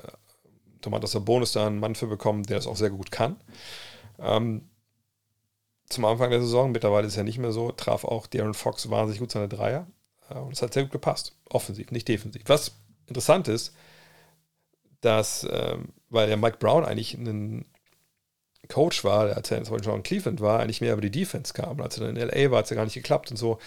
Domantas Bonus da einen Mann für bekommen, der das auch sehr gut kann. Ähm, zum Anfang der Saison, mittlerweile ist es ja nicht mehr so, traf auch Darren Fox wahnsinnig gut seine Dreier. Äh, und es hat sehr gut gepasst. Offensiv, nicht defensiv. Was interessant ist, dass, ähm, weil der Mike Brown eigentlich ein Coach war, als er zum Beispiel in Cleveland war, eigentlich mehr über die Defense kam. Als er dann in LA war, hat es ja gar nicht geklappt und so.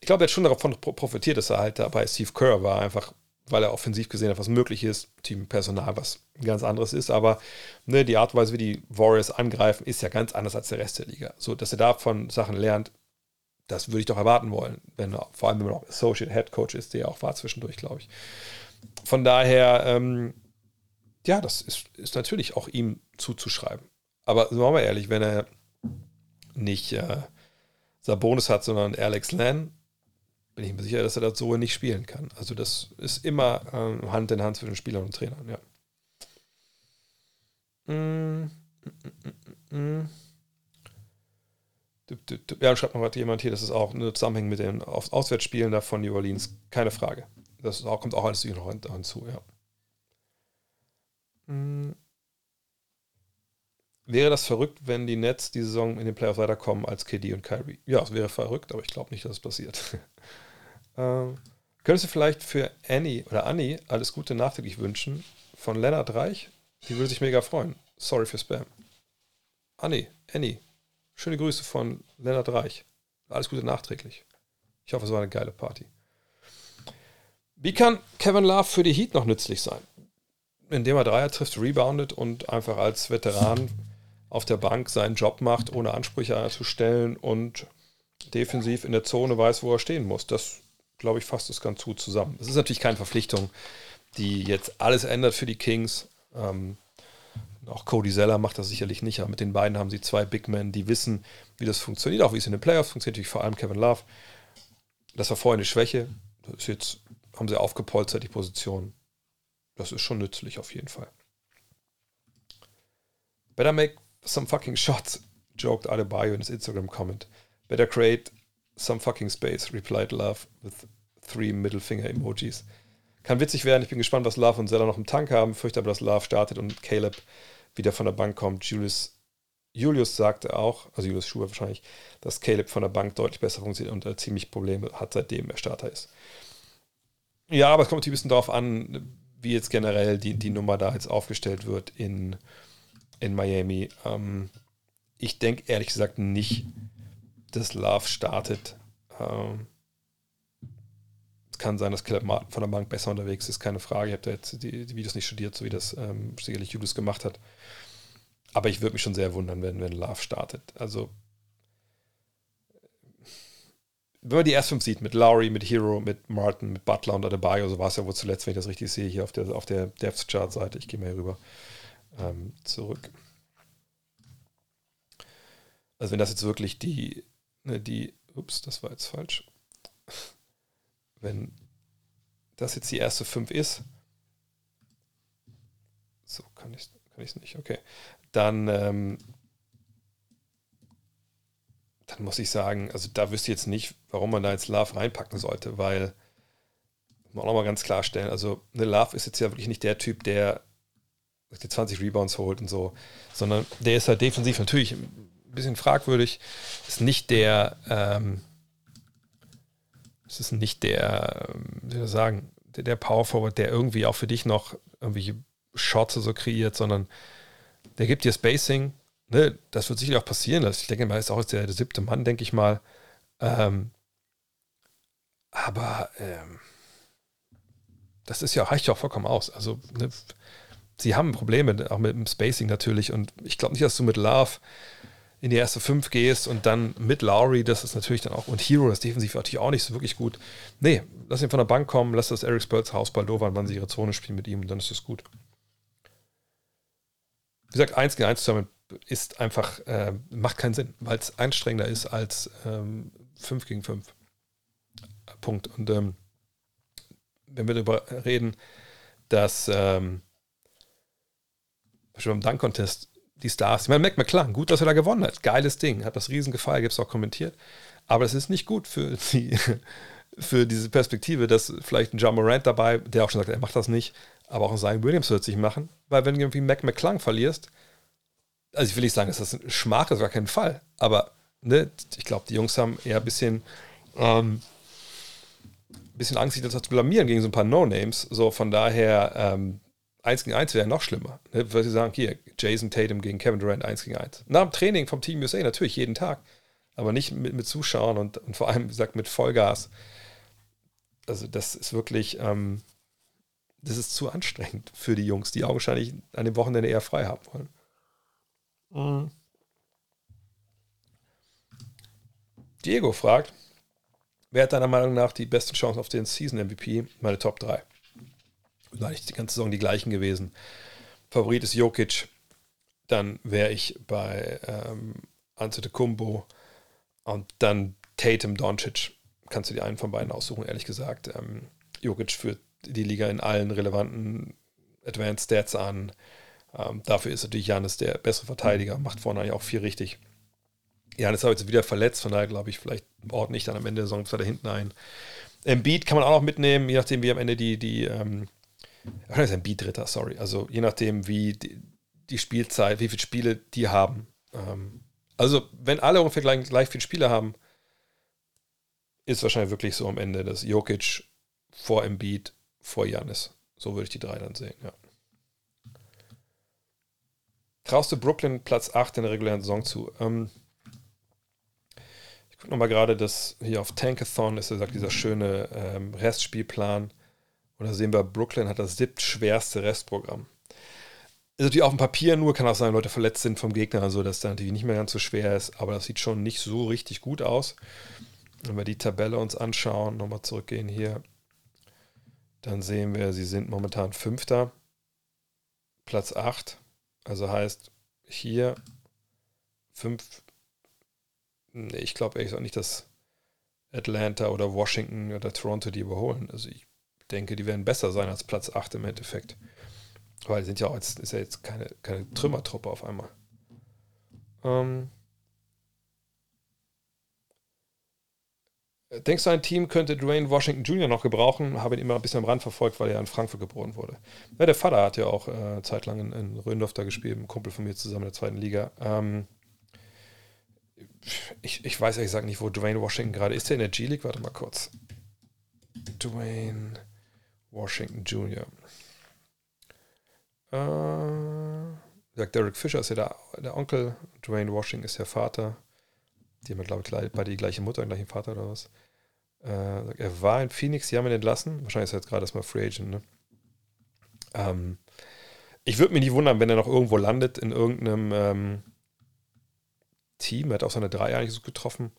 Ich glaube, er hat schon davon profitiert, dass er halt da bei Steve Kerr war, einfach weil er offensiv gesehen hat, was möglich ist. Team Personal, was ganz anderes ist. Aber ne, die Art und Weise, wie die Warriors angreifen, ist ja ganz anders als der Rest der Liga. So, dass er davon Sachen lernt, das würde ich doch erwarten wollen. Wenn, vor allem, wenn man auch Associate Head Coach ist, der auch war zwischendurch, glaube ich. Von daher, ähm, ja, das ist, ist natürlich auch ihm zuzuschreiben. Aber sagen wir mal ehrlich, wenn er nicht äh, Sabonis hat, sondern Alex Len, bin ich mir sicher, dass er das so nicht spielen kann. Also das ist immer äh, Hand in Hand zwischen Spielern und Trainern, ja. Mm, mm, mm, ja, schreibt noch jemand hier, das ist auch eine Zusammenhang mit den Auswärtsspielen da von New Orleans. Keine Frage. Das auch, kommt auch alles noch hinzu, ja. Wäre das verrückt, wenn die Nets die Saison in den Playoffs weiterkommen als KD und Kyrie? Ja, es wäre verrückt, aber ich glaube nicht, dass es passiert. Ähm, könntest du vielleicht für Annie oder Annie alles Gute nachträglich wünschen von Lennart Reich? Die würde sich mega freuen. Sorry für Spam. Annie, Annie, schöne Grüße von Lennart Reich. Alles Gute nachträglich. Ich hoffe, es war eine geile Party. Wie kann Kevin Love für die Heat noch nützlich sein? Indem er Dreier trifft, reboundet und einfach als Veteran auf der Bank seinen Job macht, ohne Ansprüche zu stellen und defensiv in der Zone weiß, wo er stehen muss. Das glaube ich, fasst es ganz gut zusammen. Es ist natürlich keine Verpflichtung, die jetzt alles ändert für die Kings. Ähm, auch Cody Zeller macht das sicherlich nicht, aber mit den beiden haben sie zwei Big Men, die wissen, wie das funktioniert, auch wie es in den Playoffs funktioniert, vor allem Kevin Love. Das war vorher eine Schwäche. Das ist jetzt, haben sie aufgepolstert, die Position. Das ist schon nützlich auf jeden Fall. Better make some fucking shots, joked Adebayo in his Instagram comment. Better create Some fucking space, replied Love with three middle finger emojis. Kann witzig werden, ich bin gespannt, was Love und Zeller noch im Tank haben, fürchte aber, dass Love startet und Caleb wieder von der Bank kommt. Julius, Julius sagte auch, also Julius Schuhe wahrscheinlich, dass Caleb von der Bank deutlich besser funktioniert und er ziemlich Probleme hat, seitdem er Starter ist. Ja, aber es kommt ein bisschen darauf an, wie jetzt generell die, die Nummer da jetzt aufgestellt wird in, in Miami. Ähm, ich denke ehrlich gesagt nicht, dass Love startet. Ähm, es kann sein, dass Caleb Martin von der Bank besser unterwegs ist, keine Frage. Ich habe da jetzt die, die, Videos nicht studiert, so wie das ähm, sicherlich Julius gemacht hat. Aber ich würde mich schon sehr wundern, wenn, wenn Love startet. Also, wenn man die erst fünf sieht, mit Lowry, mit Hero, mit Martin, mit Butler und Adebayo, so war es ja wohl zuletzt, wenn ich das richtig sehe, hier auf der, auf der Depth-Chart-Seite. Ich gehe mal hier rüber ähm, zurück. Also, wenn das jetzt wirklich die ne, die, ups, das war jetzt falsch. Wenn das jetzt die erste 5 ist, so kann ich es kann nicht, okay. Dann, ähm, dann muss ich sagen, also da wüsste ich jetzt nicht, warum man da jetzt Love reinpacken sollte, weil man auch nochmal ganz klarstellen, also eine Love ist jetzt ja wirklich nicht der Typ, der die 20 Rebounds holt und so, sondern der ist halt defensiv natürlich bisschen fragwürdig. Ist nicht der, ähm, es ist nicht der, ähm, wie soll ich sagen, der, der Power Forward, der irgendwie auch für dich noch irgendwelche Shots so kreiert, sondern der gibt dir Spacing. Ne? Das wird sicherlich auch passieren. Also ich denke mal, ist auch jetzt der, der siebte Mann, denke ich mal. Ähm, aber ähm, das ist ja, reicht ja auch vollkommen aus. Also, ne, sie haben Probleme, auch mit dem Spacing natürlich. Und ich glaube nicht, dass du mit Love in die erste fünf gehst und dann mit Lowry, das ist natürlich dann auch, und Hero, das defensiv natürlich auch nicht so wirklich gut. Nee, lass ihn von der Bank kommen, lass das Eric Spurls Hausball doof wann sie ihre Zone spielen mit ihm und dann ist es gut. Wie gesagt, 1 gegen 1 zusammen ist einfach, äh, macht keinen Sinn, weil es anstrengender ist als ähm, 5 gegen 5. Punkt. Und ähm, wenn wir darüber reden, dass ähm, beim Dunk-Contest die Stars, ich meine, Mac McClung, gut, dass er da gewonnen hat. Geiles Ding, hat das riesen gefallen, gibt es auch kommentiert. Aber es ist nicht gut für, die, für diese Perspektive, dass vielleicht ein John Morant dabei, der auch schon sagt, er macht das nicht, aber auch ein Zion Williams wird sich machen. Weil wenn du irgendwie Mac McClung verlierst, also ich will nicht sagen, dass das ein Schmach ist, gar keinen Fall. Aber ne, ich glaube, die Jungs haben eher ein bisschen, ähm, bisschen Angst, sich das zu blamieren gegen so ein paar No-Names. So, von daher, ähm, 1 gegen 1 wäre noch schlimmer. Ne? Weil sie sagen, hier, Jason Tatum gegen Kevin Durant 1 gegen 1. Nach dem Training vom Team USA natürlich jeden Tag. Aber nicht mit, mit Zuschauern und, und vor allem, wie gesagt, mit Vollgas. Also, das ist wirklich, ähm, das ist zu anstrengend für die Jungs, die augenscheinlich an dem Wochenende eher frei haben wollen. Mhm. Diego fragt, wer hat deiner Meinung nach die besten Chancen auf den Season MVP? Meine Top 3 eigentlich die ganze Saison die gleichen gewesen. Favorit ist Jokic. Dann wäre ich bei ähm, Kumbo und dann Tatum Doncic. Kannst du dir einen von beiden aussuchen, ehrlich gesagt. Ähm, Jokic führt die Liga in allen relevanten Advanced Stats an. Ähm, dafür ist natürlich Janis der bessere Verteidiger, macht vorne eigentlich auch viel richtig. Janis aber jetzt wieder verletzt, von daher glaube ich, vielleicht ordne ich dann am Ende der Saison da hinten ein. Embiid kann man auch noch mitnehmen, je nachdem, wie am Ende die, die ähm, das ist ein Beat-Dritter, sorry. Also je nachdem, wie die, die, Spielzeit, wie viele Spiele die haben. Ähm, also wenn alle ungefähr gleich, gleich viele Spiele haben, ist wahrscheinlich wirklich so am Ende, dass Jokic vor Embiid, vor Janis. So würde ich die drei dann sehen, ja. Traust du Brooklyn Platz 8 in der regulären Saison zu? Ähm, ich gucke nochmal gerade, dass hier auf Tankathon ist, er sagt, dieser schöne ähm, Restspielplan. Da sehen wir, Brooklyn hat das siebtschwerste Restprogramm. Ist natürlich auf dem Papier nur, kann auch sein, Leute verletzt sind vom Gegner, also dass da natürlich nicht mehr ganz so schwer ist, aber das sieht schon nicht so richtig gut aus. Wenn wir die Tabelle uns anschauen, nochmal zurückgehen hier, dann sehen wir, sie sind momentan Fünfter, Platz 8. Also heißt hier 5. Nee, ich glaube ehrlich gesagt nicht, dass Atlanta oder Washington oder Toronto die überholen. Also ich denke, die werden besser sein als Platz 8 im Endeffekt. Weil die sind ja auch jetzt, ist ja jetzt keine, keine Trümmertruppe auf einmal. Ähm Denkst du, ein Team könnte Dwayne Washington Jr. noch gebrauchen? Habe ihn immer ein bisschen am Rand verfolgt, weil er in Frankfurt geboren wurde. Ja, der Vater hat ja auch äh, zeitlang in, in Röndorf da gespielt, ein Kumpel von mir zusammen in der zweiten Liga. Ähm ich, ich weiß ehrlich gesagt nicht, wo Dwayne Washington gerade ist. Der in der G-League? Warte mal kurz. Dwayne. Washington Jr. Äh, sagt Derek Fisher ist ja der, der Onkel, Dwayne Washington ist der Vater. Die haben, glaube ich, beide die gleiche Mutter, den gleichen Vater oder was. Äh, er war in Phoenix, die haben ihn entlassen. Wahrscheinlich ist er jetzt gerade erstmal Free Agent, ne? Ähm, ich würde mich nicht wundern, wenn er noch irgendwo landet in irgendeinem ähm, Team. Er hat auch seine drei eigentlich so getroffen.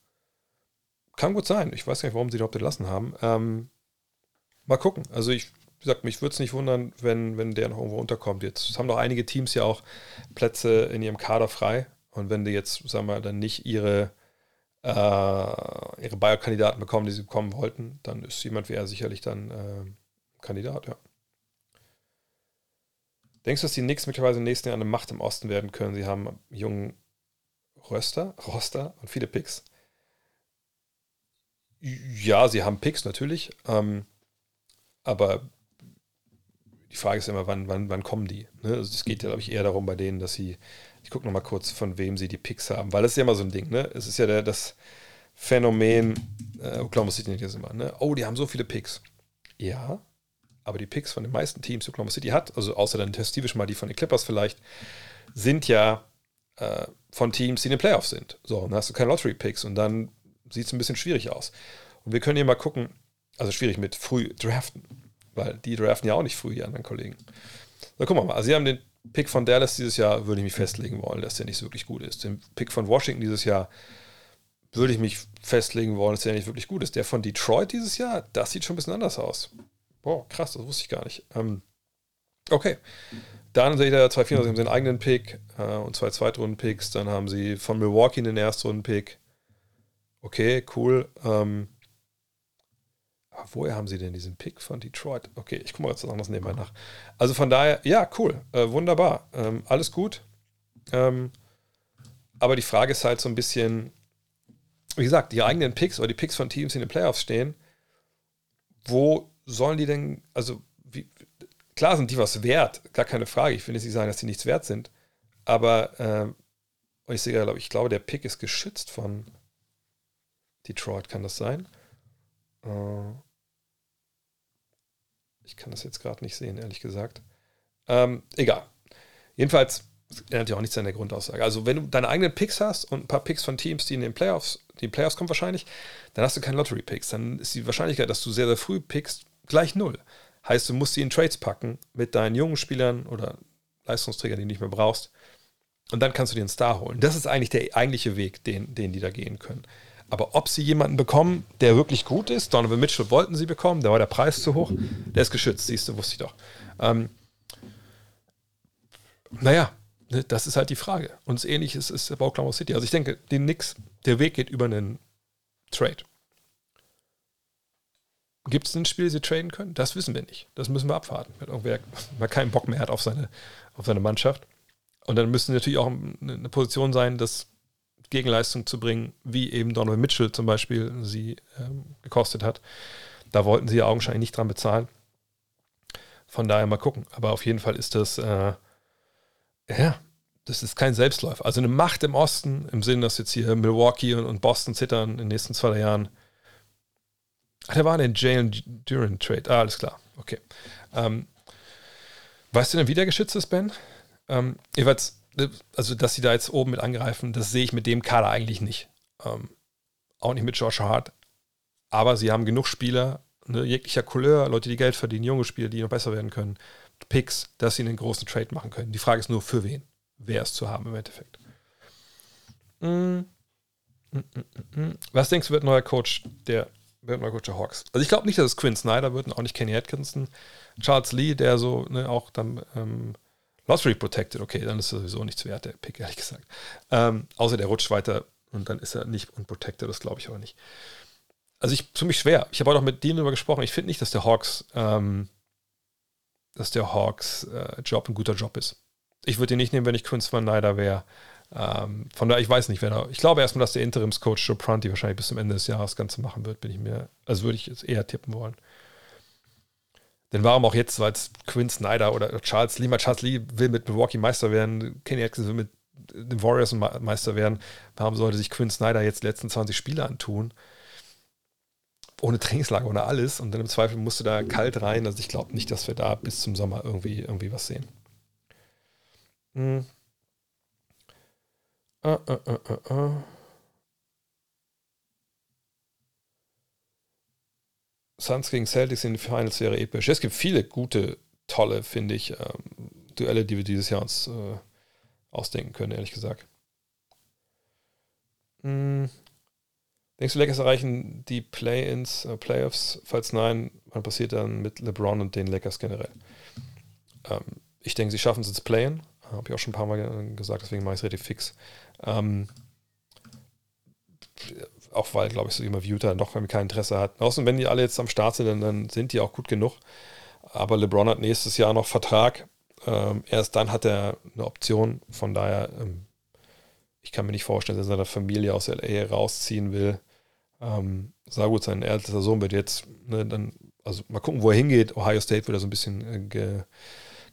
Kann gut sein. Ich weiß gar nicht, warum sie ihn überhaupt entlassen haben. Ähm, mal gucken. Also ich, wie mich würde es nicht wundern, wenn, wenn der noch irgendwo unterkommt. Jetzt haben doch einige Teams ja auch Plätze in ihrem Kader frei. Und wenn die jetzt, sagen wir, dann nicht ihre, äh, ihre Bayer-Kandidaten bekommen, die sie bekommen wollten, dann ist jemand wie er sicherlich dann äh, Kandidat, ja. Denkst du, dass die Knicks mittlerweile im nächsten Jahr eine Macht im Osten werden können? Sie haben jungen Röster, Roster und viele Picks. Ja, sie haben Picks natürlich. Ähm, aber die Frage ist immer, wann, wann, wann kommen die? Ne? Also es geht ja, glaube ich, eher darum bei denen, dass sie, ich gucke nochmal kurz, von wem sie die Picks haben, weil das ist ja immer so ein Ding, ne? Es ist ja der, das, Phänomen, äh, Oklahoma City nicht immer, ne? Oh, die haben so viele Picks. Ja, aber die Picks von den meisten Teams, die Oklahoma City hat, also außer dann testivisch mal die von den Clippers vielleicht, sind ja äh, von Teams, die in den Playoffs sind. So, dann hast du keine Lottery-Picks und dann sieht es ein bisschen schwierig aus. Und wir können hier mal gucken, also schwierig mit früh draften, weil die draften ja auch nicht früh, die anderen Kollegen. So, gucken wir mal. Also, sie haben den Pick von Dallas dieses Jahr, würde ich mich festlegen wollen, dass der nicht so wirklich gut ist. Den Pick von Washington dieses Jahr würde ich mich festlegen wollen, dass der nicht wirklich gut ist. Der von Detroit dieses Jahr, das sieht schon ein bisschen anders aus. Boah, krass, das wusste ich gar nicht. Ähm, okay. Dann seht ihr zwei Vierer, sie haben den eigenen Pick äh, und zwei Zweitrunden-Picks. Dann haben sie von Milwaukee den Erstrunden-Pick. Okay, cool. Ähm, woher haben sie denn diesen Pick von Detroit? Okay, ich gucke mal jetzt was anderes nebenbei nach. Also von daher, ja, cool, äh, wunderbar, ähm, alles gut. Ähm, aber die Frage ist halt so ein bisschen, wie gesagt, die eigenen Picks oder die Picks von Teams, die in den Playoffs stehen, wo sollen die denn, also wie, klar sind die was wert, gar keine Frage. Ich will jetzt nicht sagen, dass die nichts wert sind, aber äh, ich sehe, glaube ich, glaube, der Pick ist geschützt von Detroit, kann das sein? Äh, ich kann das jetzt gerade nicht sehen, ehrlich gesagt. Ähm, egal. Jedenfalls ändert ja auch nichts an der Grundaussage. Also, wenn du deine eigenen Picks hast und ein paar Picks von Teams, die in den Playoffs, die Playoffs kommen wahrscheinlich, dann hast du keine Lottery-Picks. Dann ist die Wahrscheinlichkeit, dass du sehr, sehr früh pickst, gleich null. Heißt, du musst sie in Trades packen mit deinen jungen Spielern oder Leistungsträgern, die du nicht mehr brauchst. Und dann kannst du dir einen Star holen. Das ist eigentlich der eigentliche Weg, den, den die da gehen können. Aber ob sie jemanden bekommen, der wirklich gut ist, Donovan Mitchell wollten sie bekommen, da war der Preis zu hoch, der ist geschützt, siehst du, wusste ich doch. Ähm, naja, ne, das ist halt die Frage. Und das Ähnliche ist, ist bei Oklahoma City. Also ich denke, den Nix, der Weg geht über einen Trade. Gibt es ein Spiel, das sie traden können? Das wissen wir nicht. Das müssen wir abwarten. Wenn irgendwer mal keinen Bock mehr hat auf seine, auf seine Mannschaft. Und dann müssen natürlich auch eine Position sein, dass Gegenleistung zu bringen, wie eben Donovan Mitchell zum Beispiel sie ähm, gekostet hat. Da wollten sie ja augenscheinlich nicht dran bezahlen. Von daher mal gucken. Aber auf jeden Fall ist das, äh, ja, das ist kein Selbstläufer. Also eine Macht im Osten, im Sinne, dass jetzt hier Milwaukee und, Boston zittern in den nächsten zwei Jahren. Ach, der war in den Jalen Duran Trade. Ah, alles klar. Okay. Ähm, weißt du denn, wie der geschützt ist, Ben? Ähm, jeweils also dass sie da jetzt oben mit angreifen, das sehe ich mit dem Kader eigentlich nicht. Ähm, auch nicht mit Josh Hart. Aber sie haben genug Spieler, ne, jeglicher Couleur, Leute, die Geld verdienen, junge Spieler, die noch besser werden können, Picks, dass sie einen großen Trade machen können. Die Frage ist nur, für wen? Wer ist zu haben im Endeffekt? Mm. Mm, mm, mm, Was denkst du, wird neuer Coach der, wird neuer Coach der Hawks? Also ich glaube nicht, dass es Quinn Snyder wird und auch nicht Kenny Atkinson. Charles Lee, der so ne, auch dann ähm, Lottery Protected, okay, dann ist sowieso nichts wert, der Pick, ehrlich gesagt. Ähm, außer der rutscht weiter und dann ist er nicht unprotected, das glaube ich aber nicht. Also ich für mich schwer. Ich habe auch noch mit Dean darüber gesprochen. Ich finde nicht, dass der Hawks, ähm, dass der Hawks äh, Job ein guter Job ist. Ich würde ihn nicht nehmen, wenn ich Quince Van Snyder wäre. Ähm, von daher, ich weiß nicht, wer da. Ich glaube erstmal, dass der Interimscoach Joe Prunty wahrscheinlich bis zum Ende des Jahres das Ganze machen wird, bin ich mir, also würde ich jetzt eher tippen wollen. Denn warum auch jetzt, weil es Quinn Snyder oder Charles Lee, Charles Lee will mit Milwaukee Meister werden, Kenny Atkinson will mit den Warriors Meister werden, warum sollte sich Quinn Snyder jetzt die letzten 20 Spiele antun? Ohne Trainingslager, ohne alles. Und dann im Zweifel musste da kalt rein. Also ich glaube nicht, dass wir da bis zum Sommer irgendwie, irgendwie was sehen. Hm. Uh, uh, uh, Suns gegen Celtics in den Finals wäre episch. Es gibt viele gute, tolle, finde ich, ähm, Duelle, die wir dieses Jahr uns äh, ausdenken können, ehrlich gesagt. Hm. Denkst du, Lakers erreichen die Play-ins, äh, Playoffs? Falls nein, was passiert dann mit LeBron und den Lakers generell? Ähm, ich denke, sie schaffen es ins Play-in. Habe ich auch schon ein paar Mal gesagt, deswegen mache ich es relativ fix. Ähm, auch weil, glaube ich, so immer Utah noch kein Interesse hat. Außerdem, wenn die alle jetzt am Start sind, dann, dann, sind die auch gut genug. Aber LeBron hat nächstes Jahr noch Vertrag. Ähm, erst dann hat er eine Option. Von daher, ähm, ich kann mir nicht vorstellen, dass er seine Familie aus LA rausziehen will. Ähm, sah gut, sein ältester Sohn wird jetzt, ne, dann, also mal gucken, wo er hingeht. Ohio State wird er so ein bisschen äh, ge,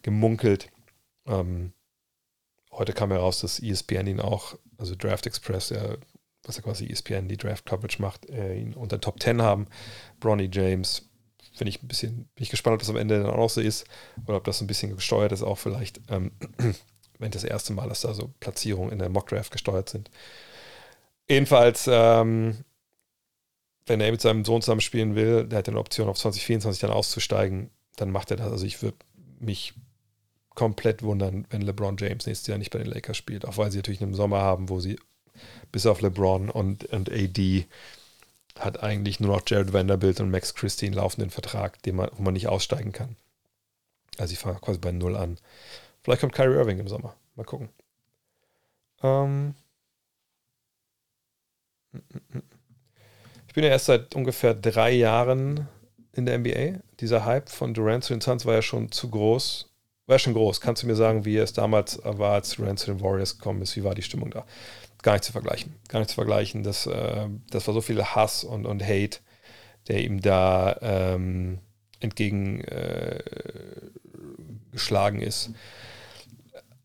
gemunkelt. Ähm, heute kam heraus, dass ESPN ihn auch, also Draft Express, ja was ja quasi ESPN die Draft Coverage macht, äh, ihn unter Top 10 haben. Bronny James, finde ich ein bisschen, bin ich gespannt, ob das am Ende dann auch so ist oder ob das ein bisschen gesteuert ist, auch vielleicht, ähm, wenn das erste Mal, dass da so Platzierungen in der Mock Draft gesteuert sind. Jedenfalls, ähm, wenn er mit seinem Sohn zusammen spielen will, der hat eine Option auf 2024 dann auszusteigen, dann macht er das. Also ich würde mich komplett wundern, wenn LeBron James nächstes Jahr nicht bei den Lakers spielt, auch weil sie natürlich einen Sommer haben, wo sie bis auf LeBron und, und AD hat eigentlich nur noch Jared Vanderbilt und Max Christine laufenden Vertrag, den man, wo man nicht aussteigen kann. Also ich fange quasi bei Null an. Vielleicht kommt Kyrie Irving im Sommer. Mal gucken. Ähm ich bin ja erst seit ungefähr drei Jahren in der NBA. Dieser Hype von Durant zu den Suns war ja schon zu groß. War ja schon groß. Kannst du mir sagen, wie es damals war, als Durant zu den Warriors gekommen ist? Wie war die Stimmung da? Gar nicht zu vergleichen. Gar nicht zu vergleichen. Das, äh, das war so viel Hass und, und Hate, der ihm da ähm, entgegengeschlagen äh, ist.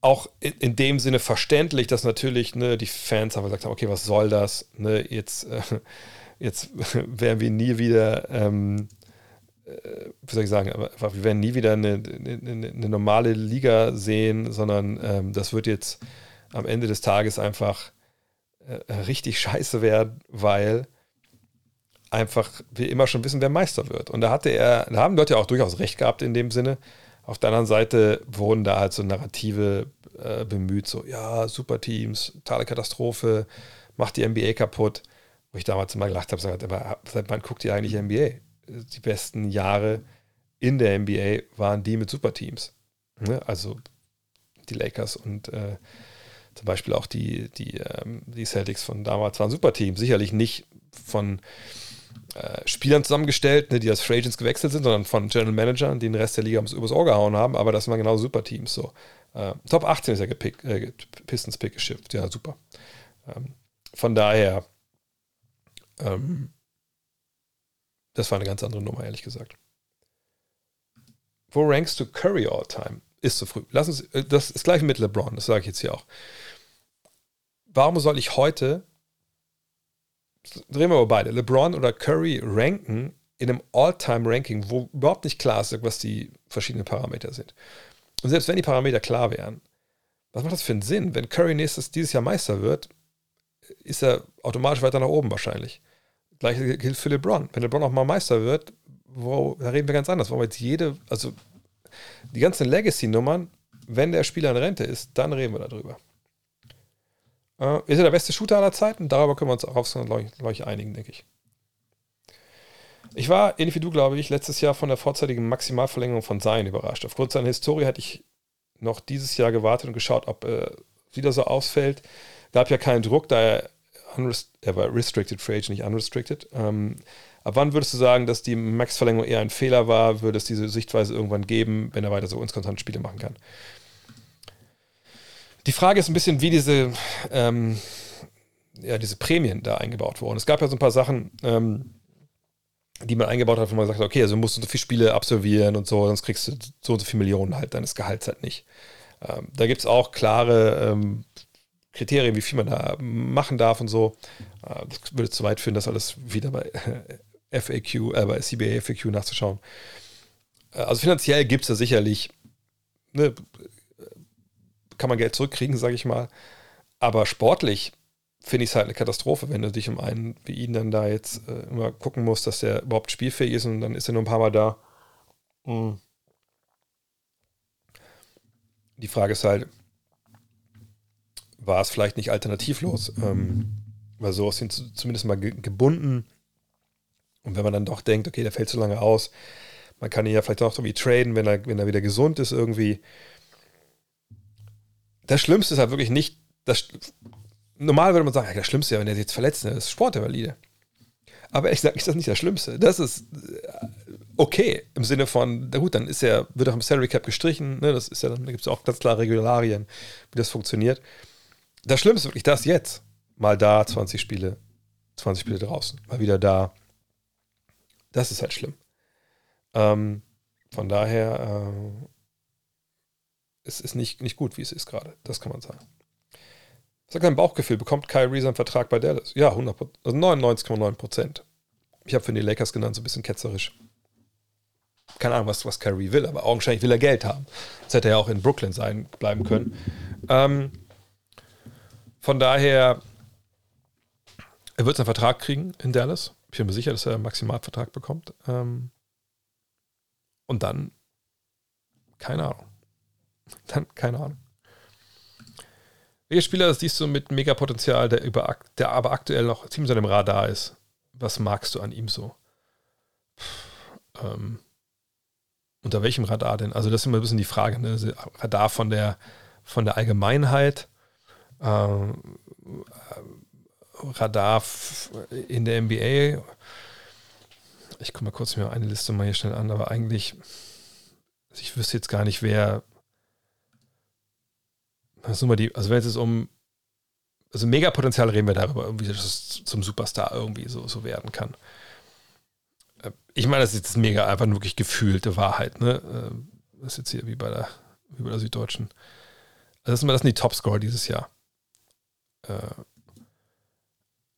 Auch in, in, dem Sinne verständlich, dass natürlich ne, die Fans haben gesagt haben, okay, was soll das? Ne, jetzt, äh, jetzt werden wir nie wieder, ähm, äh, wie soll ich sagen, wir werden nie wieder eine, eine, eine normale Liga sehen, sondern ähm, das wird jetzt am Ende des Tages einfach äh, richtig scheiße werden, weil einfach wir immer schon wissen, wer Meister wird. Und da hatte er, da haben Leute ja auch durchaus recht gehabt in dem Sinne. Auf der anderen Seite wurden da halt so Narrative äh, bemüht, so, ja, super Teams, totale Katastrophe, macht die NBA kaputt. Wo ich damals immer gelacht habe, gesagt, aber seit wann guckt ihr eigentlich NBA? Die besten Jahre in der NBA waren die mit Superteams. Ne? Also die Lakers und äh, zum Beispiel auch die, die, ähm, die Celtics von damals waren ein super Team. Sicherlich nicht von äh, Spielern zusammengestellt, ne, die als Free Agents gewechselt sind, sondern von General Managern, die den Rest der Liga übers Ohr gehauen haben, aber das waren genau super Teams. So. Äh, Top 18 ist ja gepickt, äh, Pistons Pick geschifft, ja, super. Ähm, von daher, ähm, das war eine ganz andere Nummer, ehrlich gesagt. Wo rankst du Curry all time? Ist zu früh. Lass uns, äh, das ist gleich mit LeBron, das sage ich jetzt hier auch. Warum soll ich heute, drehen wir mal beide, LeBron oder Curry ranken in einem All-Time-Ranking, wo überhaupt nicht klar ist, was die verschiedenen Parameter sind. Und selbst wenn die Parameter klar wären, was macht das für einen Sinn? Wenn Curry nächstes, dieses Jahr Meister wird, ist er automatisch weiter nach oben wahrscheinlich. Gleiches gilt für LeBron. Wenn LeBron auch mal Meister wird, wo, da reden wir ganz anders. Warum jetzt jede, also die ganzen Legacy-Nummern, wenn der Spieler in Rente ist, dann reden wir darüber. Äh, ist er der beste Shooter aller Zeiten? Darüber können wir uns auch, glaube ich, glaub ich, einigen, denke ich. Ich war, ähnlich wie du, glaube ich, letztes Jahr von der vorzeitigen Maximalverlängerung von Zion überrascht. Aufgrund seiner Historie hatte ich noch dieses Jahr gewartet und geschaut, ob er wieder so ausfällt. Gab ja keinen Druck, da er, er war Restricted Free Agent, nicht Unrestricted. Ähm, Ab wann würdest du sagen, dass die Max-Verlängerung eher ein Fehler war? Würde es diese Sichtweise irgendwann geben, wenn er weiter so insgesamt Spiele machen kann? Die Frage ist ein bisschen, wie diese, ähm, ja, diese Prämien da eingebaut wurden. Es gab ja so ein paar Sachen, ähm, die man eingebaut hat, wo man sagt, okay, also musst du so viele Spiele absolvieren und so, sonst kriegst du so und so viele Millionen halt deines Gehalts halt nicht. Ähm, da gibt es auch klare ähm, Kriterien, wie viel man da machen darf und so. Äh, das würde zu weit führen, das alles wieder bei FAQ, äh, bei CBA FAQ nachzuschauen. Äh, also finanziell gibt es da sicherlich, ne, kann man Geld zurückkriegen, sage ich mal. Aber sportlich finde ich es halt eine Katastrophe, wenn du dich um einen wie ihn dann da jetzt äh, immer gucken musst, dass der überhaupt spielfähig ist und dann ist er nur ein paar Mal da. Mhm. Die Frage ist halt, war es vielleicht nicht alternativlos? Ähm, weil so sind zumindest mal gebunden und wenn man dann doch denkt, okay, der fällt zu lange aus, man kann ihn ja vielleicht auch irgendwie traden, wenn er, wenn er wieder gesund ist irgendwie. Das Schlimmste ist halt wirklich nicht, das, normal würde man sagen, das Schlimmste ist ja, wenn er sich jetzt verletzt, ne, das ist Sportinvalide. Aber ehrlich gesagt ist das nicht das Schlimmste. Das ist äh, okay im Sinne von, na gut, dann ist er, wird auch im Salary Cap gestrichen, ne, das ist ja, dann gibt es auch ganz klare Regularien, wie das funktioniert. Das Schlimmste ist wirklich das jetzt. Mal da, 20 Spiele, 20 Spiele draußen, mal wieder da, das ist halt schlimm. Ähm, von daher, äh, es ist nicht, nicht gut, wie es ist gerade. Das kann man sagen. Sag dein Bauchgefühl, bekommt Kyrie seinen Vertrag bei Dallas? Ja, 100, also 99,9 Prozent. Ich habe für die Lakers genannt, so ein bisschen ketzerisch. Keine Ahnung, was, was Kyrie will, aber augenscheinlich will er Geld haben. Das hätte er auch in Brooklyn sein bleiben können. Ähm, von daher, er wird seinen Vertrag kriegen in Dallas. Ich bin mir sicher, dass er einen Maximalvertrag bekommt. Ähm, und dann, keine Ahnung. Dann, keine Ahnung. Welcher Spieler siehst du mit Megapotenzial, der, über, der aber aktuell noch ziemlich an dem Radar ist? Was magst du an ihm so? Puh, ähm, unter welchem Radar denn? Also, das ist immer ein bisschen die Frage. Ne? Radar von der, von der Allgemeinheit, ähm, Radar in der NBA. Ich gucke mal kurz mir eine Liste mal hier schnell an, aber eigentlich, ich wüsste jetzt gar nicht, wer. Was mal die, also wenn es jetzt um, also Megapotenzial reden wir darüber, irgendwie, dass es zum Superstar irgendwie so, so werden kann. Ich meine, das ist jetzt mega einfach nur wirklich gefühlte Wahrheit, ne? Äh, das ist jetzt hier wie bei der, wie bei der Süddeutschen. Also das sind, das sind die Topscorer dieses Jahr. Äh,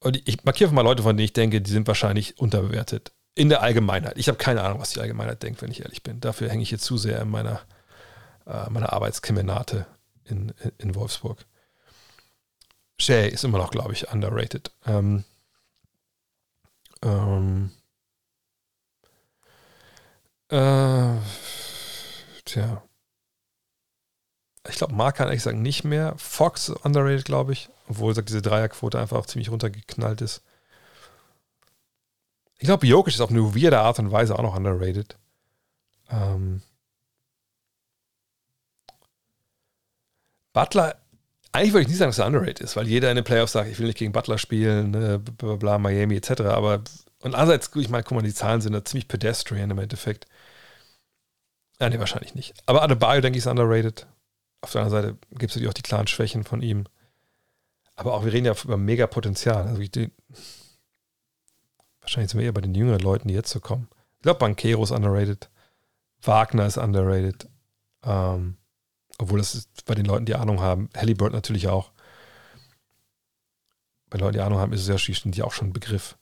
und ich markiere mal Leute, von denen ich denke, die sind wahrscheinlich unterbewertet. In der Allgemeinheit. Ich habe keine Ahnung, was die Allgemeinheit denkt, wenn ich ehrlich bin. Dafür hänge ich jetzt zu sehr in meiner, äh, meiner Arbeitskemenate in, in, Wolfsburg. Shay ist immer noch, glaube ich, underrated. Ähm, ähm, äh, tja. Ich glaube, Mark kann ehrlich sagen nicht mehr. Fox underrated, glaube ich. Obwohl sagt, diese Dreierquote einfach auch ziemlich runtergeknallt ist. Ich glaube, Jokic ist auf eine weirde Art und Weise auch noch underrated. Ähm Butler, eigentlich würde ich nicht sagen, dass er underrated ist, weil jeder in den Playoffs sagt, ich will nicht gegen Butler spielen, ne, bla, bla Miami etc. Aber und andererseits, ich meine, guck mal, die Zahlen sind da ziemlich pedestrian im Endeffekt. Ja, nee, wahrscheinlich nicht. Aber Adebayo, denke ich, ist underrated. Auf der anderen Seite gibt es natürlich auch die klaren Schwächen von ihm. Aber auch, wir reden ja über mega Potenzial. Also die, wahrscheinlich sind wir eher bei den jüngeren Leuten, die jetzt so kommen. Ich glaube, Banquero ist underrated. Wagner ist underrated. Ähm, obwohl das bei den Leuten, die Ahnung haben. Halliburton natürlich auch. Bei Leuten, die Ahnung haben, ist es ja schließlich auch schon ein Begriff.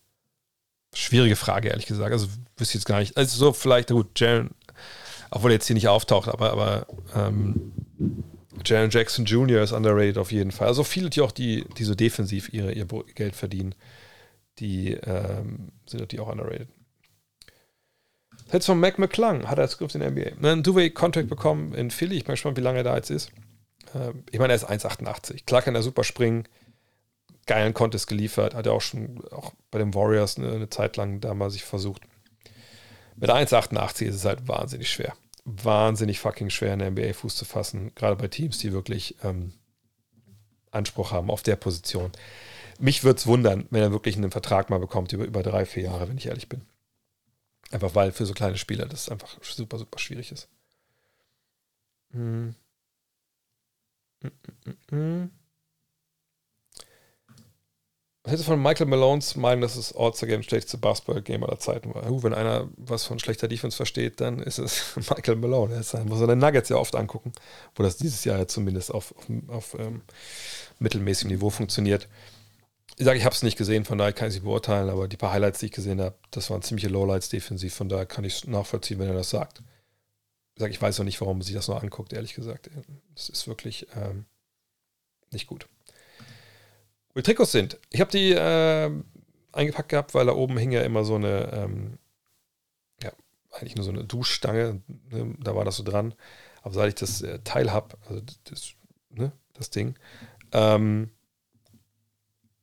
Schwierige Frage, ehrlich gesagt. Also wüsste ich jetzt gar nicht. Also so vielleicht, gut, Jaren, obwohl er jetzt hier nicht auftaucht, aber, aber ähm, Jalen Jackson Jr. ist underrated auf jeden Fall. Also viele, die auch die, die so defensiv ihre, ihr Geld verdienen, die ähm, sind natürlich auch underrated. Jetzt von Mac McClung hat er Griff in der NBA. Einen Duvet-Contract bekommen in Philly. Ich bin gespannt, wie lange er da jetzt ist. Ähm, ich meine, er ist 1,88. Klar kann er super springen. Geilen Contest geliefert. Hat er auch schon auch bei den Warriors eine, eine Zeit lang da mal sich versucht. Mit 1,88 ist es halt wahnsinnig schwer wahnsinnig fucking schwer in der NBA Fuß zu fassen, gerade bei Teams, die wirklich ähm, Anspruch haben auf der Position. Mich würde es wundern, wenn er wirklich einen Vertrag mal bekommt über, über drei, vier Jahre, wenn ich ehrlich bin. Einfach weil für so kleine Spieler das einfach super, super schwierig ist. Hm. Hm, hm, hm. Hältst du von Michael Malones meinen, dass das All-Star-Game schlechteste Basketball-Game aller Zeiten war? Uh, wenn einer was von schlechter Defense versteht, dann ist es Michael Malone. Das muss seine Nuggets ja oft angucken, wo das dieses Jahr ja zumindest auf, auf, auf ähm, mittelmäßigem Niveau funktioniert. Ich sage, ich habe es nicht gesehen, von daher kann ich es beurteilen, aber die paar Highlights, die ich gesehen habe, das waren ziemliche Lowlights defensiv, von daher kann ich es nachvollziehen, wenn er das sagt. Ich sage, ich weiß auch nicht, warum man sich das noch anguckt, ehrlich gesagt. Es ist wirklich ähm, nicht gut die Trikots sind. Ich habe die äh, eingepackt gehabt, weil da oben hing ja immer so eine, ähm, ja, eigentlich nur so eine Duschstange. Ne? Da war das so dran. Aber seit ich das äh, Teil habe, also das, ne, das Ding, ähm,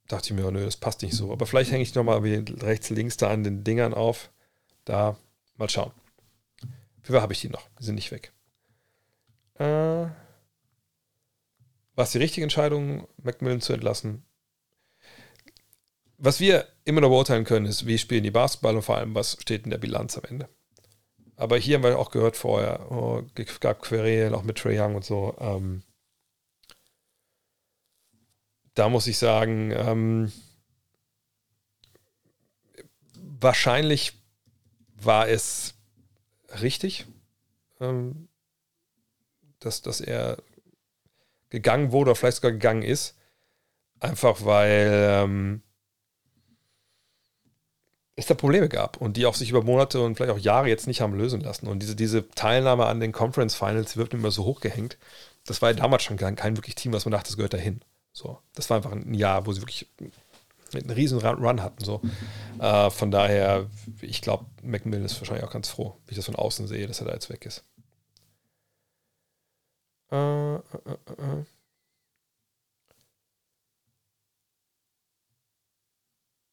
dachte ich mir, nö, das passt nicht so. Aber vielleicht hänge ich nochmal rechts, links da an den Dingern auf. Da, mal schauen. Für habe ich die noch? Die sind nicht weg. Äh, war es die richtige Entscheidung, Macmillan zu entlassen? Was wir immer noch beurteilen können, ist, wie spielen die Basketball und vor allem, was steht in der Bilanz am Ende. Aber hier haben wir auch gehört vorher, oh, gab Querelen auch mit Trey Young und so. Ähm, da muss ich sagen, ähm, wahrscheinlich war es richtig, ähm, dass, dass er gegangen wurde oder vielleicht sogar gegangen ist. Einfach weil ähm, es da Probleme gab und die auch sich über Monate und vielleicht auch Jahre jetzt nicht haben lösen lassen. Und diese, diese Teilnahme an den Conference Finals wird immer so hochgehängt. Das war ja damals schon kein, kein wirklich Team, was man dachte, das gehört dahin. So, das war einfach ein Jahr, wo sie wirklich einen riesen Run hatten. So. Äh, von daher, ich glaube, McMillan ist wahrscheinlich auch ganz froh, wie ich das von außen sehe, dass er da jetzt weg ist. Äh, äh, äh,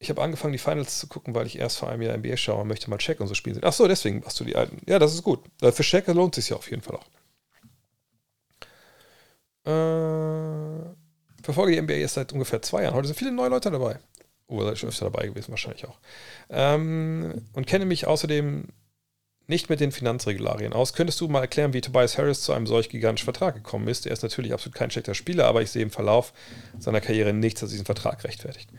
ich habe angefangen, die Finals zu gucken, weil ich erst vor einem Jahr NBA schaue und möchte mal Check und so spielen sehen. Ach so, deswegen machst du die alten. Ja, das ist gut. Für Check lohnt es sich ja auf jeden Fall auch. Äh, verfolge die NBA erst seit ungefähr zwei Jahren. Heute sind viele neue Leute dabei. Oh, da ist schon öfter dabei gewesen, wahrscheinlich auch. Ähm, und kenne mich außerdem nicht mit den Finanzregularien aus. Könntest du mal erklären, wie Tobias Harris zu einem solch gigantischen Vertrag gekommen ist? Er ist natürlich absolut kein schlechter Spieler, aber ich sehe im Verlauf seiner Karriere nichts, das diesen Vertrag rechtfertigt.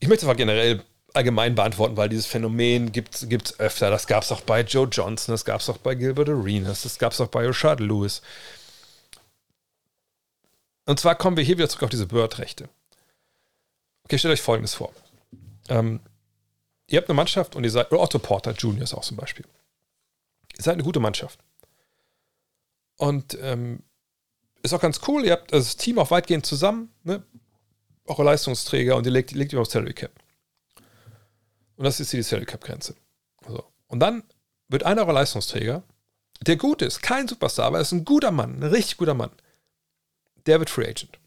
Ich möchte aber generell allgemein beantworten, weil dieses Phänomen gibt es öfter. Das gab es auch bei Joe Johnson, das gab es auch bei Gilbert Arenas, das gab es auch bei Rashad Lewis. Und zwar kommen wir hier wieder zurück auf diese Bird-Rechte. Okay, stellt euch Folgendes vor. Ähm, ihr habt eine Mannschaft und ihr seid, oder Otto Porter Jr. ist auch zum Beispiel. Ihr seid eine gute Mannschaft. Und ähm, ist auch ganz cool, ihr habt das Team auch weitgehend zusammen. Ne? Eure Leistungsträger und die legt, legt ihr auf Salary Cap. Und das ist die Salary Cap Grenze. So. Und dann wird einer eurer Leistungsträger, der gut ist, kein Superstar, aber er ist ein guter Mann, ein richtig guter Mann, der wird Free Agent.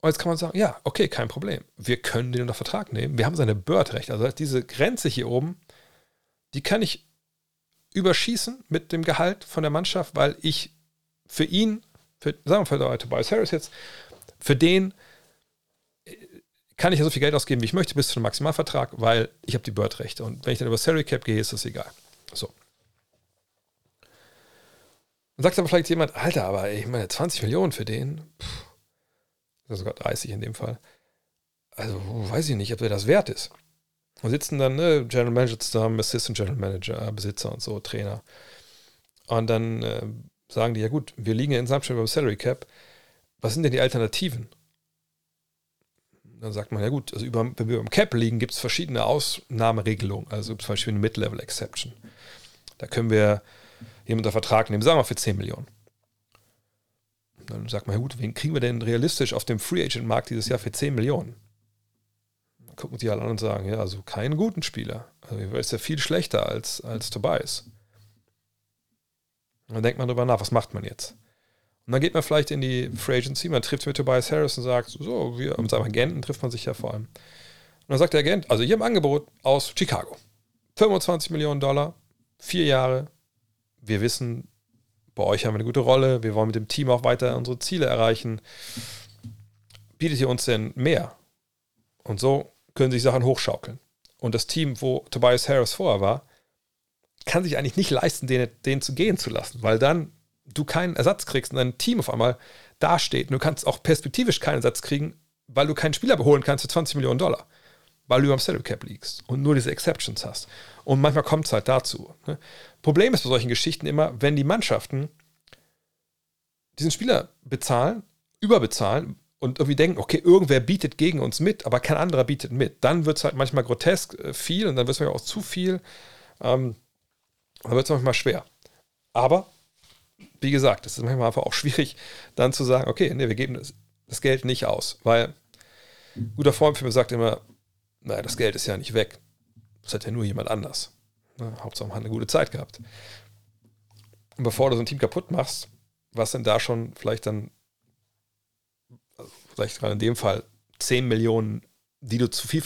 Und jetzt kann man sagen, ja, okay, kein Problem. Wir können den unter Vertrag nehmen. Wir haben seine Bird-Rechte. Also diese Grenze hier oben, die kann ich überschießen mit dem Gehalt von der Mannschaft, weil ich für ihn, für, sagen wir für Tobias Harris jetzt, für den kann ich ja so viel Geld ausgeben, wie ich möchte, bis zu einem Maximalvertrag, weil ich habe die Bird-Rechte. Und wenn ich dann über Salary Cap gehe, ist das egal. So. Dann sagt aber vielleicht jemand, Alter, aber ich meine, 20 Millionen für den, pff, sogar 30 in dem Fall. Also, weiß ich nicht, ob der das wert ist. Und sitzen dann ne, General Manager zusammen, Assistant General Manager, Besitzer und so, Trainer. Und dann äh, sagen die, ja gut, wir liegen ja insgesamt schon beim Salary Cap. Was sind denn die Alternativen? dann sagt man, ja gut, also über, wenn wir im Cap liegen, gibt es verschiedene Ausnahmeregelungen. Also zum Beispiel eine Mid-Level Exception. Da können wir jemanden unter Vertrag nehmen, sagen wir für 10 Millionen. Dann sagt man, ja gut, wen kriegen wir denn realistisch auf dem Free Agent Markt dieses Jahr für 10 Millionen? Dann gucken sie alle an und sagen, ja, also keinen guten Spieler. Also ist ja viel schlechter als, als Tobias. dann denkt man darüber nach, was macht man jetzt? Und dann geht man vielleicht in die Free Agency, man trifft mit Tobias Harris und sagt, so, wir, mit seinem Agenten trifft man sich ja vor allem. Und dann sagt der Agent, also hier im Angebot aus Chicago. 25 Millionen Dollar, vier Jahre. Wir wissen, bei euch haben wir eine gute Rolle, wir wollen mit dem Team auch weiter unsere Ziele erreichen. Bietet ihr uns denn mehr? Und so können sich Sachen hochschaukeln. Und das Team, wo Tobias Harris vorher war, kann sich eigentlich nicht leisten, den, den zu gehen zu lassen, weil dann du keinen Ersatz kriegst und dein Team auf einmal dasteht du kannst auch perspektivisch keinen Ersatz kriegen, weil du keinen Spieler beholen kannst für 20 Millionen Dollar, weil du über dem Salary Cap liegst und nur diese Exceptions hast. Und manchmal kommt es halt dazu. Ne? Problem ist bei solchen Geschichten immer, wenn die Mannschaften diesen Spieler bezahlen, überbezahlen und irgendwie denken, okay, irgendwer bietet gegen uns mit, aber kein anderer bietet mit. Dann wird es halt manchmal grotesk äh, viel und dann wird es manchmal auch zu viel. Ähm, dann wird es manchmal schwer. Aber wie gesagt, es ist manchmal einfach auch schwierig, dann zu sagen, okay, nee, wir geben das, das Geld nicht aus. Weil ein guter Freund für mich sagt immer, naja, das Geld ist ja nicht weg. Das hat ja nur jemand anders. Ne? Hauptsache man hat eine gute Zeit gehabt. Und bevor du so ein Team kaputt machst, was denn da schon vielleicht dann, also vielleicht gerade in dem Fall 10 Millionen, die du zu viel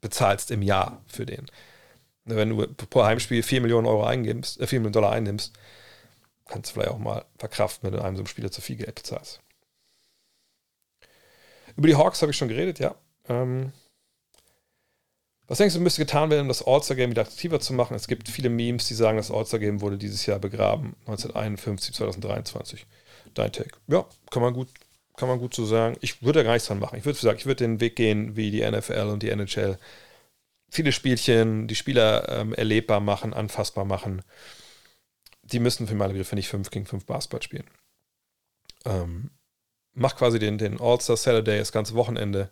bezahlst im Jahr für den. Ne, wenn du pro Heimspiel 4 Millionen Euro eingibst, äh 4 Millionen Dollar einnimmst, kannst du vielleicht auch mal verkraften, wenn du einem so einem Spieler zu viel Geld bezahlst. Über die Hawks habe ich schon geredet, ja. Ähm, was denkst du, müsste getan werden, um das All-Star-Game wieder aktiver zu machen? Es gibt viele Memes, die sagen, das All-Star-Game wurde dieses Jahr begraben, 1951, 2023. Dein Take. Ja, kann man gut, kann man gut so sagen. Ich würde da gar nichts dran machen. Ich würde sagen, ich würde den Weg gehen wie die NFL und die NHL. Viele Spielchen, die Spieler ähm, erlebbar machen, anfassbar machen die müssen für meine Begriffe nicht 5 gegen 5 Basketball spielen. Ähm, macht quasi den, den All-Star Saturday das ganze Wochenende.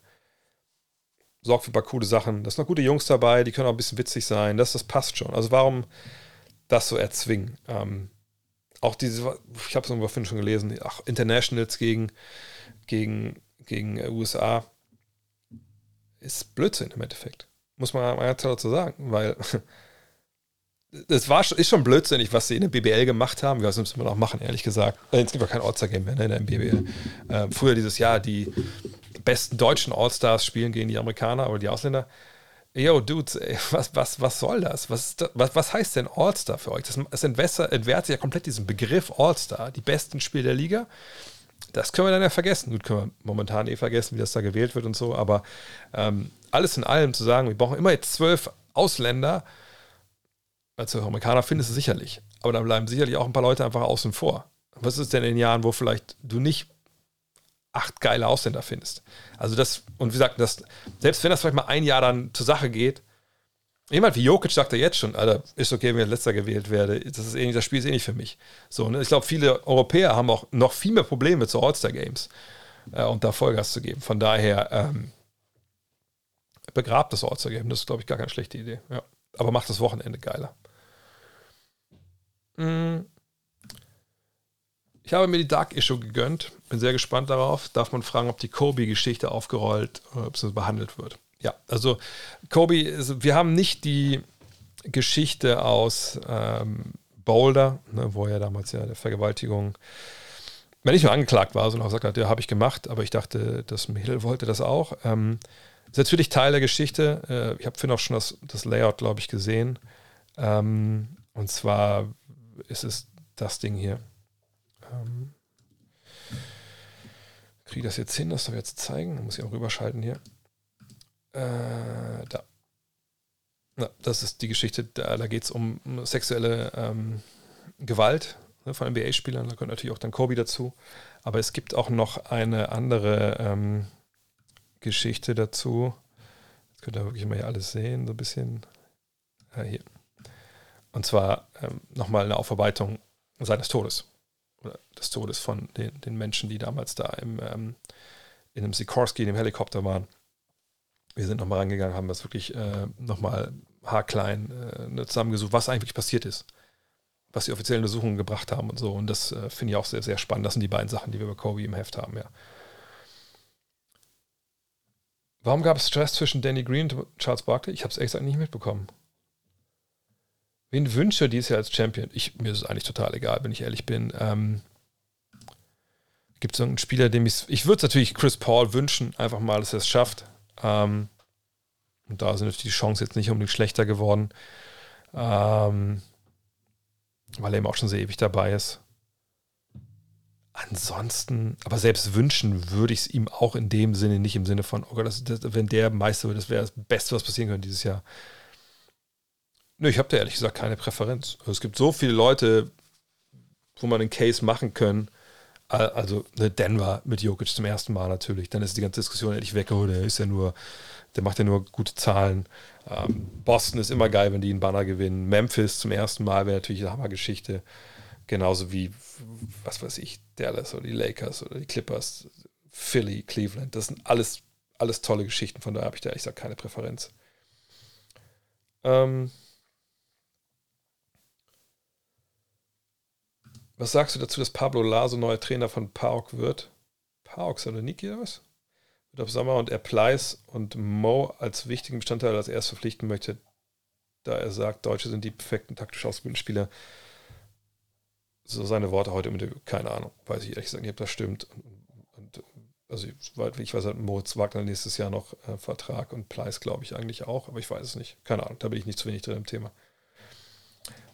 Sorgt für ein paar coole Sachen. Da sind noch gute Jungs dabei, die können auch ein bisschen witzig sein. Das, das passt schon. Also warum das so erzwingen? Ähm, auch diese, ich habe es irgendwo schon gelesen, ach, Internationals gegen, gegen, gegen USA ist Blödsinn im Endeffekt. Muss man klar dazu sagen, weil es war, ist schon blödsinnig, was sie in der BBL gemacht haben. Was müssen wir noch machen, ehrlich gesagt. Äh, jetzt gibt es kein All-Star-Game mehr ne, in der BBL. Äh, früher dieses Jahr die besten deutschen All-Stars spielen gegen die Amerikaner oder die Ausländer. Yo, Dudes, ey, was, was, was soll das? Was, das? was, was heißt denn All-Star für euch? Das, es entwertet ja komplett diesen Begriff All-Star, die besten Spiele der Liga. Das können wir dann ja vergessen. Gut, können wir momentan eh vergessen, wie das da gewählt wird und so, aber ähm, alles in allem zu sagen, wir brauchen immer jetzt zwölf Ausländer, als Amerikaner findest du sicherlich. Aber dann bleiben sicherlich auch ein paar Leute einfach außen vor. Was ist denn in Jahren, wo vielleicht du nicht acht geile Ausländer findest? Also das, und wie gesagt, das, selbst wenn das vielleicht mal ein Jahr dann zur Sache geht, jemand wie Jokic sagt ja jetzt schon, Alter, ist okay, wenn ich letzter gewählt werde. Das, ist nicht, das Spiel ist eh nicht für mich. So, ne? Ich glaube, viele Europäer haben auch noch viel mehr Probleme zu All-Star-Games äh, und da Vollgas zu geben. Von daher ähm, begrabt das All-Star-Game. Das ist, glaube ich, gar keine schlechte Idee. Ja. Aber macht das Wochenende geiler. Mm. Ich habe mir die Dark Issue gegönnt. Bin sehr gespannt darauf. Darf man fragen, ob die Kobe-Geschichte aufgerollt ob sie behandelt wird. Ja, also Kobe, wir haben nicht die Geschichte aus ähm, Boulder, ne, wo er damals ja der Vergewaltigung wenn nicht nur angeklagt war, sondern auch gesagt hat, ja, habe ich gemacht, aber ich dachte, das Mädel wollte das auch. Ähm, ist natürlich Teil der Geschichte. Äh, ich habe vorhin auch schon das, das Layout, glaube ich, gesehen. Ähm, und zwar ist es das Ding hier. Ähm, Kriege das jetzt hin, das soll jetzt zeigen? Muss ich auch rüberschalten hier. Äh, da. Na, das ist die Geschichte, da, da geht es um sexuelle ähm, Gewalt ne, von NBA-Spielern. Da gehört natürlich auch dann Kobe dazu. Aber es gibt auch noch eine andere ähm, Geschichte dazu. Jetzt könnt ihr wirklich mal hier alles sehen, so ein bisschen. Äh, hier. Und zwar ähm, nochmal eine Aufarbeitung seines Todes. Oder des Todes von den, den Menschen, die damals da im, ähm, in einem Sikorsky, in dem Helikopter waren. Wir sind nochmal rangegangen, haben das wirklich äh, nochmal haarklein äh, zusammengesucht, was eigentlich passiert ist. Was die offiziellen Untersuchungen gebracht haben und so. Und das äh, finde ich auch sehr, sehr spannend. Das sind die beiden Sachen, die wir bei Kobe im Heft haben, ja. Warum gab es Stress zwischen Danny Green und Charles Barkley? Ich habe es ehrlich gesagt nicht mitbekommen. Wen wünsche dieses Jahr als Champion? Ich, mir ist es eigentlich total egal, wenn ich ehrlich bin. Ähm, Gibt es irgendeinen Spieler, dem ich Ich würde es natürlich Chris Paul wünschen, einfach mal, dass er es schafft. Ähm, und da sind natürlich die Chancen jetzt nicht unbedingt schlechter geworden. Ähm, weil er eben auch schon sehr ewig dabei ist. Ansonsten, aber selbst wünschen würde ich es ihm auch in dem Sinne, nicht im Sinne von, oh Gott, das, das, wenn der Meister wird, das wäre das Beste, was passieren könnte dieses Jahr. Nö, ich habe da ehrlich gesagt keine Präferenz. Also es gibt so viele Leute, wo man einen Case machen können. Also ne, Denver mit Jokic zum ersten Mal natürlich. Dann ist die ganze Diskussion endlich weg. Oh, der ist ja nur, der macht ja nur gute Zahlen. Ähm, Boston ist immer geil, wenn die einen Banner gewinnen. Memphis zum ersten Mal wäre natürlich eine Hammergeschichte. Genauso wie, was weiß ich, Dallas oder die Lakers oder die Clippers, Philly, Cleveland. Das sind alles, alles tolle Geschichten. Von daher habe ich da ehrlich gesagt keine Präferenz. Ähm, Was sagst du dazu, dass Pablo Laso neuer Trainer von PAOK wird? PAOK Saloniki oder was? Wird auf Sommer und er Pleiss und Mo als wichtigen Bestandteil als erst verpflichten möchte, da er sagt, Deutsche sind die perfekten taktisch ausgebildeten Spieler. So seine Worte heute im Interview. Keine Ahnung. Weiß ich ehrlich gesagt nicht, ob das stimmt. Und, und, also ich weiß, hat Moritz Wagner nächstes Jahr noch äh, Vertrag und Pleiss glaube ich eigentlich auch, aber ich weiß es nicht. Keine Ahnung, da bin ich nicht zu wenig drin im Thema.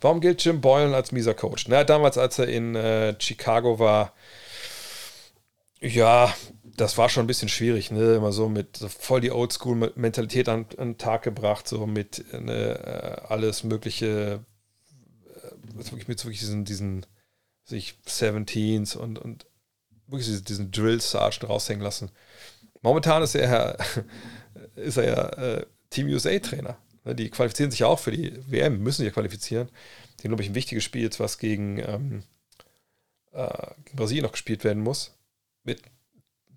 Warum gilt Jim Boylan als mieser Coach? Na, damals, als er in äh, Chicago war, ja, das war schon ein bisschen schwierig, ne? Immer so mit so voll die Oldschool-Mentalität an, an den Tag gebracht, so mit ne, äh, alles Mögliche, äh, wirklich mit wirklich diesen, diesen sich 17s und, und wirklich diesen, Drill-Sergeant raushängen lassen. Momentan ist er, ist er ja äh, Team USA-Trainer. Ne, die qualifizieren sich ja auch für die WM, müssen sich ja qualifizieren. Die haben, glaube ich, ein wichtiges Spiel jetzt, was gegen, ähm, äh, gegen Brasilien noch gespielt werden muss. Mit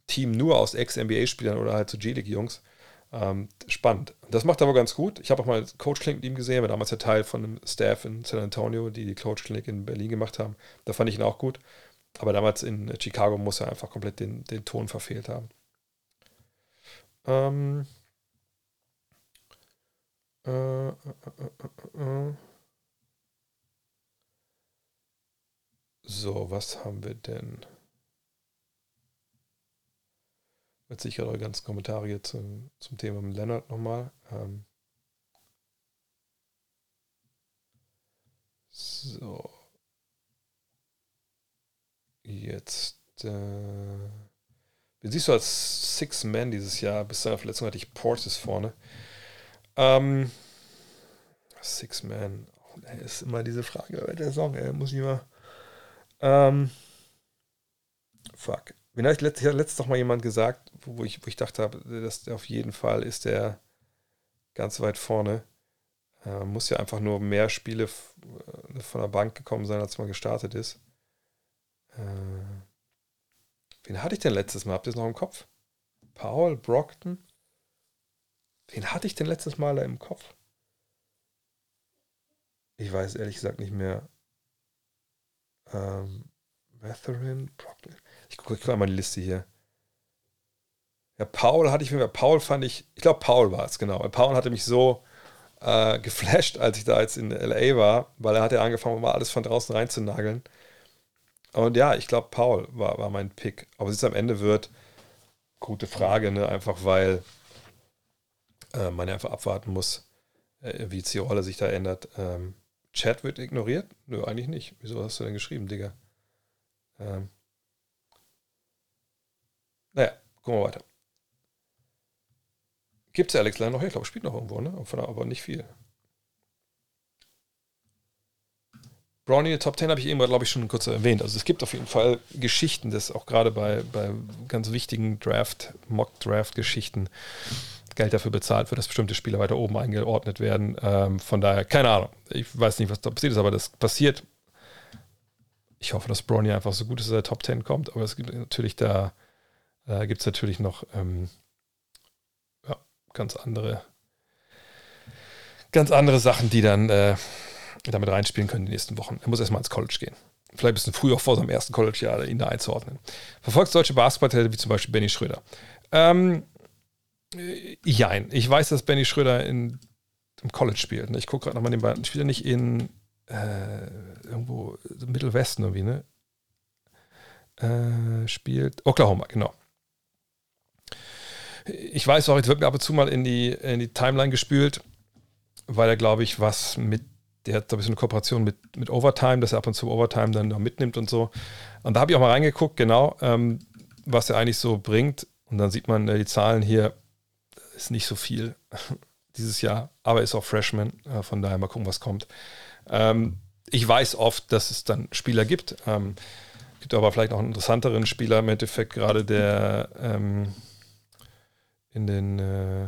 Team nur aus Ex-NBA-Spielern oder halt so G-League-Jungs. Ähm, spannend. Das macht er aber ganz gut. Ich habe auch mal Coach Clinic mit ihm gesehen, war damals der Teil von einem Staff in San Antonio, die die Coach Clinic in Berlin gemacht haben. Da fand ich ihn auch gut. Aber damals in Chicago muss er einfach komplett den, den Ton verfehlt haben. Ähm, äh, äh, äh, so, was haben wir denn? Jetzt sicher eure ganzen Kommentare hier zum, zum Thema mit Leonard nochmal. Ähm so. Jetzt. Äh, wie siehst du als Six Man dieses Jahr? Bis zu einer Verletzung hatte ich Portis vorne. Ähm, Six Man. Oh, ist immer diese Frage bei der Song, ey. Muss ich mal. Ähm, fuck. Wen hat letztes, letztes mal jemand gesagt, wo ich, wo ich dachte habe, dass auf jeden Fall ist der ganz weit vorne. Äh, muss ja einfach nur mehr Spiele äh, von der Bank gekommen sein, als man gestartet ist. Äh, wen hatte ich denn letztes Mal? Habt ihr es noch im Kopf? Paul Brockton? Wen hatte ich denn letztes Mal da im Kopf? Ich weiß ehrlich gesagt nicht mehr. Ähm, Matherin, Brockton. Ich gucke guck mal die Liste hier. Ja, Paul hatte ich mir, Paul fand ich, ich glaube, Paul war es, genau. Paul hatte mich so äh, geflasht, als ich da jetzt in LA war, weil er hat ja angefangen, mal alles von draußen reinzunageln. Und ja, ich glaube, Paul war, war mein Pick. Aber es am Ende wird, gute Frage, ne? Einfach weil äh, man einfach abwarten muss, äh, wie die Rolle sich da ändert. Ähm, Chat wird ignoriert? Nö, eigentlich nicht. Wieso hast du denn geschrieben, Digga? Ähm, naja, gucken wir weiter. Gibt es Alex Line noch? Ich glaube, spielt noch irgendwo, ne? Aber nicht viel. Brownie Top 10 habe ich eben, glaube ich, schon kurz erwähnt. Also es gibt auf jeden Fall Geschichten, das auch gerade bei, bei ganz wichtigen Draft, Mock-Draft-Geschichten Geld dafür bezahlt wird, dass bestimmte Spieler weiter oben eingeordnet werden. Ähm, von daher, keine Ahnung. Ich weiß nicht, was da passiert ist, aber das passiert. Ich hoffe, dass Brownie einfach so gut ist, dass er Top 10 kommt, aber es gibt natürlich da, äh, gibt es natürlich noch ähm, ja, ganz andere, ganz andere Sachen, die dann äh, damit reinspielen können die nächsten Wochen. Er muss erstmal ins College gehen. Vielleicht ein bisschen früher vor seinem ersten College-Jahr, ihn da einzuordnen. Verfolgt deutsche Basketballtäter wie zum Beispiel Benny Schröder. Ähm, äh, jein. Ich weiß, dass Benny Schröder in, im College spielt. Ne? Ich gucke gerade nochmal den beiden. Spielt er nicht in äh, irgendwo Mittelwesten irgendwie, ne? Äh, spielt Oklahoma, genau. Ich weiß auch, jetzt wird mir ab und zu mal in die, in die Timeline gespült, weil er, glaube ich, was mit der hat so ein bisschen eine Kooperation mit, mit Overtime, dass er ab und zu Overtime dann noch mitnimmt und so. Und da habe ich auch mal reingeguckt, genau, ähm, was er eigentlich so bringt. Und dann sieht man äh, die Zahlen hier, ist nicht so viel dieses Jahr, aber ist auch Freshman, äh, von daher mal gucken, was kommt. Ähm, ich weiß oft, dass es dann Spieler gibt. Ähm, gibt aber vielleicht noch einen interessanteren Spieler im Endeffekt, gerade der ähm, in, den, äh,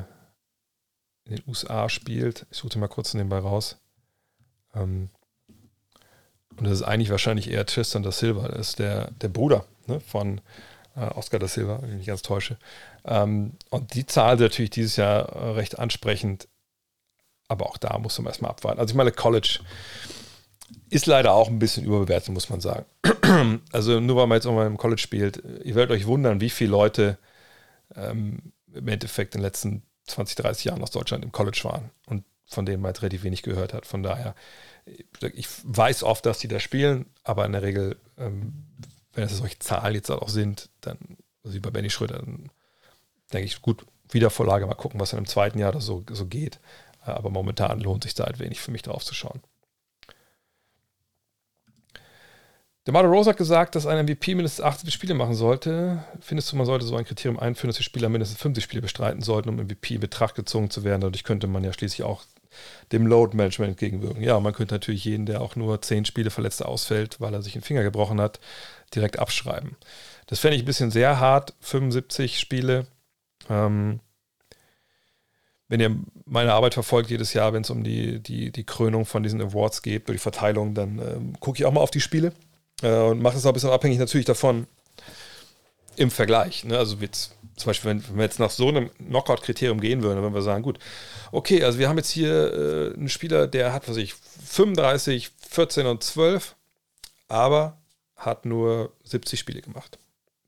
in den USA spielt. Ich suche mal kurz nebenbei raus. Ähm, und das ist eigentlich wahrscheinlich eher Tristan da Silva. Das ist der, der Bruder ne, von äh, Oscar da Silva, wenn ich mich ganz täusche. Ähm, und die Zahl ist natürlich dieses Jahr äh, recht ansprechend. Aber auch da muss man erstmal abwarten. Also ich meine, College ist leider auch ein bisschen überbewertet, muss man sagen. also nur weil man jetzt irgendwann im College spielt, ihr werdet euch wundern, wie viele Leute ähm, im Endeffekt in den letzten 20, 30 Jahren aus Deutschland im College waren. Und von denen man jetzt relativ wenig gehört hat. Von daher, ich weiß oft, dass die da spielen, aber in der Regel, ähm, wenn es solche Zahlen jetzt auch sind, dann, also wie bei Benny Schröder, dann denke ich, gut, Wiedervorlage, mal gucken, was dann im zweiten Jahr oder so, so geht. Aber momentan lohnt sich da halt wenig für mich drauf zu schauen. Der Mario Rose hat gesagt, dass ein MVP mindestens 80 Spiele machen sollte. Findest du, man sollte so ein Kriterium einführen, dass die Spieler mindestens 50 Spiele bestreiten sollten, um MVP in Betracht gezogen zu werden? Dadurch könnte man ja schließlich auch dem Load Management entgegenwirken. Ja, man könnte natürlich jeden, der auch nur 10 Spiele verletzt ausfällt, weil er sich den Finger gebrochen hat, direkt abschreiben. Das fände ich ein bisschen sehr hart, 75 Spiele. Ähm, wenn ihr meine Arbeit verfolgt jedes Jahr, wenn es um die, die, die Krönung von diesen Awards geht, oder die Verteilung, dann ähm, gucke ich auch mal auf die Spiele äh, und mache es auch ein bisschen abhängig natürlich davon, im Vergleich. Ne? Also jetzt, zum Beispiel, wenn, wenn wir jetzt nach so einem Knockout-Kriterium gehen würden, wenn wir sagen, gut, okay, also wir haben jetzt hier äh, einen Spieler, der hat, was ich, 35, 14 und 12, aber hat nur 70 Spiele gemacht.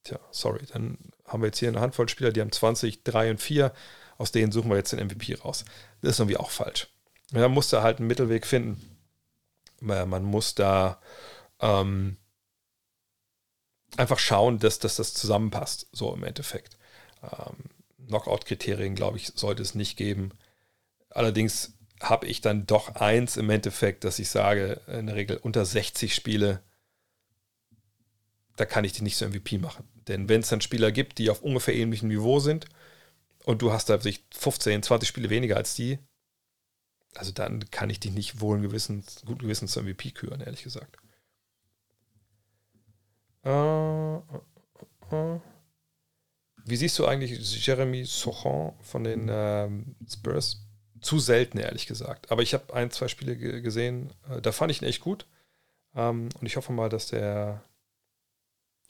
Tja, sorry, dann haben wir jetzt hier eine Handvoll Spieler, die haben 20, 3 und 4. Aus denen suchen wir jetzt den MVP raus. Das ist irgendwie auch falsch. Man muss da halt einen Mittelweg finden. Man muss da ähm, einfach schauen, dass, dass das zusammenpasst, so im Endeffekt. Ähm, Knockout-Kriterien, glaube ich, sollte es nicht geben. Allerdings habe ich dann doch eins im Endeffekt, dass ich sage, in der Regel unter 60 Spiele, da kann ich die nicht so MVP machen. Denn wenn es dann Spieler gibt, die auf ungefähr ähnlichem Niveau sind und du hast da sich 15, 20 Spiele weniger als die, also dann kann ich dich nicht wohl gewissens, gut gewissens zum MVP küren, ehrlich gesagt. Äh, äh. Wie siehst du eigentlich Jeremy Sochon von den ähm, Spurs? Zu selten, ehrlich gesagt. Aber ich habe ein, zwei Spiele gesehen, äh, da fand ich ihn echt gut. Ähm, und ich hoffe mal, dass der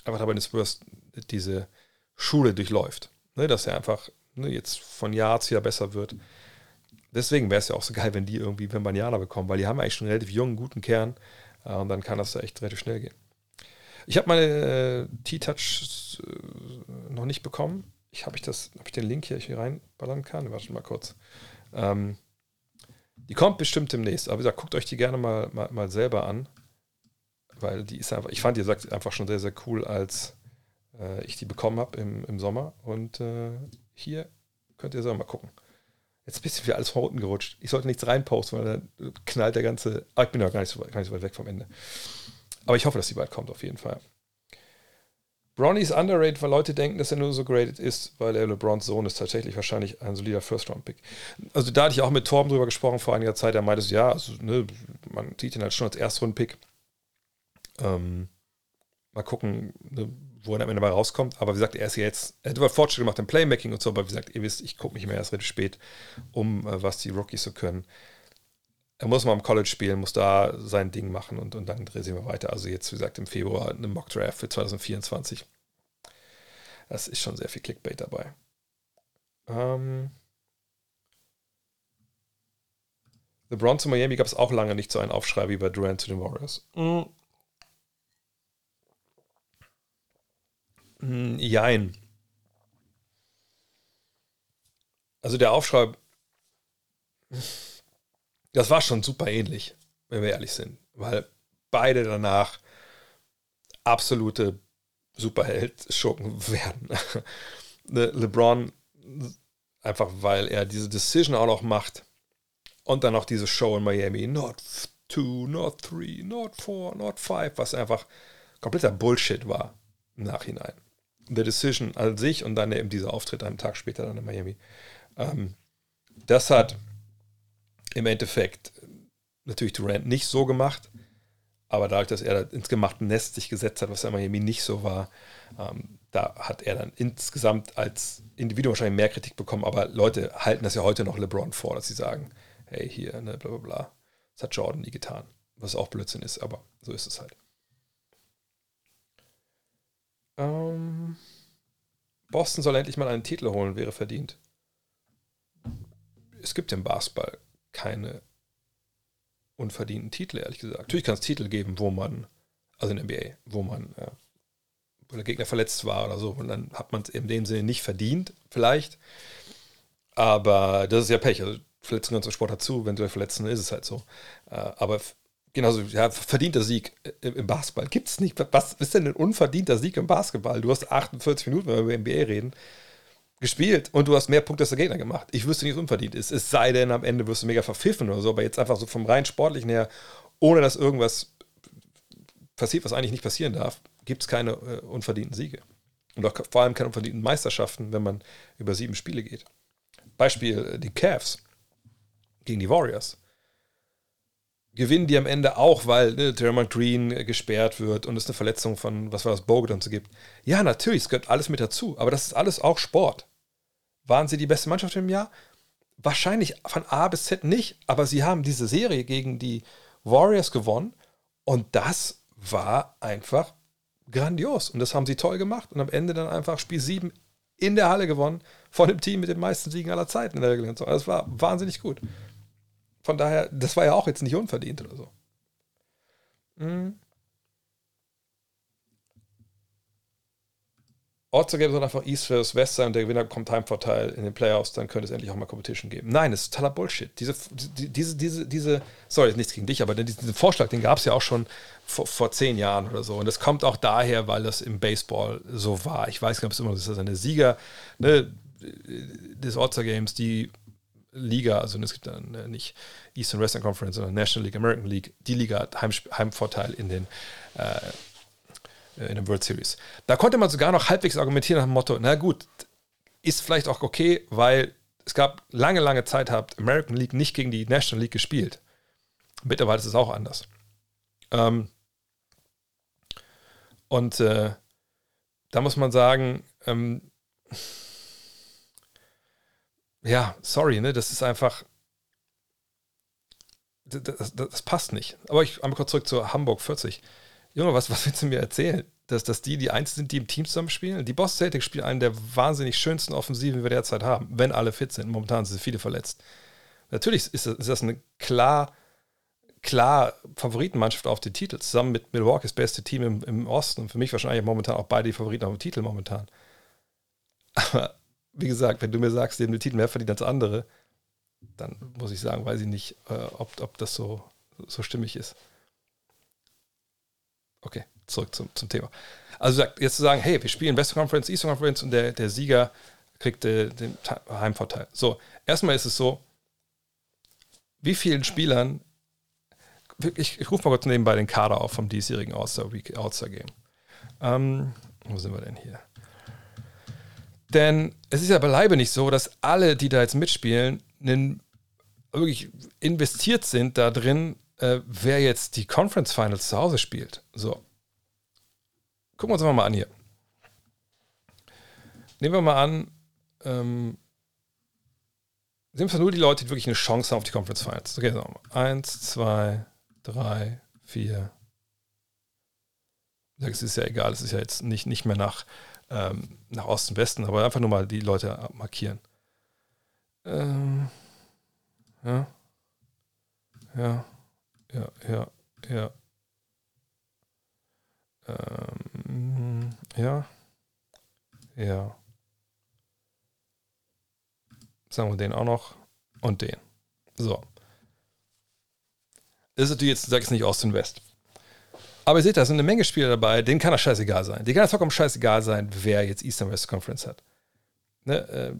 einfach dabei den Spurs diese Schule durchläuft. Ne, dass er einfach ne, jetzt von Jahr zu Jahr besser wird. Deswegen wäre es ja auch so geil, wenn die irgendwie Wembanyama bekommen, weil die haben eigentlich schon einen relativ jungen, guten Kern. Äh, und dann kann das da echt relativ schnell gehen. Ich habe meine äh, T-Touch äh, noch nicht bekommen. Ich habe ich das, habe ich den Link hier, hier reinballern kann? Warte mal kurz. Ähm, die kommt bestimmt demnächst. Aber wie gesagt, guckt euch die gerne mal, mal, mal selber an. Weil die ist einfach, ich fand die sagt einfach schon sehr, sehr cool, als äh, ich die bekommen habe im, im Sommer. Und äh, hier könnt ihr selber mal gucken. Jetzt ist ein bisschen wie alles von unten gerutscht. Ich sollte nichts reinposten, weil dann knallt der ganze. Ah, ich bin ja gar nicht so, gar nicht so weit weg vom Ende. Aber ich hoffe, dass die bald kommt, auf jeden Fall. Bronny ist underrated, weil Leute denken, dass er nur so graded ist, weil er LeBrons Sohn ist tatsächlich wahrscheinlich ein solider First-Round-Pick. Also da hatte ich auch mit Torben drüber gesprochen vor einiger Zeit. Er meinte, ja, also, ne, man sieht ihn halt schon als Erstrunden-Pick. Ähm, mal gucken, ne, wo er am Ende mal rauskommt. Aber wie gesagt, er ist jetzt, er hat Fortschritte gemacht im Playmaking und so, aber wie gesagt, ihr wisst, ich gucke mich immer erst relativ spät um, äh, was die Rookies so können er muss mal im College spielen, muss da sein Ding machen und, und dann drehen wir weiter. Also jetzt, wie gesagt, im Februar eine Mock Draft für 2024. Das ist schon sehr viel Clickbait dabei. Ähm LeBron zu Miami gab es auch lange nicht so einen Aufschrei wie bei Durant zu den Warriors. Mhm. Jein. Also der Aufschrei das war schon super ähnlich, wenn wir ehrlich sind. Weil beide danach absolute Superheld-Schurken werden. Ne, LeBron, einfach weil er diese Decision auch noch macht und dann noch diese Show in Miami, not two, not three, not four, not five, was einfach kompletter Bullshit war im Nachhinein. The Decision an sich und dann eben dieser Auftritt einen Tag später dann in Miami. Ähm, das hat im Endeffekt natürlich Durant nicht so gemacht, aber dadurch, dass er ins gemachte Nest sich gesetzt hat, was in Miami nicht so war, ähm, da hat er dann insgesamt als Individuum wahrscheinlich mehr Kritik bekommen, aber Leute halten das ja heute noch LeBron vor, dass sie sagen, hey, hier, ne, bla bla bla. Das hat Jordan nie getan. Was auch Blödsinn ist, aber so ist es halt. Ähm, Boston soll endlich mal einen Titel holen, wäre verdient. Es gibt im Basketball keine unverdienten Titel, ehrlich gesagt. Natürlich kann es Titel geben, wo man, also in der NBA, wo man, ja, wo der Gegner verletzt war oder so, und dann hat man es in dem Sinne nicht verdient, vielleicht. Aber das ist ja Pech. Also Verletzungen zum Sport dazu, wenn du verletzen, ist es halt so. Äh, aber genauso, ja, verdienter Sieg im Basketball gibt es nicht. Was ist denn ein unverdienter Sieg im Basketball? Du hast 48 Minuten, wenn wir über NBA reden gespielt und du hast mehr Punkte als der Gegner gemacht. Ich wüsste nicht, was unverdient ist. Es sei denn, am Ende wirst du mega verpfiffen oder so, aber jetzt einfach so vom rein sportlichen her, ohne dass irgendwas passiert, was eigentlich nicht passieren darf, gibt es keine äh, unverdienten Siege. Und auch vor allem keine unverdienten Meisterschaften, wenn man über sieben Spiele geht. Beispiel äh, die Cavs gegen die Warriors. Gewinnen die am Ende auch, weil ne, Dermot Green äh, gesperrt wird und es eine Verletzung von, was war das, Bogut und so gibt. Ja, natürlich, es gehört alles mit dazu, aber das ist alles auch Sport. Waren sie die beste Mannschaft im Jahr? Wahrscheinlich von A bis Z nicht, aber sie haben diese Serie gegen die Warriors gewonnen und das war einfach grandios. Und das haben sie toll gemacht. Und am Ende dann einfach Spiel 7 in der Halle gewonnen, von dem Team mit den meisten Siegen aller Zeiten in der Regel. Das war wahnsinnig gut. Von daher, das war ja auch jetzt nicht unverdient oder so. Mhm. Ortsergebnis soll einfach East versus West sein und der Gewinner bekommt Heimvorteil in den Playoffs, dann könnte es endlich auch mal Competition geben. Nein, das ist totaler Bullshit. Diese, diese, diese, diese, sorry, nichts gegen dich, aber diesen Vorschlag, den gab es ja auch schon vor, vor zehn Jahren oder so. Und das kommt auch daher, weil das im Baseball so war. Ich weiß nicht, ob es immer so ist, dass eine Sieger ne, des Ortsergames, die Liga, also es gibt dann äh, nicht Eastern Western Conference, sondern National League, American League, die Liga hat Heim, Heimvorteil in den äh, äh, in der World Series. Da konnte man sogar noch halbwegs argumentieren nach dem Motto, na gut, ist vielleicht auch okay, weil es gab lange, lange Zeit, habt American League nicht gegen die National League gespielt. Mittlerweile ist es auch anders. Ähm, und äh, da muss man sagen, ähm, ja, sorry, ne, das ist einfach, das, das, das passt nicht. Aber ich einmal kurz zurück zu Hamburg 40. Junge, was, was willst du mir erzählen? Dass, dass die die Einzigen sind, die im Team zusammenspielen? Die Boss Celtics spielen einen der wahnsinnig schönsten Offensiven, die wir derzeit haben, wenn alle fit sind. Momentan sind viele verletzt. Natürlich ist das, ist das eine klar, klar Favoritenmannschaft auf den Titel, zusammen mit Milwaukee, das beste Team im, im Osten. Und für mich wahrscheinlich momentan auch beide die Favoriten auf dem Titel momentan. Aber wie gesagt, wenn du mir sagst, die den Titel mehr verdient als andere, dann muss ich sagen, weiß ich nicht, äh, ob, ob das so, so stimmig ist. Okay, zurück zum, zum Thema. Also jetzt zu sagen, hey, wir spielen Western Conference, Eastern Conference und der, der Sieger kriegt äh, den Heimvorteil. So, erstmal ist es so, wie vielen Spielern, ich, ich rufe mal kurz nebenbei den Kader auf vom diesjährigen All-Star All-Star Game. Ähm, wo sind wir denn hier? Denn es ist ja beileibe nicht so, dass alle, die da jetzt mitspielen, wirklich investiert sind da drin, äh, wer jetzt die Conference Finals zu Hause spielt. So. Gucken wir uns mal an hier. Nehmen wir mal an, ähm, sind wir nur die Leute, die wirklich eine Chance haben auf die Conference Finals. Okay, sagen wir mal. Eins, zwei, drei, vier. Es ist ja egal, es ist ja jetzt nicht, nicht mehr nach, ähm, nach Osten, Westen, aber einfach nur mal die Leute markieren. Ähm, ja. Ja ja, ja, ja. Ähm, ja. Ja. Sagen wir den auch noch. Und den. So. Ist natürlich jetzt, sag ich es nicht Austin West. Aber ihr seht, da sind eine Menge Spieler dabei, denen kann das scheißegal sein. Denen kann das vollkommen scheißegal sein, wer jetzt Eastern West Conference hat. Ne? Äh,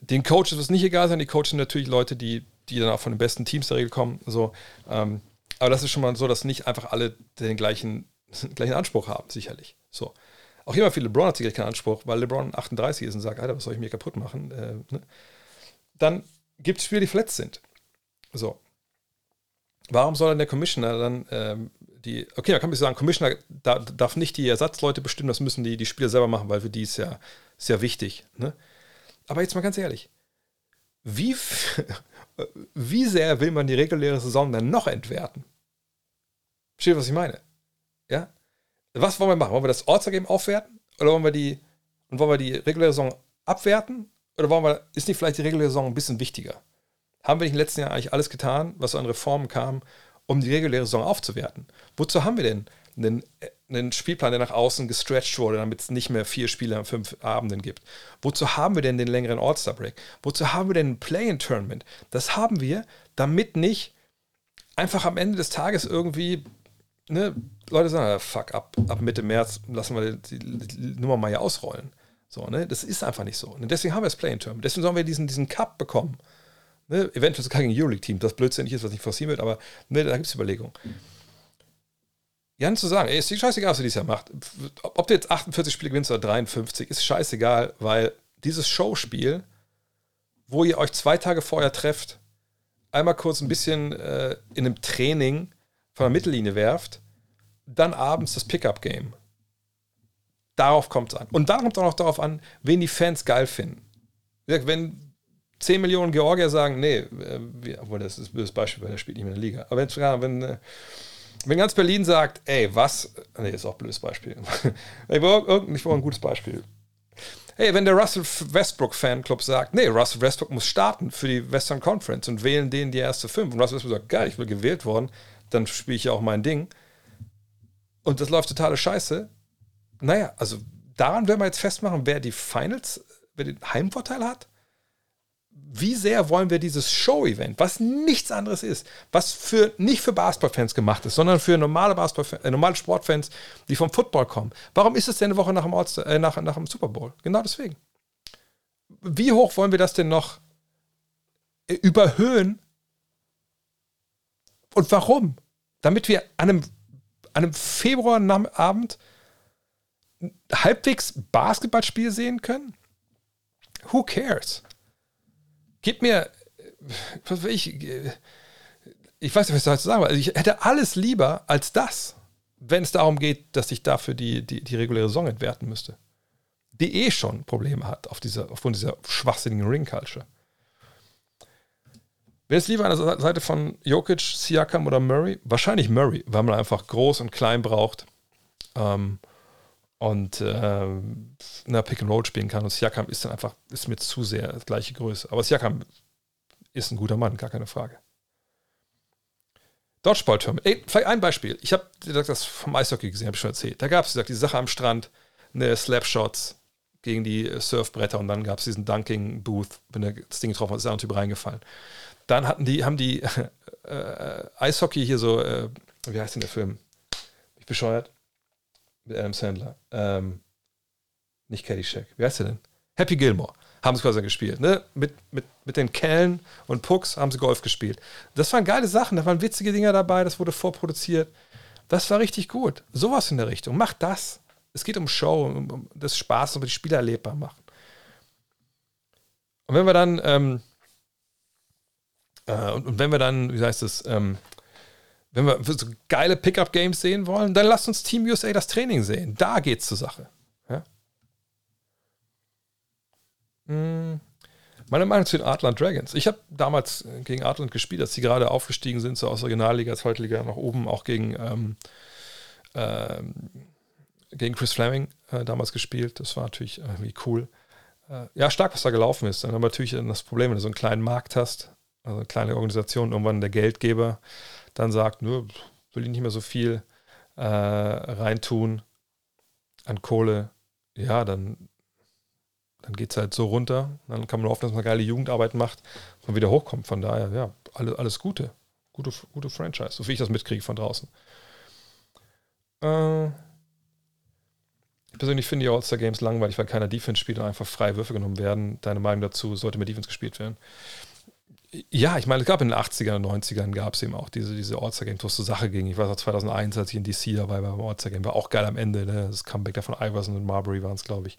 den Coaches wird es nicht egal sein. Die Coaches sind natürlich Leute, die, die dann auch von den besten Teams der Regel kommen. So, ähm, aber das ist schon mal so, dass nicht einfach alle den gleichen, gleichen Anspruch haben, sicherlich. So. Auch immer viel LeBron hat sicherlich keinen Anspruch, weil LeBron 38 ist und sagt, Alter, was soll ich mir kaputt machen? Äh, ne? Dann gibt es Spieler, die verletzt sind. So. Warum soll dann der Commissioner dann ähm, die, okay, da kann man sagen, Commissioner da, darf nicht die Ersatzleute bestimmen, das müssen die, die Spieler selber machen, weil für die ist ja sehr wichtig. Ne? Aber jetzt mal ganz ehrlich, wie, wie sehr will man die reguläre Saison dann noch entwerten? Versteht, was ich meine? Ja? Was wollen wir machen? Wollen wir das Ortsergame aufwerten? Oder wollen wir die, und wollen wir die reguläre Saison abwerten? Oder wollen wir, ist nicht vielleicht die reguläre Saison ein bisschen wichtiger? Haben wir nicht den letzten Jahren eigentlich alles getan, was an Reformen kam, um die reguläre Saison aufzuwerten? Wozu haben wir denn einen, einen Spielplan, der nach außen gestretched wurde, damit es nicht mehr vier Spiele an fünf Abenden gibt. Wozu haben wir denn den längeren All-Star-Break? Wozu haben wir denn ein Play-in-Tournament? Das haben wir, damit nicht einfach am Ende des Tages irgendwie ne, Leute sagen, ah, fuck, ab, ab Mitte März lassen wir die, die, Nummer mal hier ausrollen. So, ne? Das ist einfach nicht so. Und deswegen haben wir das Play-in-Tournament. Deswegen sollen wir diesen, diesen Cup bekommen. Ne? Eventuell sogar gegen Euroleague-Team, das blödsinnig ist, was nicht forcieren wird, aber ne, da gibt es Überlegungen. Jan zu sagen, ey, ist scheißegal, was du dieses Jahr macht. Ob du jetzt 48 Spiele gewinnst oder 53, ist scheißegal, weil dieses Showspiel, wo ihr euch zwei Tage vorher trefft, einmal kurz ein bisschen äh, in einem Training von der Mittellinie werft, dann abends das Pickup-Game. Darauf kommt es an. Und dann kommt es auch noch darauf an, wen die Fans geil finden. Wenn 10 Millionen Georgier sagen, nee, äh, obwohl das ist ein böses Beispiel, weil der spielt nicht mehr in der Liga. Aber wenn, wenn äh, wenn ganz Berlin sagt, ey, was, nee, ist auch ein blödes Beispiel. ich brauche ein gutes Beispiel. Hey, wenn der Russell Westbrook Fanclub sagt, nee, Russell Westbrook muss starten für die Western Conference und wählen den die erste fünf und Russell Westbrook sagt, geil, ich will gewählt worden, dann spiele ich ja auch mein Ding. Und das läuft totale Scheiße. Naja, also daran werden wir jetzt festmachen, wer die Finals, wer den Heimvorteil hat wie sehr wollen wir dieses Show-Event, was nichts anderes ist, was für nicht für Basketballfans gemacht ist, sondern für normale Basketball äh, normale Sportfans, die vom Football kommen. Warum ist es denn eine Woche nach dem, Orts äh, nach, nach dem Super Bowl? Genau deswegen. Wie hoch wollen wir das denn noch äh, überhöhen? Und warum? Damit wir an einem, an einem Februarabend halbwegs Basketballspiel sehen können? Who cares? Gib mir, was will ich, ich weiß nicht, was ich dazu sagen will. Also ich hätte alles lieber als das, wenn es darum geht, dass ich dafür die, die, die reguläre Saison entwerten müsste. Die eh schon Probleme hat auf dieser, aufgrund dieser schwachsinnigen Ring-Culture. Wer ist lieber an der Seite von Jokic, Siakam oder Murray? Wahrscheinlich Murray, weil man einfach groß und klein braucht. Ähm, und äh, na, Pick and Roll spielen kann. Und Siakam ist dann einfach, ist mir zu sehr gleiche Größe. Aber Siakam ist ein guter Mann, gar keine Frage. Dodgeball-Turm. Ey, vielleicht ein Beispiel. Ich habe das vom Eishockey gesehen, habe ich schon erzählt. Da gab es, die Sache am Strand, eine Slapshots gegen die Surfbretter und dann gab es diesen Dunking-Booth, wenn das Ding getroffen hat, ist da ein Typ reingefallen. Dann hatten die, haben die äh, Eishockey hier so, äh, wie heißt denn der Film? Ich bescheuert mit Adam Sandler. Ähm, nicht Caddyshack. Wie heißt der denn? Happy Gilmore. Haben sie quasi gespielt. Ne? Mit, mit, mit den Kellen und Pucks haben sie Golf gespielt. Das waren geile Sachen. Da waren witzige Dinger dabei. Das wurde vorproduziert. Das war richtig gut. Sowas in der Richtung. Macht das. Es geht um Show, um, um das Spaß, um die Spieler erlebbar machen. Und wenn wir dann, ähm, äh, und, und, wenn wir dann, wie heißt es, ähm, wenn wir so geile Pickup-Games sehen wollen, dann lasst uns Team USA das Training sehen. Da geht's zur Sache. Ja? Hm. Meine Meinung zu den Artland Dragons. Ich habe damals gegen Artland gespielt, als sie gerade aufgestiegen sind, so aus der Regionalliga, Zweitliga nach oben, auch gegen, ähm, ähm, gegen Chris Fleming äh, damals gespielt. Das war natürlich irgendwie cool. Äh, ja, stark, was da gelaufen ist. Dann haben wir natürlich das Problem, wenn du so einen kleinen Markt hast, also eine kleine Organisation, irgendwann der Geldgeber dann sagt, nö, will ich nicht mehr so viel äh, reintun an Kohle, ja, dann, dann geht es halt so runter. Dann kann man hoffen, dass man geile Jugendarbeit macht und wieder hochkommt. Von daher, ja, alles, alles Gute. Gute, gute Franchise, so wie ich das mitkriege von draußen. Äh, ich persönlich finde die All-Star Games langweilig, weil keiner Defense spielt und einfach freie Würfe genommen werden. Deine Meinung dazu, sollte mehr Defense gespielt werden? Ja, ich meine, es gab in den 80ern und 90ern gab es eben auch diese, diese All-Star-Games, wo es zur Sache ging. Ich weiß auch 2001, als ich in DC dabei war beim All-Star-Game, war auch geil am Ende. Ne? Das Comeback da von Iverson und Marbury waren es, glaube ich.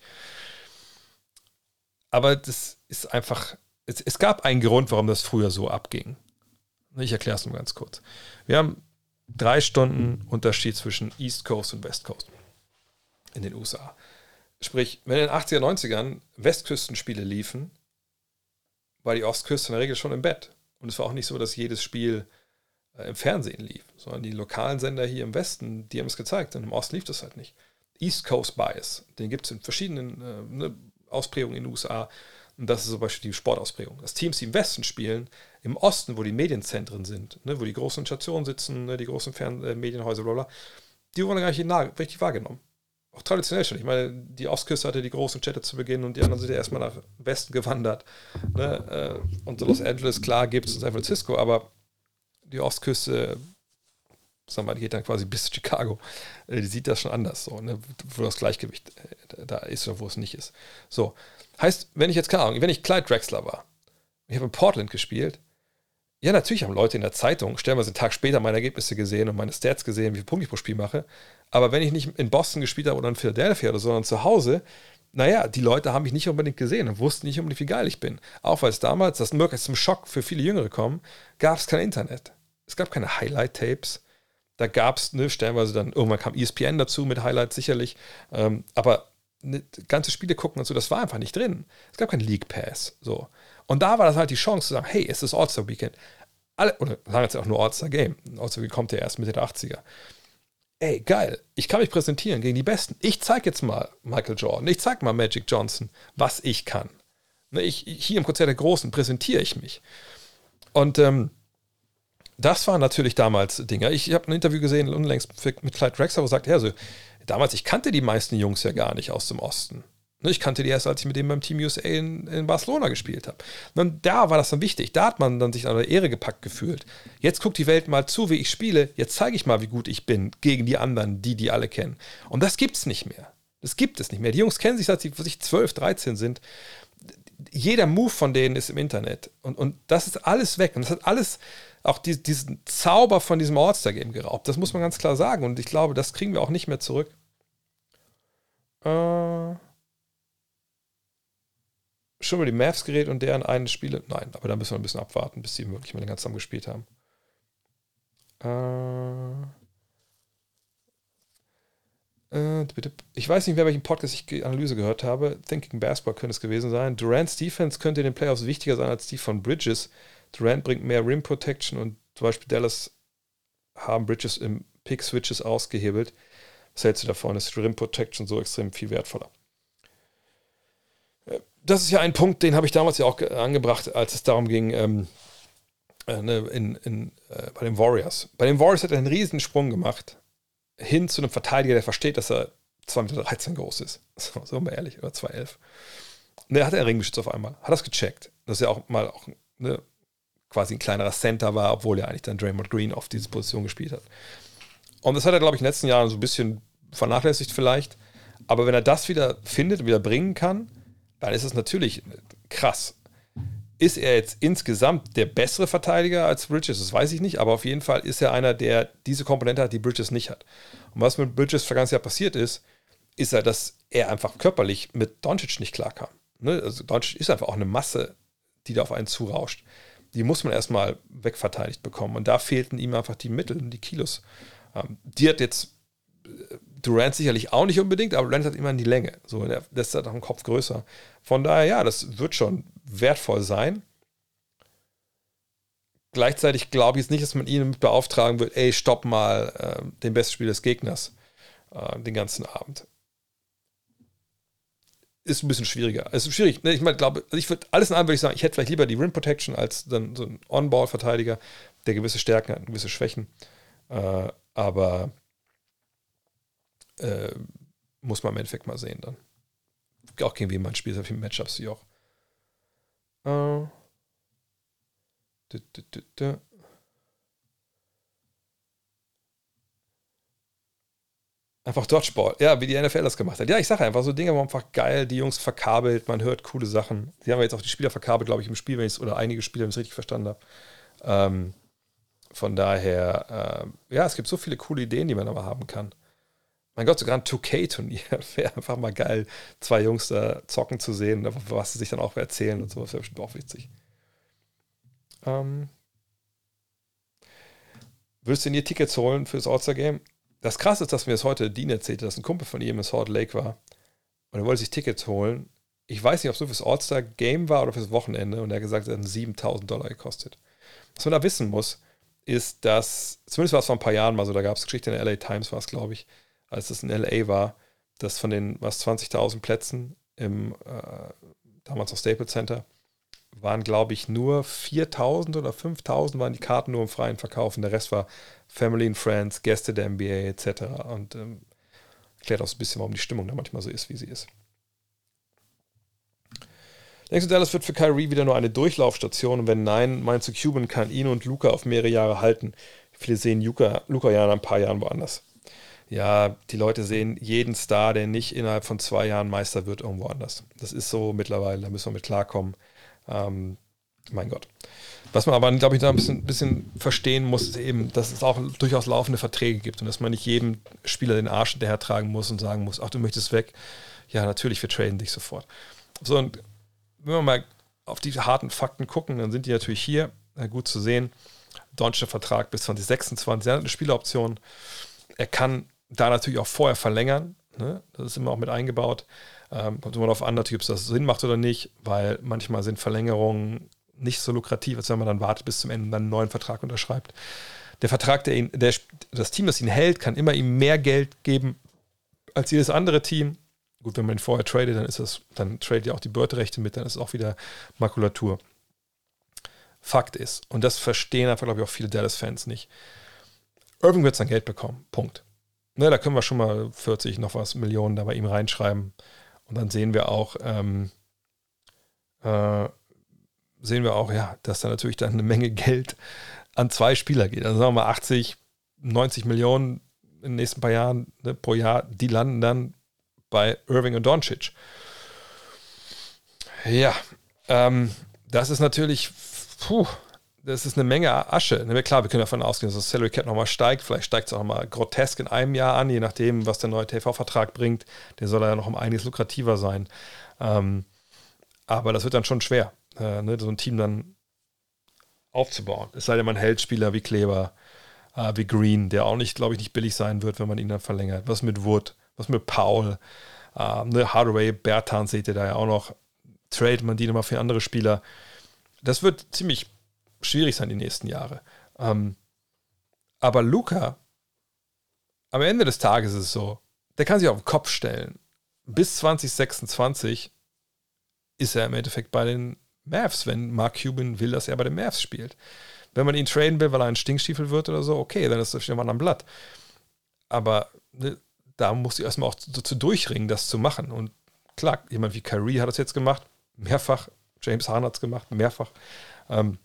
Aber das ist einfach, es, es, gab einen Grund, warum das früher so abging. Ich erkläre es nur ganz kurz. Wir haben drei Stunden Unterschied zwischen East Coast und West Coast in den USA. Sprich, wenn in den 80er, 90ern Westküstenspiele liefen, war die Ostküste in der Regel schon im Bett. Und es war auch nicht so, dass jedes Spiel äh, im Fernsehen lief, sondern die lokalen Sender hier im Westen, die haben es gezeigt und im Osten lief das halt nicht. East Coast Bias, den gibt es in verschiedenen äh, ne, Ausprägungen in den USA. Und das ist zum Beispiel die Sportausprägung. Dass Teams, die im Westen spielen, im Osten, wo die Medienzentren sind, ne, wo die großen Stationen sitzen, ne, die großen Fern äh, Medienhäuser, bla, die wurden gar nicht richtig wahrgenommen auch traditionell schon. Ich meine, die Ostküste hatte die großen Städte zu Beginn und die anderen sind ja erstmal nach Westen gewandert. Ne? Äh, und Los Angeles, klar, gibt es in San Francisco, aber die Ostküste, sagen wir mal, geht dann quasi bis Chicago. Äh, die sieht das schon anders, so, ne? wo das Gleichgewicht äh, da ist oder wo es nicht ist. So, heißt, wenn ich jetzt, keine Ahnung, wenn ich Clyde Drexler war, ich habe in Portland gespielt, ja, natürlich haben Leute in der Zeitung stellenweise einen Tag später meine Ergebnisse gesehen und meine Stats gesehen, wie viele Punkte ich pro Spiel mache. Aber wenn ich nicht in Boston gespielt habe oder in Philadelphia oder so, sondern zu Hause, naja, die Leute haben mich nicht unbedingt gesehen und wussten nicht unbedingt, wie geil ich bin. Auch weil es damals, das möglich zum Schock für viele Jüngere kommen, gab es kein Internet. Es gab keine Highlight-Tapes. Da gab es, ne, stellenweise dann, irgendwann kam ESPN dazu mit Highlights sicherlich. Ähm, aber ne, ganze Spiele gucken und so, das war einfach nicht drin. Es gab keinen League Pass. So. Und da war das halt die Chance zu sagen, hey, es ist All-Star Weekend. alle, oder lange Zeit auch nur All-Star Game. All-Star Game kommt ja erst Mitte der 80er. Ey, geil, ich kann mich präsentieren gegen die Besten. Ich zeige jetzt mal Michael Jordan, ich zeige mal Magic Johnson, was ich kann. Ne, ich, hier im Konzert der Großen präsentiere ich mich. Und ähm, das waren natürlich damals Dinge. Ich, habe ein Interview gesehen, unlängst mit Clyde Drexler, wo er sagt, ja, so, damals, ich kannte die meisten Jungs ja gar nicht aus dem Osten. Ne, ich kannte die erst, als ich mit dem beim Team USA in, in Barcelona gespielt habe. Und da war das dann wichtig. Da hat man dann sich an der Ehre gepackt gefühlt. Jetzt guckt die Welt mal zu, wie ich spiele. Jetzt zeige ich mal, wie gut ich bin gegen die anderen, die die alle kennen. Und das gibt es nicht mehr. Das gibt es nicht mehr. Die Jungs kennen sich, seit sie sich 12, 13 sind. Jeder Move von denen ist im Internet. Und, und das ist alles weg. Und das hat alles auch die, diesen Zauber von diesem All-Star-Game geraubt. Das muss man ganz klar sagen. Und ich glaube, das kriegen wir auch nicht mehr zurück. Äh, schon mal die Mavs geredet und deren eine Spiele? Nein, aber da müssen wir ein bisschen abwarten, bis sie wirklich mal länger zusammen gespielt haben. Äh, äh, ich weiß nicht mehr, welchen Podcast ich die Analyse gehört habe. Thinking Basketball könnte es gewesen sein. Durant's Defense könnte in den Playoffs wichtiger sein als die von Bridges. Durant bringt mehr Rim Protection und zum Beispiel Dallas haben Bridges im Pick Switches ausgehebelt. Was hältst du davon? Ist Rim Protection so extrem viel wertvoller? Äh, das ist ja ein Punkt, den habe ich damals ja auch angebracht, als es darum ging, ähm, äh, ne, in, in, äh, bei den Warriors. Bei den Warriors hat er einen riesen Sprung gemacht, hin zu einem Verteidiger, der versteht, dass er 2,13 Meter groß ist. So, so mal ehrlich, oder 2,11. Und der hatte einen Ringbeschütz auf einmal, hat das gecheckt, dass er auch mal auch ne, quasi ein kleinerer Center war, obwohl er eigentlich dann Draymond Green auf diese Position gespielt hat. Und das hat er, glaube ich, in den letzten Jahren so ein bisschen vernachlässigt vielleicht. Aber wenn er das wieder findet wieder bringen kann, dann ist es natürlich krass. Ist er jetzt insgesamt der bessere Verteidiger als Bridges? Das weiß ich nicht, aber auf jeden Fall ist er einer, der diese Komponente hat, die Bridges nicht hat. Und was mit Bridges vergangenes Jahr passiert ist, ist ja, dass er einfach körperlich mit Doncic nicht klarkam. Ne? Also Doncic ist einfach auch eine Masse, die da auf einen zurauscht die muss man erstmal wegverteidigt bekommen. Und da fehlten ihm einfach die Mittel und die Kilos. Ähm, die hat jetzt Durant sicherlich auch nicht unbedingt, aber Durant hat immer die Länge. So, der, der ist halt auch im Kopf größer. Von daher, ja, das wird schon wertvoll sein. Gleichzeitig glaube ich jetzt nicht, dass man ihn beauftragen wird, ey, stopp mal äh, den besten Spiel des Gegners äh, den ganzen Abend ist ein bisschen schwieriger. Es ist schwierig. Ne? Ich meine, glaube, also ich würde alles in allem würde ich sagen, ich hätte vielleicht lieber die Rim Protection als dann so ein On-Ball-Verteidiger, der gewisse Stärken hat, gewisse Schwächen. Äh, aber äh, muss man im Endeffekt mal sehen dann. Auch gegen wen man spielt, so viele Matchups wie auch. Äh, dü, dü, Einfach Dodgeball. Ja, wie die NFL das gemacht hat. Ja, ich sage einfach, so Dinge waren einfach geil. Die Jungs verkabelt, man hört coole Sachen. Sie haben jetzt auch die Spieler verkabelt, glaube ich, im Spiel, wenn ich es, oder einige Spieler, wenn ich es richtig verstanden habe. Ähm, von daher, äh, ja, es gibt so viele coole Ideen, die man aber haben kann. Mein Gott, sogar ein 2K-Turnier wäre einfach mal geil, zwei Jungs da zocken zu sehen, was sie sich dann auch erzählen und so. Das wäre bestimmt auch witzig. Ähm, würdest du ihr Tickets holen für das All-Star-Game? Das krasse ist, dass mir das heute Dean erzählte, dass ein Kumpel von ihm in Salt Lake war und er wollte sich Tickets holen. Ich weiß nicht, ob es so fürs All-Star-Game war oder fürs Wochenende und er hat gesagt, es hat 7000 Dollar gekostet. Was man da wissen muss, ist, dass, zumindest war es vor ein paar Jahren mal so, da gab es Geschichte in der LA Times, war es, glaube ich, als es in LA war, dass von den was 20.000 Plätzen im äh, damals noch Staples Center waren, glaube ich, nur 4.000 oder 5.000 waren die Karten nur im freien Verkauf und der Rest war Family and Friends, Gäste der NBA etc. Und ähm, erklärt auch so ein bisschen, warum die Stimmung da manchmal so ist, wie sie ist. Denkst du, Dallas wird für Kyrie wieder nur eine Durchlaufstation? Und wenn nein, meinst du, Cuban kann ihn und Luca auf mehrere Jahre halten? Viele sehen Luca, Luca ja in ein paar Jahren woanders. Ja, die Leute sehen jeden Star, der nicht innerhalb von zwei Jahren Meister wird, irgendwo anders. Das ist so mittlerweile, da müssen wir mit klarkommen. Ähm, mein Gott. Was man aber, glaube ich, da ein bisschen, bisschen, verstehen muss, ist eben, dass es auch durchaus laufende Verträge gibt und dass man nicht jedem Spieler den Arsch hinterher tragen muss und sagen muss, ach, du möchtest weg. Ja, natürlich, wir traden dich sofort. So, und wenn wir mal auf die harten Fakten gucken, dann sind die natürlich hier gut zu sehen. Deutscher Vertrag bis 2026, er hat eine Spieleroption. Er kann da natürlich auch vorher verlängern. Ne? Das ist immer auch mit eingebaut. Ähm, kommt immer darauf an, natürlich, ob es das Sinn macht oder nicht, weil manchmal sind Verlängerungen nicht so lukrativ, als wenn man dann wartet bis zum Ende und dann einen neuen Vertrag unterschreibt. Der Vertrag, der ihn, der, das Team, das ihn hält, kann immer ihm mehr Geld geben als jedes andere Team. Gut, wenn man ihn vorher tradet, dann ist das, dann tradet ja auch die Börderechte mit, dann ist es auch wieder Makulatur. Fakt ist, und das verstehen einfach, glaube ich, auch viele Dallas-Fans nicht. Irving wird sein Geld bekommen. Punkt. Ne, da können wir schon mal 40 noch was Millionen da bei ihm reinschreiben. Und dann sehen wir auch, ähm, äh, sehen wir auch, ja, dass da natürlich dann eine Menge Geld an zwei Spieler geht. Also sagen wir mal 80, 90 Millionen in den nächsten paar Jahren ne, pro Jahr, die landen dann bei Irving und Doncic. Ja, ähm, das ist natürlich, puh, das ist eine Menge Asche. Klar, wir können davon ausgehen, dass das Salary Cap nochmal steigt. Vielleicht steigt es auch nochmal grotesk in einem Jahr an, je nachdem, was der neue TV-Vertrag bringt. Der soll ja noch um einiges lukrativer sein. Ähm, aber das wird dann schon schwer, äh, ne, so ein Team dann aufzubauen. Es sei denn, man hält Spieler wie Kleber, äh, wie Green, der auch nicht, glaube ich, nicht billig sein wird, wenn man ihn dann verlängert. Was mit Wood, was mit Paul, äh, ne, Hardaway, Bertan seht ihr da ja auch noch. Trade man die nochmal für andere Spieler. Das wird ziemlich schwierig sein die nächsten Jahre. Ähm, aber Luca, am Ende des Tages ist es so, der kann sich auf den Kopf stellen. Bis 2026 ist er im Endeffekt bei den Mavs, wenn Mark Cuban will, dass er bei den Mavs spielt. Wenn man ihn traden will, weil er ein Stinkstiefel wird oder so, okay, dann ist das schon mal am Blatt. Aber ne, da muss ich erstmal auch dazu durchringen, das zu machen. Und klar, jemand wie Kyrie hat das jetzt gemacht, mehrfach. James Harden hat es gemacht, mehrfach. Ähm,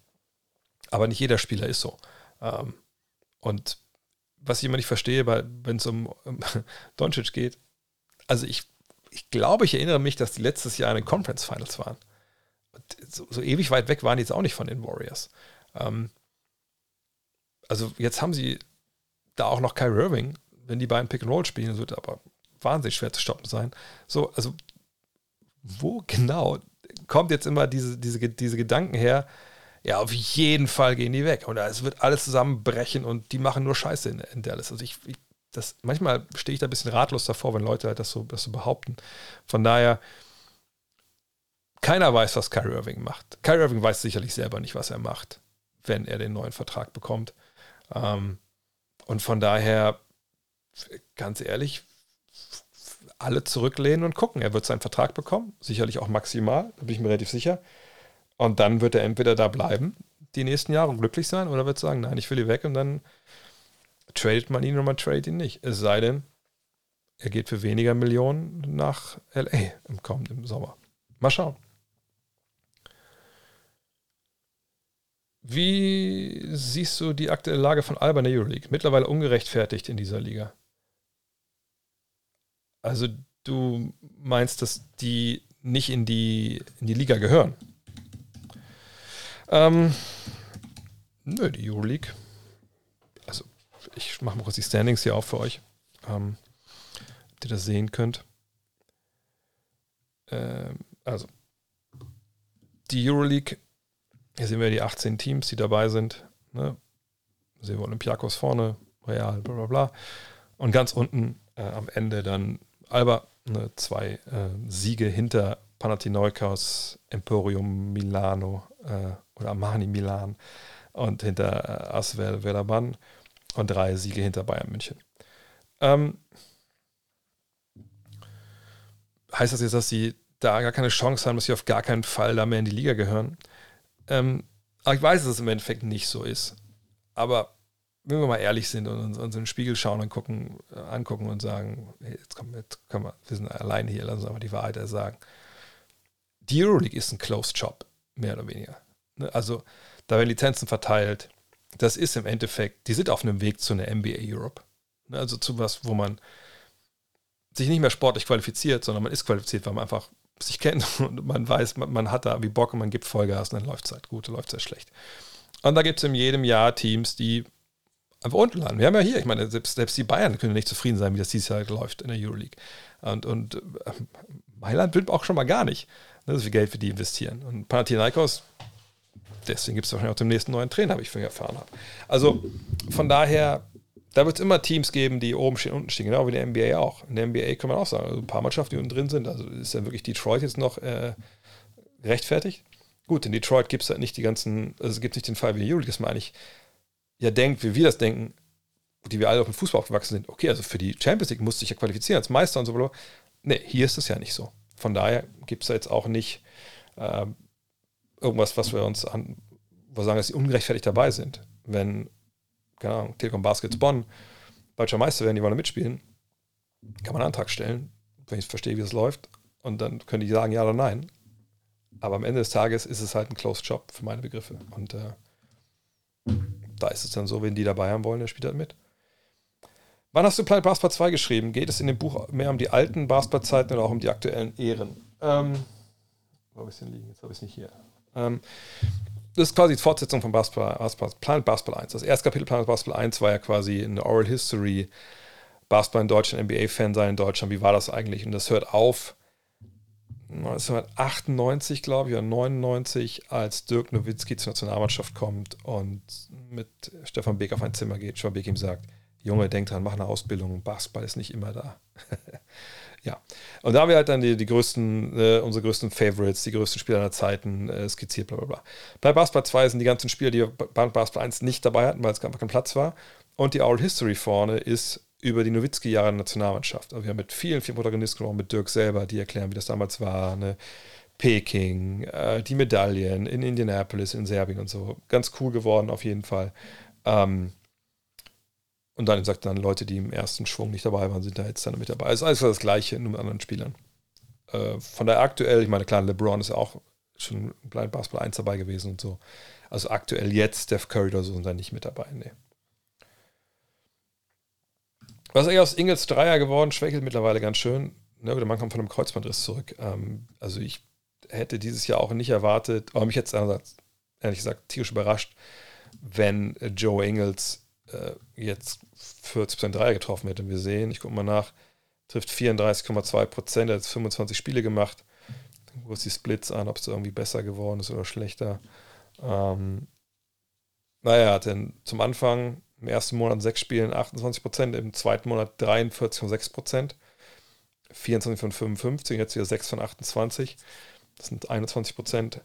aber nicht jeder Spieler ist so. Ähm, und was ich immer nicht verstehe, wenn es um, um Doncic geht, also ich, ich glaube, ich erinnere mich, dass die letztes Jahr in den Conference Finals waren. So, so, ewig weit weg waren die jetzt auch nicht von den Warriors. Ähm, also jetzt haben sie da auch noch Kyrie Irving, wenn die beiden Pick and Roll spielen, das wird aber wahnsinnig schwer zu stoppen sein. So, also wo genau kommt jetzt immer diese, diese, diese Gedanken her, ja, auf jeden Fall gehen die weg. Und es wird alles zusammenbrechen und die machen nur Scheiße in, in Dallas. Also ich, ich, das, manchmal stehe ich da ein bisschen ratlos davor, wenn Leute halt das so, das so behaupten. Von daher, keiner weiß, was Kyrie Irving macht. Kyrie Irving weiß sicherlich selber nicht, was er macht, wenn er den neuen Vertrag bekommt. Ähm, und von daher, ganz ehrlich, alle zurücklehnen und gucken. Er wird seinen Vertrag bekommen, sicherlich auch maximal, da bin ich mir relativ sicher. Und dann wird er entweder da bleiben, die nächsten Jahre glücklich sein, oder wird sagen, nein, ich will hier weg und dann tradet man ihn oder man tradet ihn nicht. Es sei denn, er geht für weniger Millionen nach LA im kommenden Sommer. Mal schauen. Wie siehst du die aktuelle Lage von Alba in der Euroleague? Mittlerweile ungerechtfertigt in dieser Liga. Also du meinst, dass die nicht in die, in die Liga gehören? Ähm, nö, die Euroleague. Also, ich mache mal kurz die Standings hier auf für euch, ähm, ihr das sehen könnt. Ähm, also, die Euroleague, hier sehen wir die 18 Teams, die dabei sind. Ne? Sehen wir Olympiakos vorne, Real, bla bla bla. Und ganz unten äh, am Ende dann Alba, ne, zwei äh, Siege hinter Panathinaikos, Emporium Milano, äh, oder Armani Milan und hinter äh, Asvel Velaban und drei Siege hinter Bayern München. Ähm, heißt das jetzt, dass sie da gar keine Chance haben, dass sie auf gar keinen Fall da mehr in die Liga gehören? Ähm, aber ich weiß, dass es im Endeffekt nicht so ist. Aber wenn wir mal ehrlich sind und uns, uns in den Spiegel schauen und gucken, äh, angucken und sagen, hey, jetzt können wir, wir sind alleine hier, lass uns einfach die Wahrheit sagen. Die Euroleague ist ein Closed Job, mehr oder weniger. Ne, also da werden Lizenzen verteilt. Das ist im Endeffekt, die sind auf einem Weg zu einer NBA Europe. Ne, also zu was, wo man sich nicht mehr sportlich qualifiziert, sondern man ist qualifiziert, weil man einfach sich kennt und man weiß, man, man hat da wie Bock und man gibt Vollgas und dann läuft es halt gut, läuft es halt schlecht. Und da gibt es in jedem Jahr Teams, die einfach unten landen. Wir haben ja hier, ich meine, selbst, selbst die Bayern können nicht zufrieden sein, wie das dieses Jahr läuft in der Euroleague. Und, und äh, Mailand will auch schon mal gar nicht, ne, so viel Geld für die investieren. Und Panathinaikos deswegen gibt es wahrscheinlich auch den nächsten neuen Trainer, habe ich erfahren habe. Also von daher, da wird es immer Teams geben, die oben stehen, unten stehen, genau wie in der NBA auch. In der NBA kann man auch sagen, also ein paar Mannschaften, die unten drin sind. Also ist ja wirklich Detroit jetzt noch äh, rechtfertigt. gut, in Detroit gibt es halt nicht die ganzen, also es gibt nicht den Fall wie Euroleague, dass man eigentlich ja denkt, wie wir das denken, die wir alle auf dem Fußball aufgewachsen sind. Okay, also für die Champions League musste ich ja qualifizieren als Meister und so. Nee, hier ist es ja nicht so. Von daher gibt es da jetzt auch nicht äh, irgendwas, was wir uns an, wo wir sagen, dass sie ungerechtfertigt dabei sind. Wenn, keine Ahnung, Telekom Baskets Bonn deutscher Meister werden, die wollen mitspielen, kann man einen Antrag stellen, wenn ich verstehe, wie es läuft. Und dann können die sagen ja oder nein. Aber am Ende des Tages ist es halt ein Closed Job für meine Begriffe. Und äh, da ist es dann so, wenn die dabei haben wollen, der spielt halt mit. Wann hast du Planet Basketball 2 geschrieben? Geht es in dem Buch mehr um die alten Basketballzeiten oder auch um die aktuellen Ehren? Ähm, wo habe ich es denn liegen? Jetzt habe ich es nicht hier. Ähm, das ist quasi die Fortsetzung von Basketball, Basketball, Planet Basketball 1. Das erste Kapitel Planet Basketball 1 war ja quasi eine Oral History. Basketball in Deutschland, NBA-Fan sein in Deutschland, wie war das eigentlich? Und das hört auf 1998, glaube ich, oder 99, als Dirk Nowitzki zur Nationalmannschaft kommt und mit Stefan Beek auf ein Zimmer geht. Stefan Beek ihm sagt, Junge, denk dran, mach eine Ausbildung, Basketball ist nicht immer da. ja. Und da haben wir halt dann die, die größten, äh, unsere größten Favorites, die größten Spieler aller Zeiten äh, skizziert, bla bla bla. Bei Basketball 2 sind die ganzen Spieler, die bei Basketball 1 nicht dabei hatten, weil es einfach kein Platz war. Und die Oral History vorne ist über die Nowitzki-Jahre in der Nationalmannschaft. Also wir haben mit vielen, vielen Protagonisten gesprochen, mit Dirk selber, die erklären, wie das damals war, ne? Peking, äh, die Medaillen in Indianapolis, in Serbien und so. Ganz cool geworden auf jeden Fall. Ähm, und dann sagt dann Leute, die im ersten Schwung nicht dabei waren, sind da jetzt dann mit dabei. Es ist alles das Gleiche, nur mit anderen Spielern. Äh, von daher aktuell, ich meine, klar, LeBron ist ja auch schon Blind Basketball 1 dabei gewesen und so. Also aktuell jetzt Steph Curry oder so sind da nicht mit dabei, nee. Was eigentlich aus Ingels Dreier geworden? Schwächelt mittlerweile ganz schön. Ne, der Mann kommt von einem Kreuzbandriss zurück. Ähm, also ich hätte dieses Jahr auch nicht erwartet, aber mich jetzt ehrlich gesagt tierisch überrascht, wenn Joe Ingles äh, jetzt 40% Dreier getroffen hätte. Wir sehen, ich gucke mal nach, trifft 34,2 Prozent, hat 25 Spiele gemacht. Wo ist die Splits an, ob es irgendwie besser geworden ist oder schlechter. Ähm, naja, er hatte zum Anfang im ersten Monat sechs Spielen 28 Prozent, im zweiten Monat 43,6 Prozent. 24 von 55, jetzt wieder 6 von 28. Das sind 21 Prozent.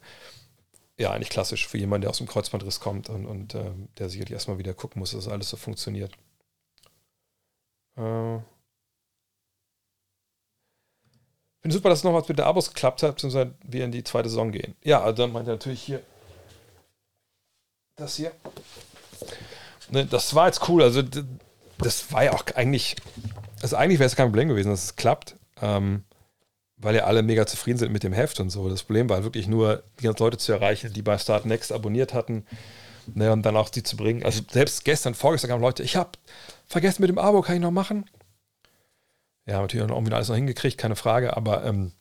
Ja, eigentlich klassisch für jemanden, der aus dem Kreuzbandriss kommt und, und äh, der sicherlich erstmal wieder gucken muss, dass alles so funktioniert. Äh. Finde super, dass nochmals mit der Abos geklappt hat, beziehungsweise wir in die zweite Saison gehen. Ja, also dann meint er natürlich hier das hier. Ne, das war jetzt cool. Also, das war ja auch eigentlich, also eigentlich wäre es kein Problem gewesen, dass es klappt. Ähm, weil ja alle mega zufrieden sind mit dem Heft und so. Das Problem war wirklich nur, die ganzen Leute zu erreichen, die bei Start Next abonniert hatten ne, und dann auch die zu bringen. Also selbst gestern, vorgestern kamen Leute, ich habe vergessen mit dem Abo, kann ich noch machen? Ja, natürlich auch wieder alles noch hingekriegt, keine Frage, aber ähm,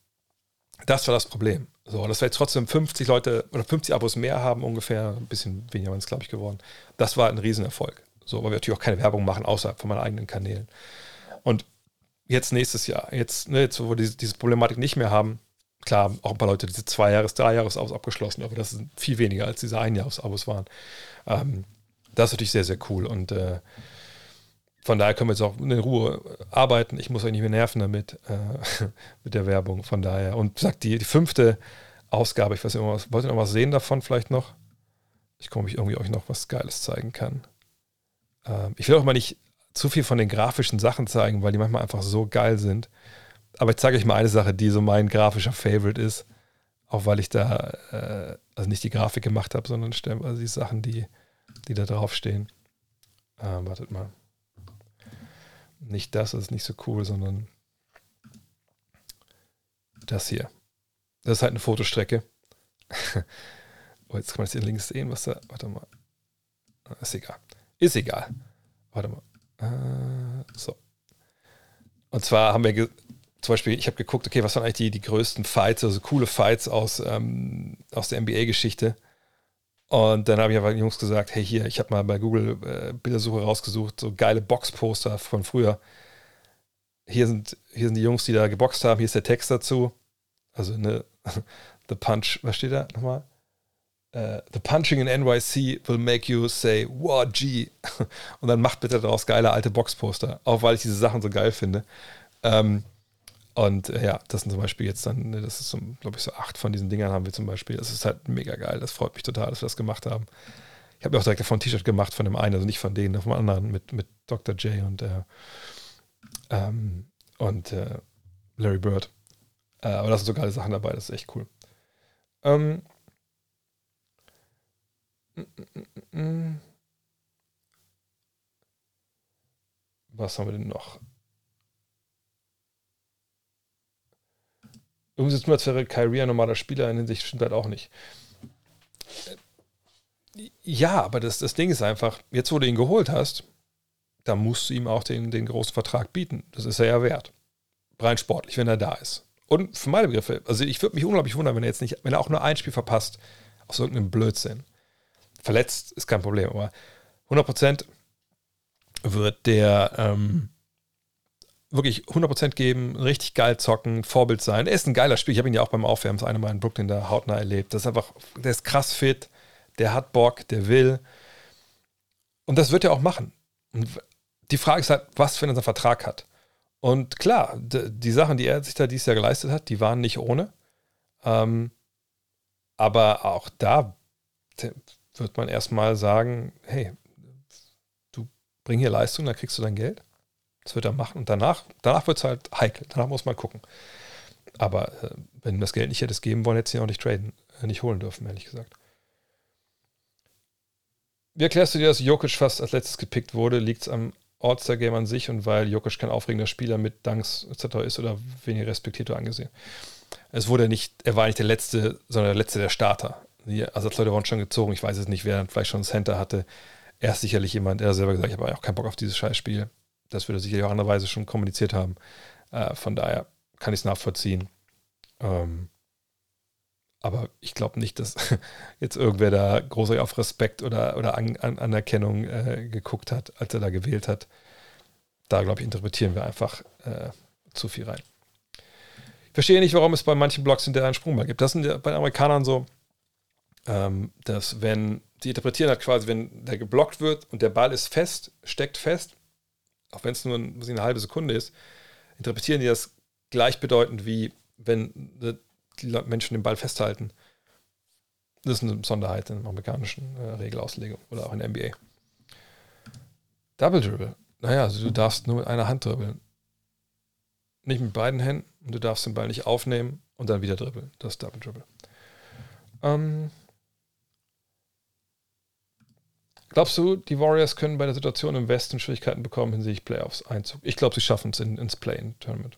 das war das Problem. So, dass wir jetzt trotzdem 50 Leute oder 50 Abos mehr haben, ungefähr, ein bisschen weniger waren es, glaube ich, geworden. Das war ein Riesenerfolg. So, weil wir natürlich auch keine Werbung machen außerhalb von meinen eigenen Kanälen. Und jetzt nächstes Jahr, jetzt, ne, jetzt wo wir diese, diese Problematik nicht mehr haben, klar, auch ein paar Leute diese zwei Jahres, drei Jahres-Abos abgeschlossen, aber das sind viel weniger als diese ein Jahres-Abos waren. Ähm, das ist natürlich sehr, sehr cool und äh, von daher können wir jetzt auch in Ruhe arbeiten. Ich muss euch nicht mehr nerven damit, äh, mit der Werbung. Von daher. Und sagt die, die fünfte Ausgabe, ich weiß nicht, was, wollt ihr noch was sehen davon vielleicht noch? Ich komme, ich irgendwie euch noch was Geiles zeigen kann. Ähm, ich will auch mal nicht zu viel von den grafischen Sachen zeigen, weil die manchmal einfach so geil sind. Aber ich zeige euch mal eine Sache, die so mein grafischer Favorite ist. Auch weil ich da, äh, also nicht die Grafik gemacht habe, sondern also die Sachen, die, die da draufstehen. Ähm, wartet mal. Nicht das, das ist nicht so cool, sondern das hier. Das ist halt eine Fotostrecke. oh, jetzt kann man das hier links sehen, was da. Warte mal. Ist egal. Ist egal. Warte mal. Äh, so. Und zwar haben wir zum Beispiel, ich habe geguckt, okay, was waren eigentlich die, die größten Fights, also coole Fights aus, ähm, aus der NBA-Geschichte. Und dann habe ich aber den Jungs gesagt, hey hier, ich habe mal bei Google äh, Bildersuche rausgesucht, so geile Boxposter von früher. Hier sind, hier sind die Jungs, die da geboxt haben, hier ist der Text dazu. Also ne, The Punch, was steht da nochmal? Uh, the punching in NYC will make you say, wow, G. Und dann macht bitte daraus geile alte Boxposter. Auch weil ich diese Sachen so geil finde. Ähm, Und äh, ja, das sind zum Beispiel jetzt dann, ne, das ist so, glaube ich, so acht von diesen Dingern haben wir zum Beispiel. Das ist halt mega geil. Das freut mich total, dass wir das gemacht haben. Ich habe mir auch direkt davon ein T-Shirt gemacht von dem einen, also nicht von denen, von dem anderen mit, mit Dr. J und, äh, ähm, und äh, Larry Bird. Äh, aber da sind so geile Sachen dabei, das ist echt cool. Ähm, was haben wir denn noch? Irgendwie es nur, als wäre Kyrie ein normaler Spieler, in Hinsicht stimmt halt auch nicht. Ja, aber das, das Ding ist einfach, jetzt wo du ihn geholt hast, da musst du ihm auch den, den großen Vertrag bieten. Das ist er ja wert. Rein sportlich, wenn er da ist. Und für meine Begriffe, also ich würde mich unglaublich wundern, wenn er jetzt nicht, wenn er auch nur ein Spiel verpasst, aus irgendeinem Blödsinn. Verletzt ist kein Problem, aber 100% wird der ähm, wirklich 100% geben, richtig geil zocken, Vorbild sein. Er ist ein geiler Spiel. Ich habe ihn ja auch beim Aufwärmen das eine Mal in Brooklyn der hautnah erlebt. Das ist einfach, der ist krass fit, der hat Bock, der will. Und das wird er auch machen. Und die Frage ist halt, was für einen Vertrag hat. Und klar, die Sachen, die er sich da dieses Jahr geleistet hat, die waren nicht ohne. Ähm, aber auch da wird man erstmal sagen, hey, du bring hier Leistung, dann kriegst du dein Geld. Das wird er machen. Und danach, danach wird es halt heikel. Danach muss man gucken. Aber äh, wenn das Geld nicht hättest geben wollen, hättest du ihn auch nicht traden, äh, nicht holen dürfen, ehrlich gesagt. Wie erklärst du dir, dass Jokic fast als letztes gepickt wurde? Liegt es am All-Star-Game an sich und weil Jokic kein aufregender Spieler mit Dunks etc. ist oder weniger respektiert oder angesehen? Es wurde nicht, er war nicht der Letzte, sondern der Letzte der Starter. Die Ersatzleute wurden schon gezogen. Ich weiß es nicht, wer vielleicht schon Center hatte. Er ist sicherlich jemand, der selber gesagt hat, ich habe auch keinen Bock auf dieses Scheißspiel. Das würde er sicherlich auch andererweise schon kommuniziert haben. Äh, von daher kann ich es nachvollziehen. Ähm, aber ich glaube nicht, dass jetzt irgendwer da großartig auf Respekt oder, oder An An Anerkennung äh, geguckt hat, als er da gewählt hat. Da, glaube ich, interpretieren wir einfach äh, zu viel rein. Ich verstehe nicht, warum es bei manchen Blogs hinterher einen Sprungball gibt. Das sind ja bei den Amerikanern so, ähm, dass wenn, die interpretieren halt quasi, wenn der geblockt wird und der Ball ist fest, steckt fest, auch wenn es nur eine halbe Sekunde ist, interpretieren die das gleichbedeutend wie wenn die Menschen den Ball festhalten. Das ist eine Besonderheit in der amerikanischen äh, Regelauslegung oder auch in der NBA. Double Dribble. Naja, also du darfst nur mit einer Hand dribbeln. Nicht mit beiden Händen und du darfst den Ball nicht aufnehmen und dann wieder dribbeln. Das ist Double Dribble. Ähm, glaubst du, die Warriors können bei der Situation im Westen Schwierigkeiten bekommen hinsichtlich Playoffs-Einzug? Ich glaube, sie schaffen es in, ins Play-In-Tournament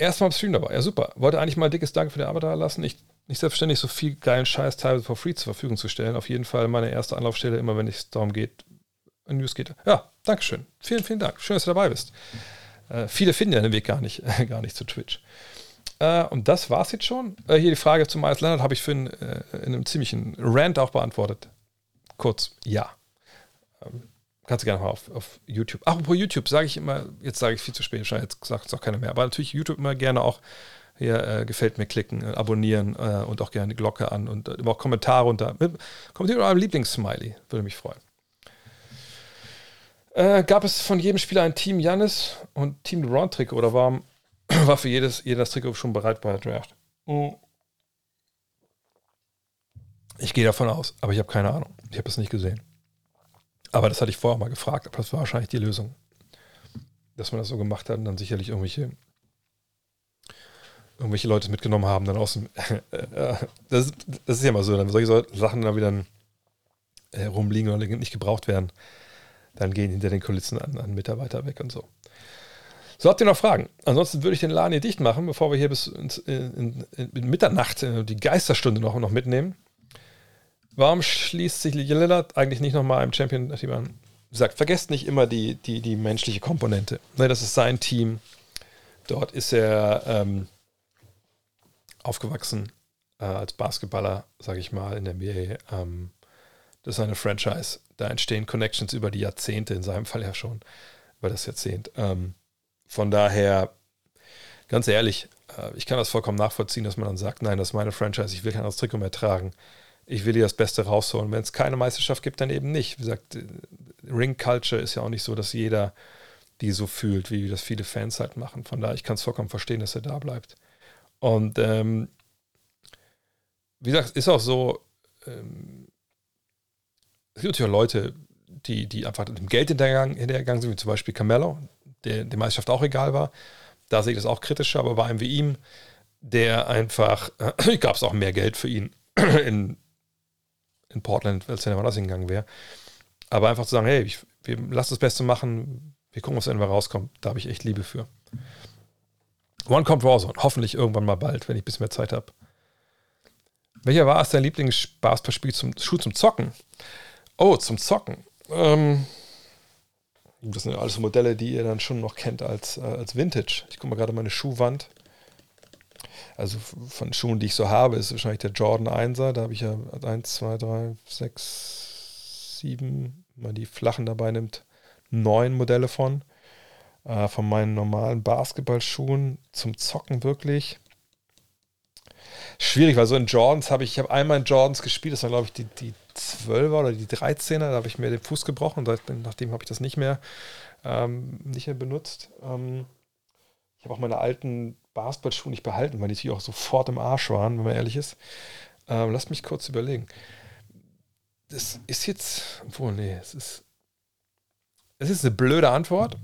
erstmal im Stream dabei. Ja, super. Wollte eigentlich mal ein dickes Dank für die Arbeit da lassen. Ich, nicht selbstverständlich so viel geilen Scheiß teilweise for free zur Verfügung zu stellen. Auf jeden Fall meine erste Anlaufstelle, immer wenn es darum geht, in News geht. Ja, Dankeschön. Vielen, vielen Dank. Schön, dass du dabei bist. Äh, viele finden ja den Weg gar nicht, gar nicht zu Twitch. Äh, und das war's jetzt schon. Äh, hier die Frage zum Miles Leonard habe ich für einen, äh, in einem ziemlichen Rant auch beantwortet. Kurz, ja. Ähm, Kannst du gerne mal auf, auf YouTube. Apropos YouTube, sage ich immer, jetzt sage ich viel zu spät, jetzt sagt es auch keiner mehr. Aber natürlich YouTube immer gerne auch hier äh, gefällt mir klicken, äh, abonnieren äh, und auch gerne die Glocke an und auch Kommentare unter. Kommentiert mit eurem Lieblingssmiley, würde mich freuen. Äh, gab es von jedem Spieler ein Team Jannis und Team LeBron Trikot oder war, war für jedes, jedes Trikot schon bereit bei der Draft? Hm. Ich gehe davon aus, aber ich habe keine Ahnung. Ich habe es nicht gesehen. Aber das hatte ich vorher mal gefragt, aber das war wahrscheinlich die Lösung. Dass man das so gemacht hat und dann sicherlich irgendwelche, irgendwelche Leute mitgenommen haben, dann aus dem. das, das, ist ja mal so, wenn solche Sachen dann wieder äh, rumliegen oder nicht gebraucht werden, dann gehen hinter den Kulissen an, an Mitarbeiter weg und so. So, habt ihr noch Fragen? Ansonsten würde ich den Laden hier dicht machen, bevor wir hier bis in, in, in Mitternacht äh, die Geisterstunde noch, noch mitnehmen. Warum schließt sich Lillard eigentlich nicht nochmal einem Champion-Team an? Sagt, vergesst nicht immer die, die, die menschliche Komponente. Ne, das ist sein Team. Dort ist er ähm, aufgewachsen äh, als Basketballer, sage ich mal, in der NBA. Ähm, das ist eine Franchise. Da entstehen Connections über die Jahrzehnte, in seinem Fall ja schon über das Jahrzehnt. Ähm, von daher, ganz ehrlich, äh, ich kann das vollkommen nachvollziehen, dass man dann sagt, nein, das ist meine Franchise, ich will kein anderes Trikot mehr tragen ich will dir das Beste rausholen. Wenn es keine Meisterschaft gibt, dann eben nicht. Wie gesagt, Ring Culture ist ja auch nicht so, dass jeder die so fühlt, wie das viele Fans halt machen. Von daher, ich kann es vollkommen verstehen, dass er da bleibt. Und ähm, wie gesagt, ist auch so, ähm, es gibt natürlich auch Leute, die, die einfach dem Geld hintergegangen, hintergegangen sind, wie zum Beispiel Camello, der die Meisterschaft auch egal war. Da sehe ich das auch kritischer, aber bei einem wie ihm, der einfach, äh, gab es auch mehr Geld für ihn in, in Portland, als wenn er woanders hingegangen wäre. Aber einfach zu sagen, hey, ich, wir lassen das Beste machen, wir gucken, was irgendwann rauskommt, da habe ich echt Liebe für. One kommt Warzone, hoffentlich irgendwann mal bald, wenn ich ein bisschen mehr Zeit habe. Welcher war es dein Lieblingsspaßspiel zum Schuh zum Zocken? Oh, zum Zocken. Ähm, das sind alles Modelle, die ihr dann schon noch kennt als, äh, als Vintage. Ich gucke mal gerade meine Schuhwand. Also von Schuhen, die ich so habe, ist wahrscheinlich der Jordan 1er. Da habe ich ja 1, 2, 3, 6, 7, wenn man die flachen dabei nimmt, neun Modelle von. Äh, von meinen normalen Basketballschuhen zum Zocken wirklich. Schwierig, weil so in Jordans habe ich, ich habe einmal in Jordans gespielt, das war glaube ich die, die 12er oder die 13er, da habe ich mir den Fuß gebrochen, nachdem habe ich das nicht mehr, ähm, nicht mehr benutzt. Ähm, ich habe auch meine alten Basketballschuhe nicht behalten, weil die natürlich auch sofort im Arsch waren, wenn man ehrlich ist. Ähm, lasst mich kurz überlegen. Das ist jetzt, obwohl, nee, es ist, es ist eine blöde Antwort,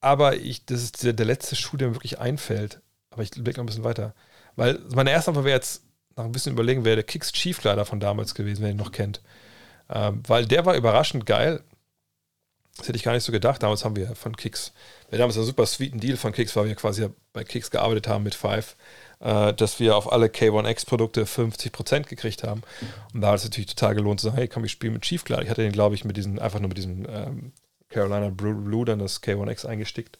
aber ich, das ist der, der letzte Schuh, der mir wirklich einfällt. Aber ich blicke noch ein bisschen weiter. Weil meine erste Antwort wäre jetzt nach ein bisschen überlegen, wäre der Kicks Chiefkleider von damals gewesen, wenn ihr ihn noch kennt. Ähm, weil der war überraschend geil. Das hätte ich gar nicht so gedacht. Damals haben wir von Kicks, wir damals einen super sweeten Deal von Kicks, weil wir quasi bei Kicks gearbeitet haben mit Five, äh, dass wir auf alle K1X-Produkte 50% gekriegt haben. Und da hat es natürlich total gelohnt zu sagen, hey, komm, ich spiele mit Chiefkleider. Ich hatte den, glaube ich, mit diesen, einfach nur mit diesem ähm, Carolina Blue dann das K1X eingestickt.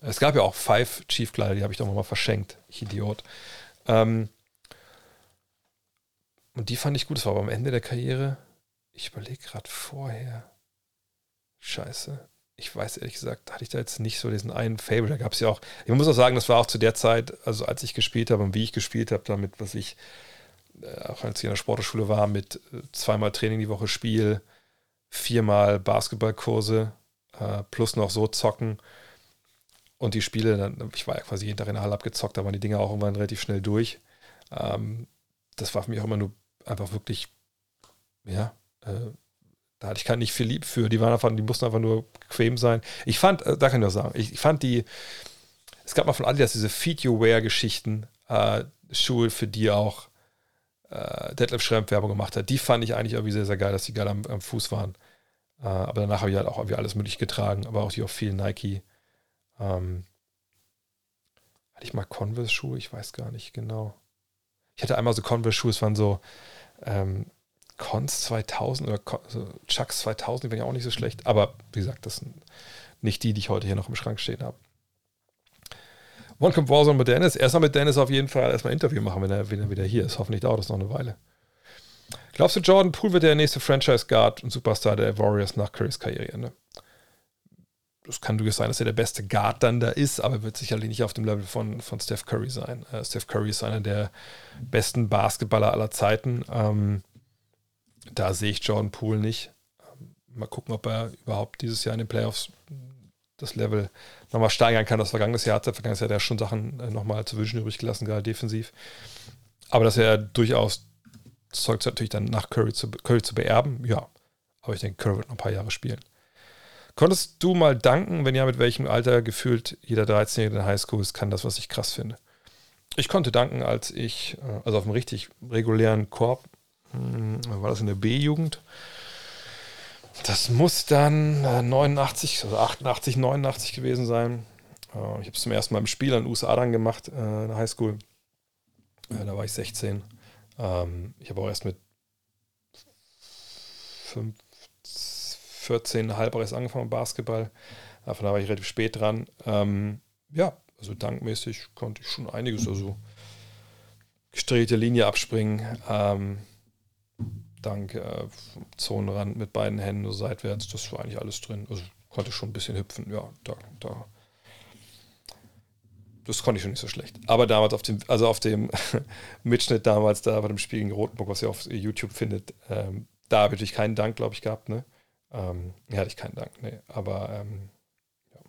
Es gab ja auch Five Chiefkleider, die habe ich doch mal verschenkt. Ich Idiot. Ähm, und die fand ich gut. Das war aber am Ende der Karriere. Ich überlege gerade vorher. Scheiße. Ich weiß ehrlich gesagt, hatte ich da jetzt nicht so diesen einen Fable. Da gab es ja auch. Ich muss auch sagen, das war auch zu der Zeit, also als ich gespielt habe und wie ich gespielt habe, damit, was ich, äh, auch als ich in der Sportschule war, mit äh, zweimal Training die Woche Spiel, viermal Basketballkurse, äh, plus noch so zocken. Und die Spiele, dann, ich war ja quasi jeden Tag in der Halle abgezockt, da waren die Dinge auch irgendwann relativ schnell durch. Ähm, das war für mich auch immer nur einfach wirklich, ja, äh, da hatte ich gar nicht viel lieb für. Die waren einfach, die mussten einfach nur bequem sein. Ich fand, äh, da kann ich nur sagen, ich, ich, fand die, es gab mal von Adidas diese Feed You Wear Geschichten, äh, Schuhe, für die auch äh, Detlef Schrempf Werbung gemacht hat. Die fand ich eigentlich irgendwie sehr, sehr geil, dass die geil am, am Fuß waren. Äh, aber danach habe ich halt auch irgendwie alles möglich getragen, aber auch die auch viel Nike. Ähm, hatte ich mal Converse-Schuhe? Ich weiß gar nicht genau. Ich hatte einmal so Converse-Schuhe, es waren so ähm, Cons 2000 oder also Chucks 2000, die waren ja auch nicht so schlecht. Aber wie gesagt, das sind nicht die, die ich heute hier noch im Schrank stehen habe. One Camp Warzone mit Dennis. Erstmal mit Dennis auf jeden Fall erstmal ein Interview machen, wenn er, wenn er wieder hier ist. Hoffentlich dauert das noch eine Weile. Glaubst du, Jordan Poole wird der nächste Franchise-Guard und Superstar der Warriors nach Currys Karriereende? Es kann durchaus sein, dass er der beste Guard dann da ist, aber wird sicherlich nicht auf dem Level von, von Steph Curry sein. Äh, Steph Curry ist einer der besten Basketballer aller Zeiten. Ähm, da sehe ich Jordan Poole nicht. Ähm, mal gucken, ob er überhaupt dieses Jahr in den Playoffs das Level nochmal steigern kann. Das vergangenes Jahr hat er vergangenes Jahr ja schon Sachen äh, nochmal zu wünschen übrig gelassen, gerade defensiv. Aber dass er durchaus zeugt natürlich dann nach Curry zu, Curry zu beerben, ja. Aber ich denke, Curry wird noch ein paar Jahre spielen. Konntest du mal danken, wenn ja, mit welchem Alter gefühlt jeder 13-Jährige in der Highschool ist, kann das, was ich krass finde. Ich konnte danken, als ich, äh, also auf einem richtig regulären Korb, hm, war das in der B-Jugend. Das muss dann 89, also 88, 89 gewesen sein. Äh, ich habe es zum ersten Mal im Spiel in den USA dann gemacht, äh, in der Highschool. Da war ich 16. Ähm, ich habe auch erst mit 5, 14,5 erst angefangen mit Basketball. Davon war ich relativ spät dran. Ähm, ja, also dankmäßig konnte ich schon einiges, also gestrelte Linie abspringen, ähm, dank äh, Zonenrand mit beiden Händen so seitwärts, das war eigentlich alles drin. Also konnte schon ein bisschen hüpfen, ja, da, da. Das konnte ich schon nicht so schlecht. Aber damals auf dem, also auf dem Mitschnitt damals da bei dem Spiel gegen Rotenburg, was ihr auf YouTube findet, ähm, da habe ich natürlich keinen Dank, glaube ich, gehabt, ne? Ähm, ja, hatte ich keinen Dank, nee. Aber ähm, ja.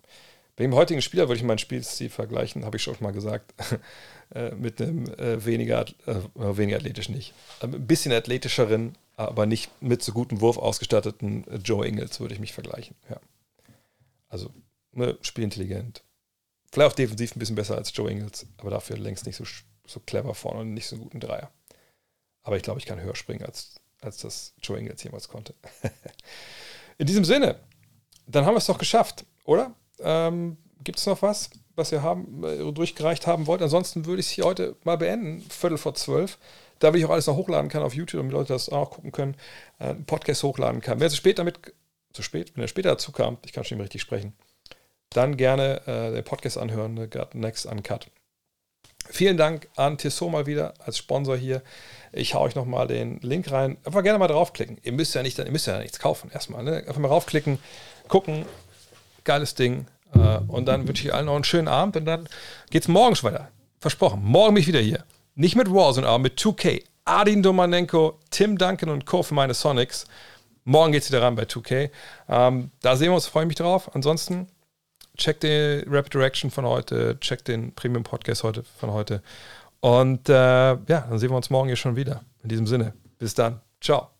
wegen dem heutigen Spieler würde ich meinen Spielstil vergleichen, habe ich schon mal gesagt, äh, mit einem äh, weniger, äh, weniger athletisch nicht. Ähm, ein bisschen athletischeren, aber nicht mit so gutem Wurf ausgestatteten äh, Joe Ingles würde ich mich vergleichen. Ja. Also ne, spielintelligent. Vielleicht auch defensiv ein bisschen besser als Joe Ingles, aber dafür längst nicht so, so clever vorne und nicht so einen guten Dreier. Aber ich glaube, ich kann höher springen, als, als das Joe Ingles jemals konnte. In diesem Sinne, dann haben wir es doch geschafft, oder? Ähm, Gibt es noch was, was ihr haben, äh, durchgereicht haben wollt? Ansonsten würde ich es hier heute mal beenden, Viertel vor zwölf. Da will ich auch alles noch hochladen kann auf YouTube, damit Leute das auch gucken können, äh, einen Podcast hochladen kann. Wer zu spät damit, zu spät, wenn er später dazu kam, ich kann schon nicht mehr richtig sprechen, dann gerne äh, den Podcast anhören, ne, Next Uncut. Vielen Dank an Tissot mal wieder als Sponsor hier. Ich haue euch nochmal den Link rein. Einfach gerne mal draufklicken. Ihr müsst ja nicht, ihr müsst ja nichts kaufen erstmal. Ne? Einfach mal draufklicken, gucken. Geiles Ding. Äh, und dann wünsche ich allen noch einen schönen Abend und dann geht es morgen schon weiter. Versprochen. Morgen bin ich wieder hier. Nicht mit Warzone, aber mit 2K. Adin Domanenko, Tim Duncan und Co. für meine Sonics. Morgen geht es wieder ran bei 2K. Ähm, da sehen wir uns, freue ich mich drauf. Ansonsten check die Rapid Direction von heute, check den Premium Podcast heute von heute. Und äh, ja, dann sehen wir uns morgen hier schon wieder. In diesem Sinne, bis dann. Ciao.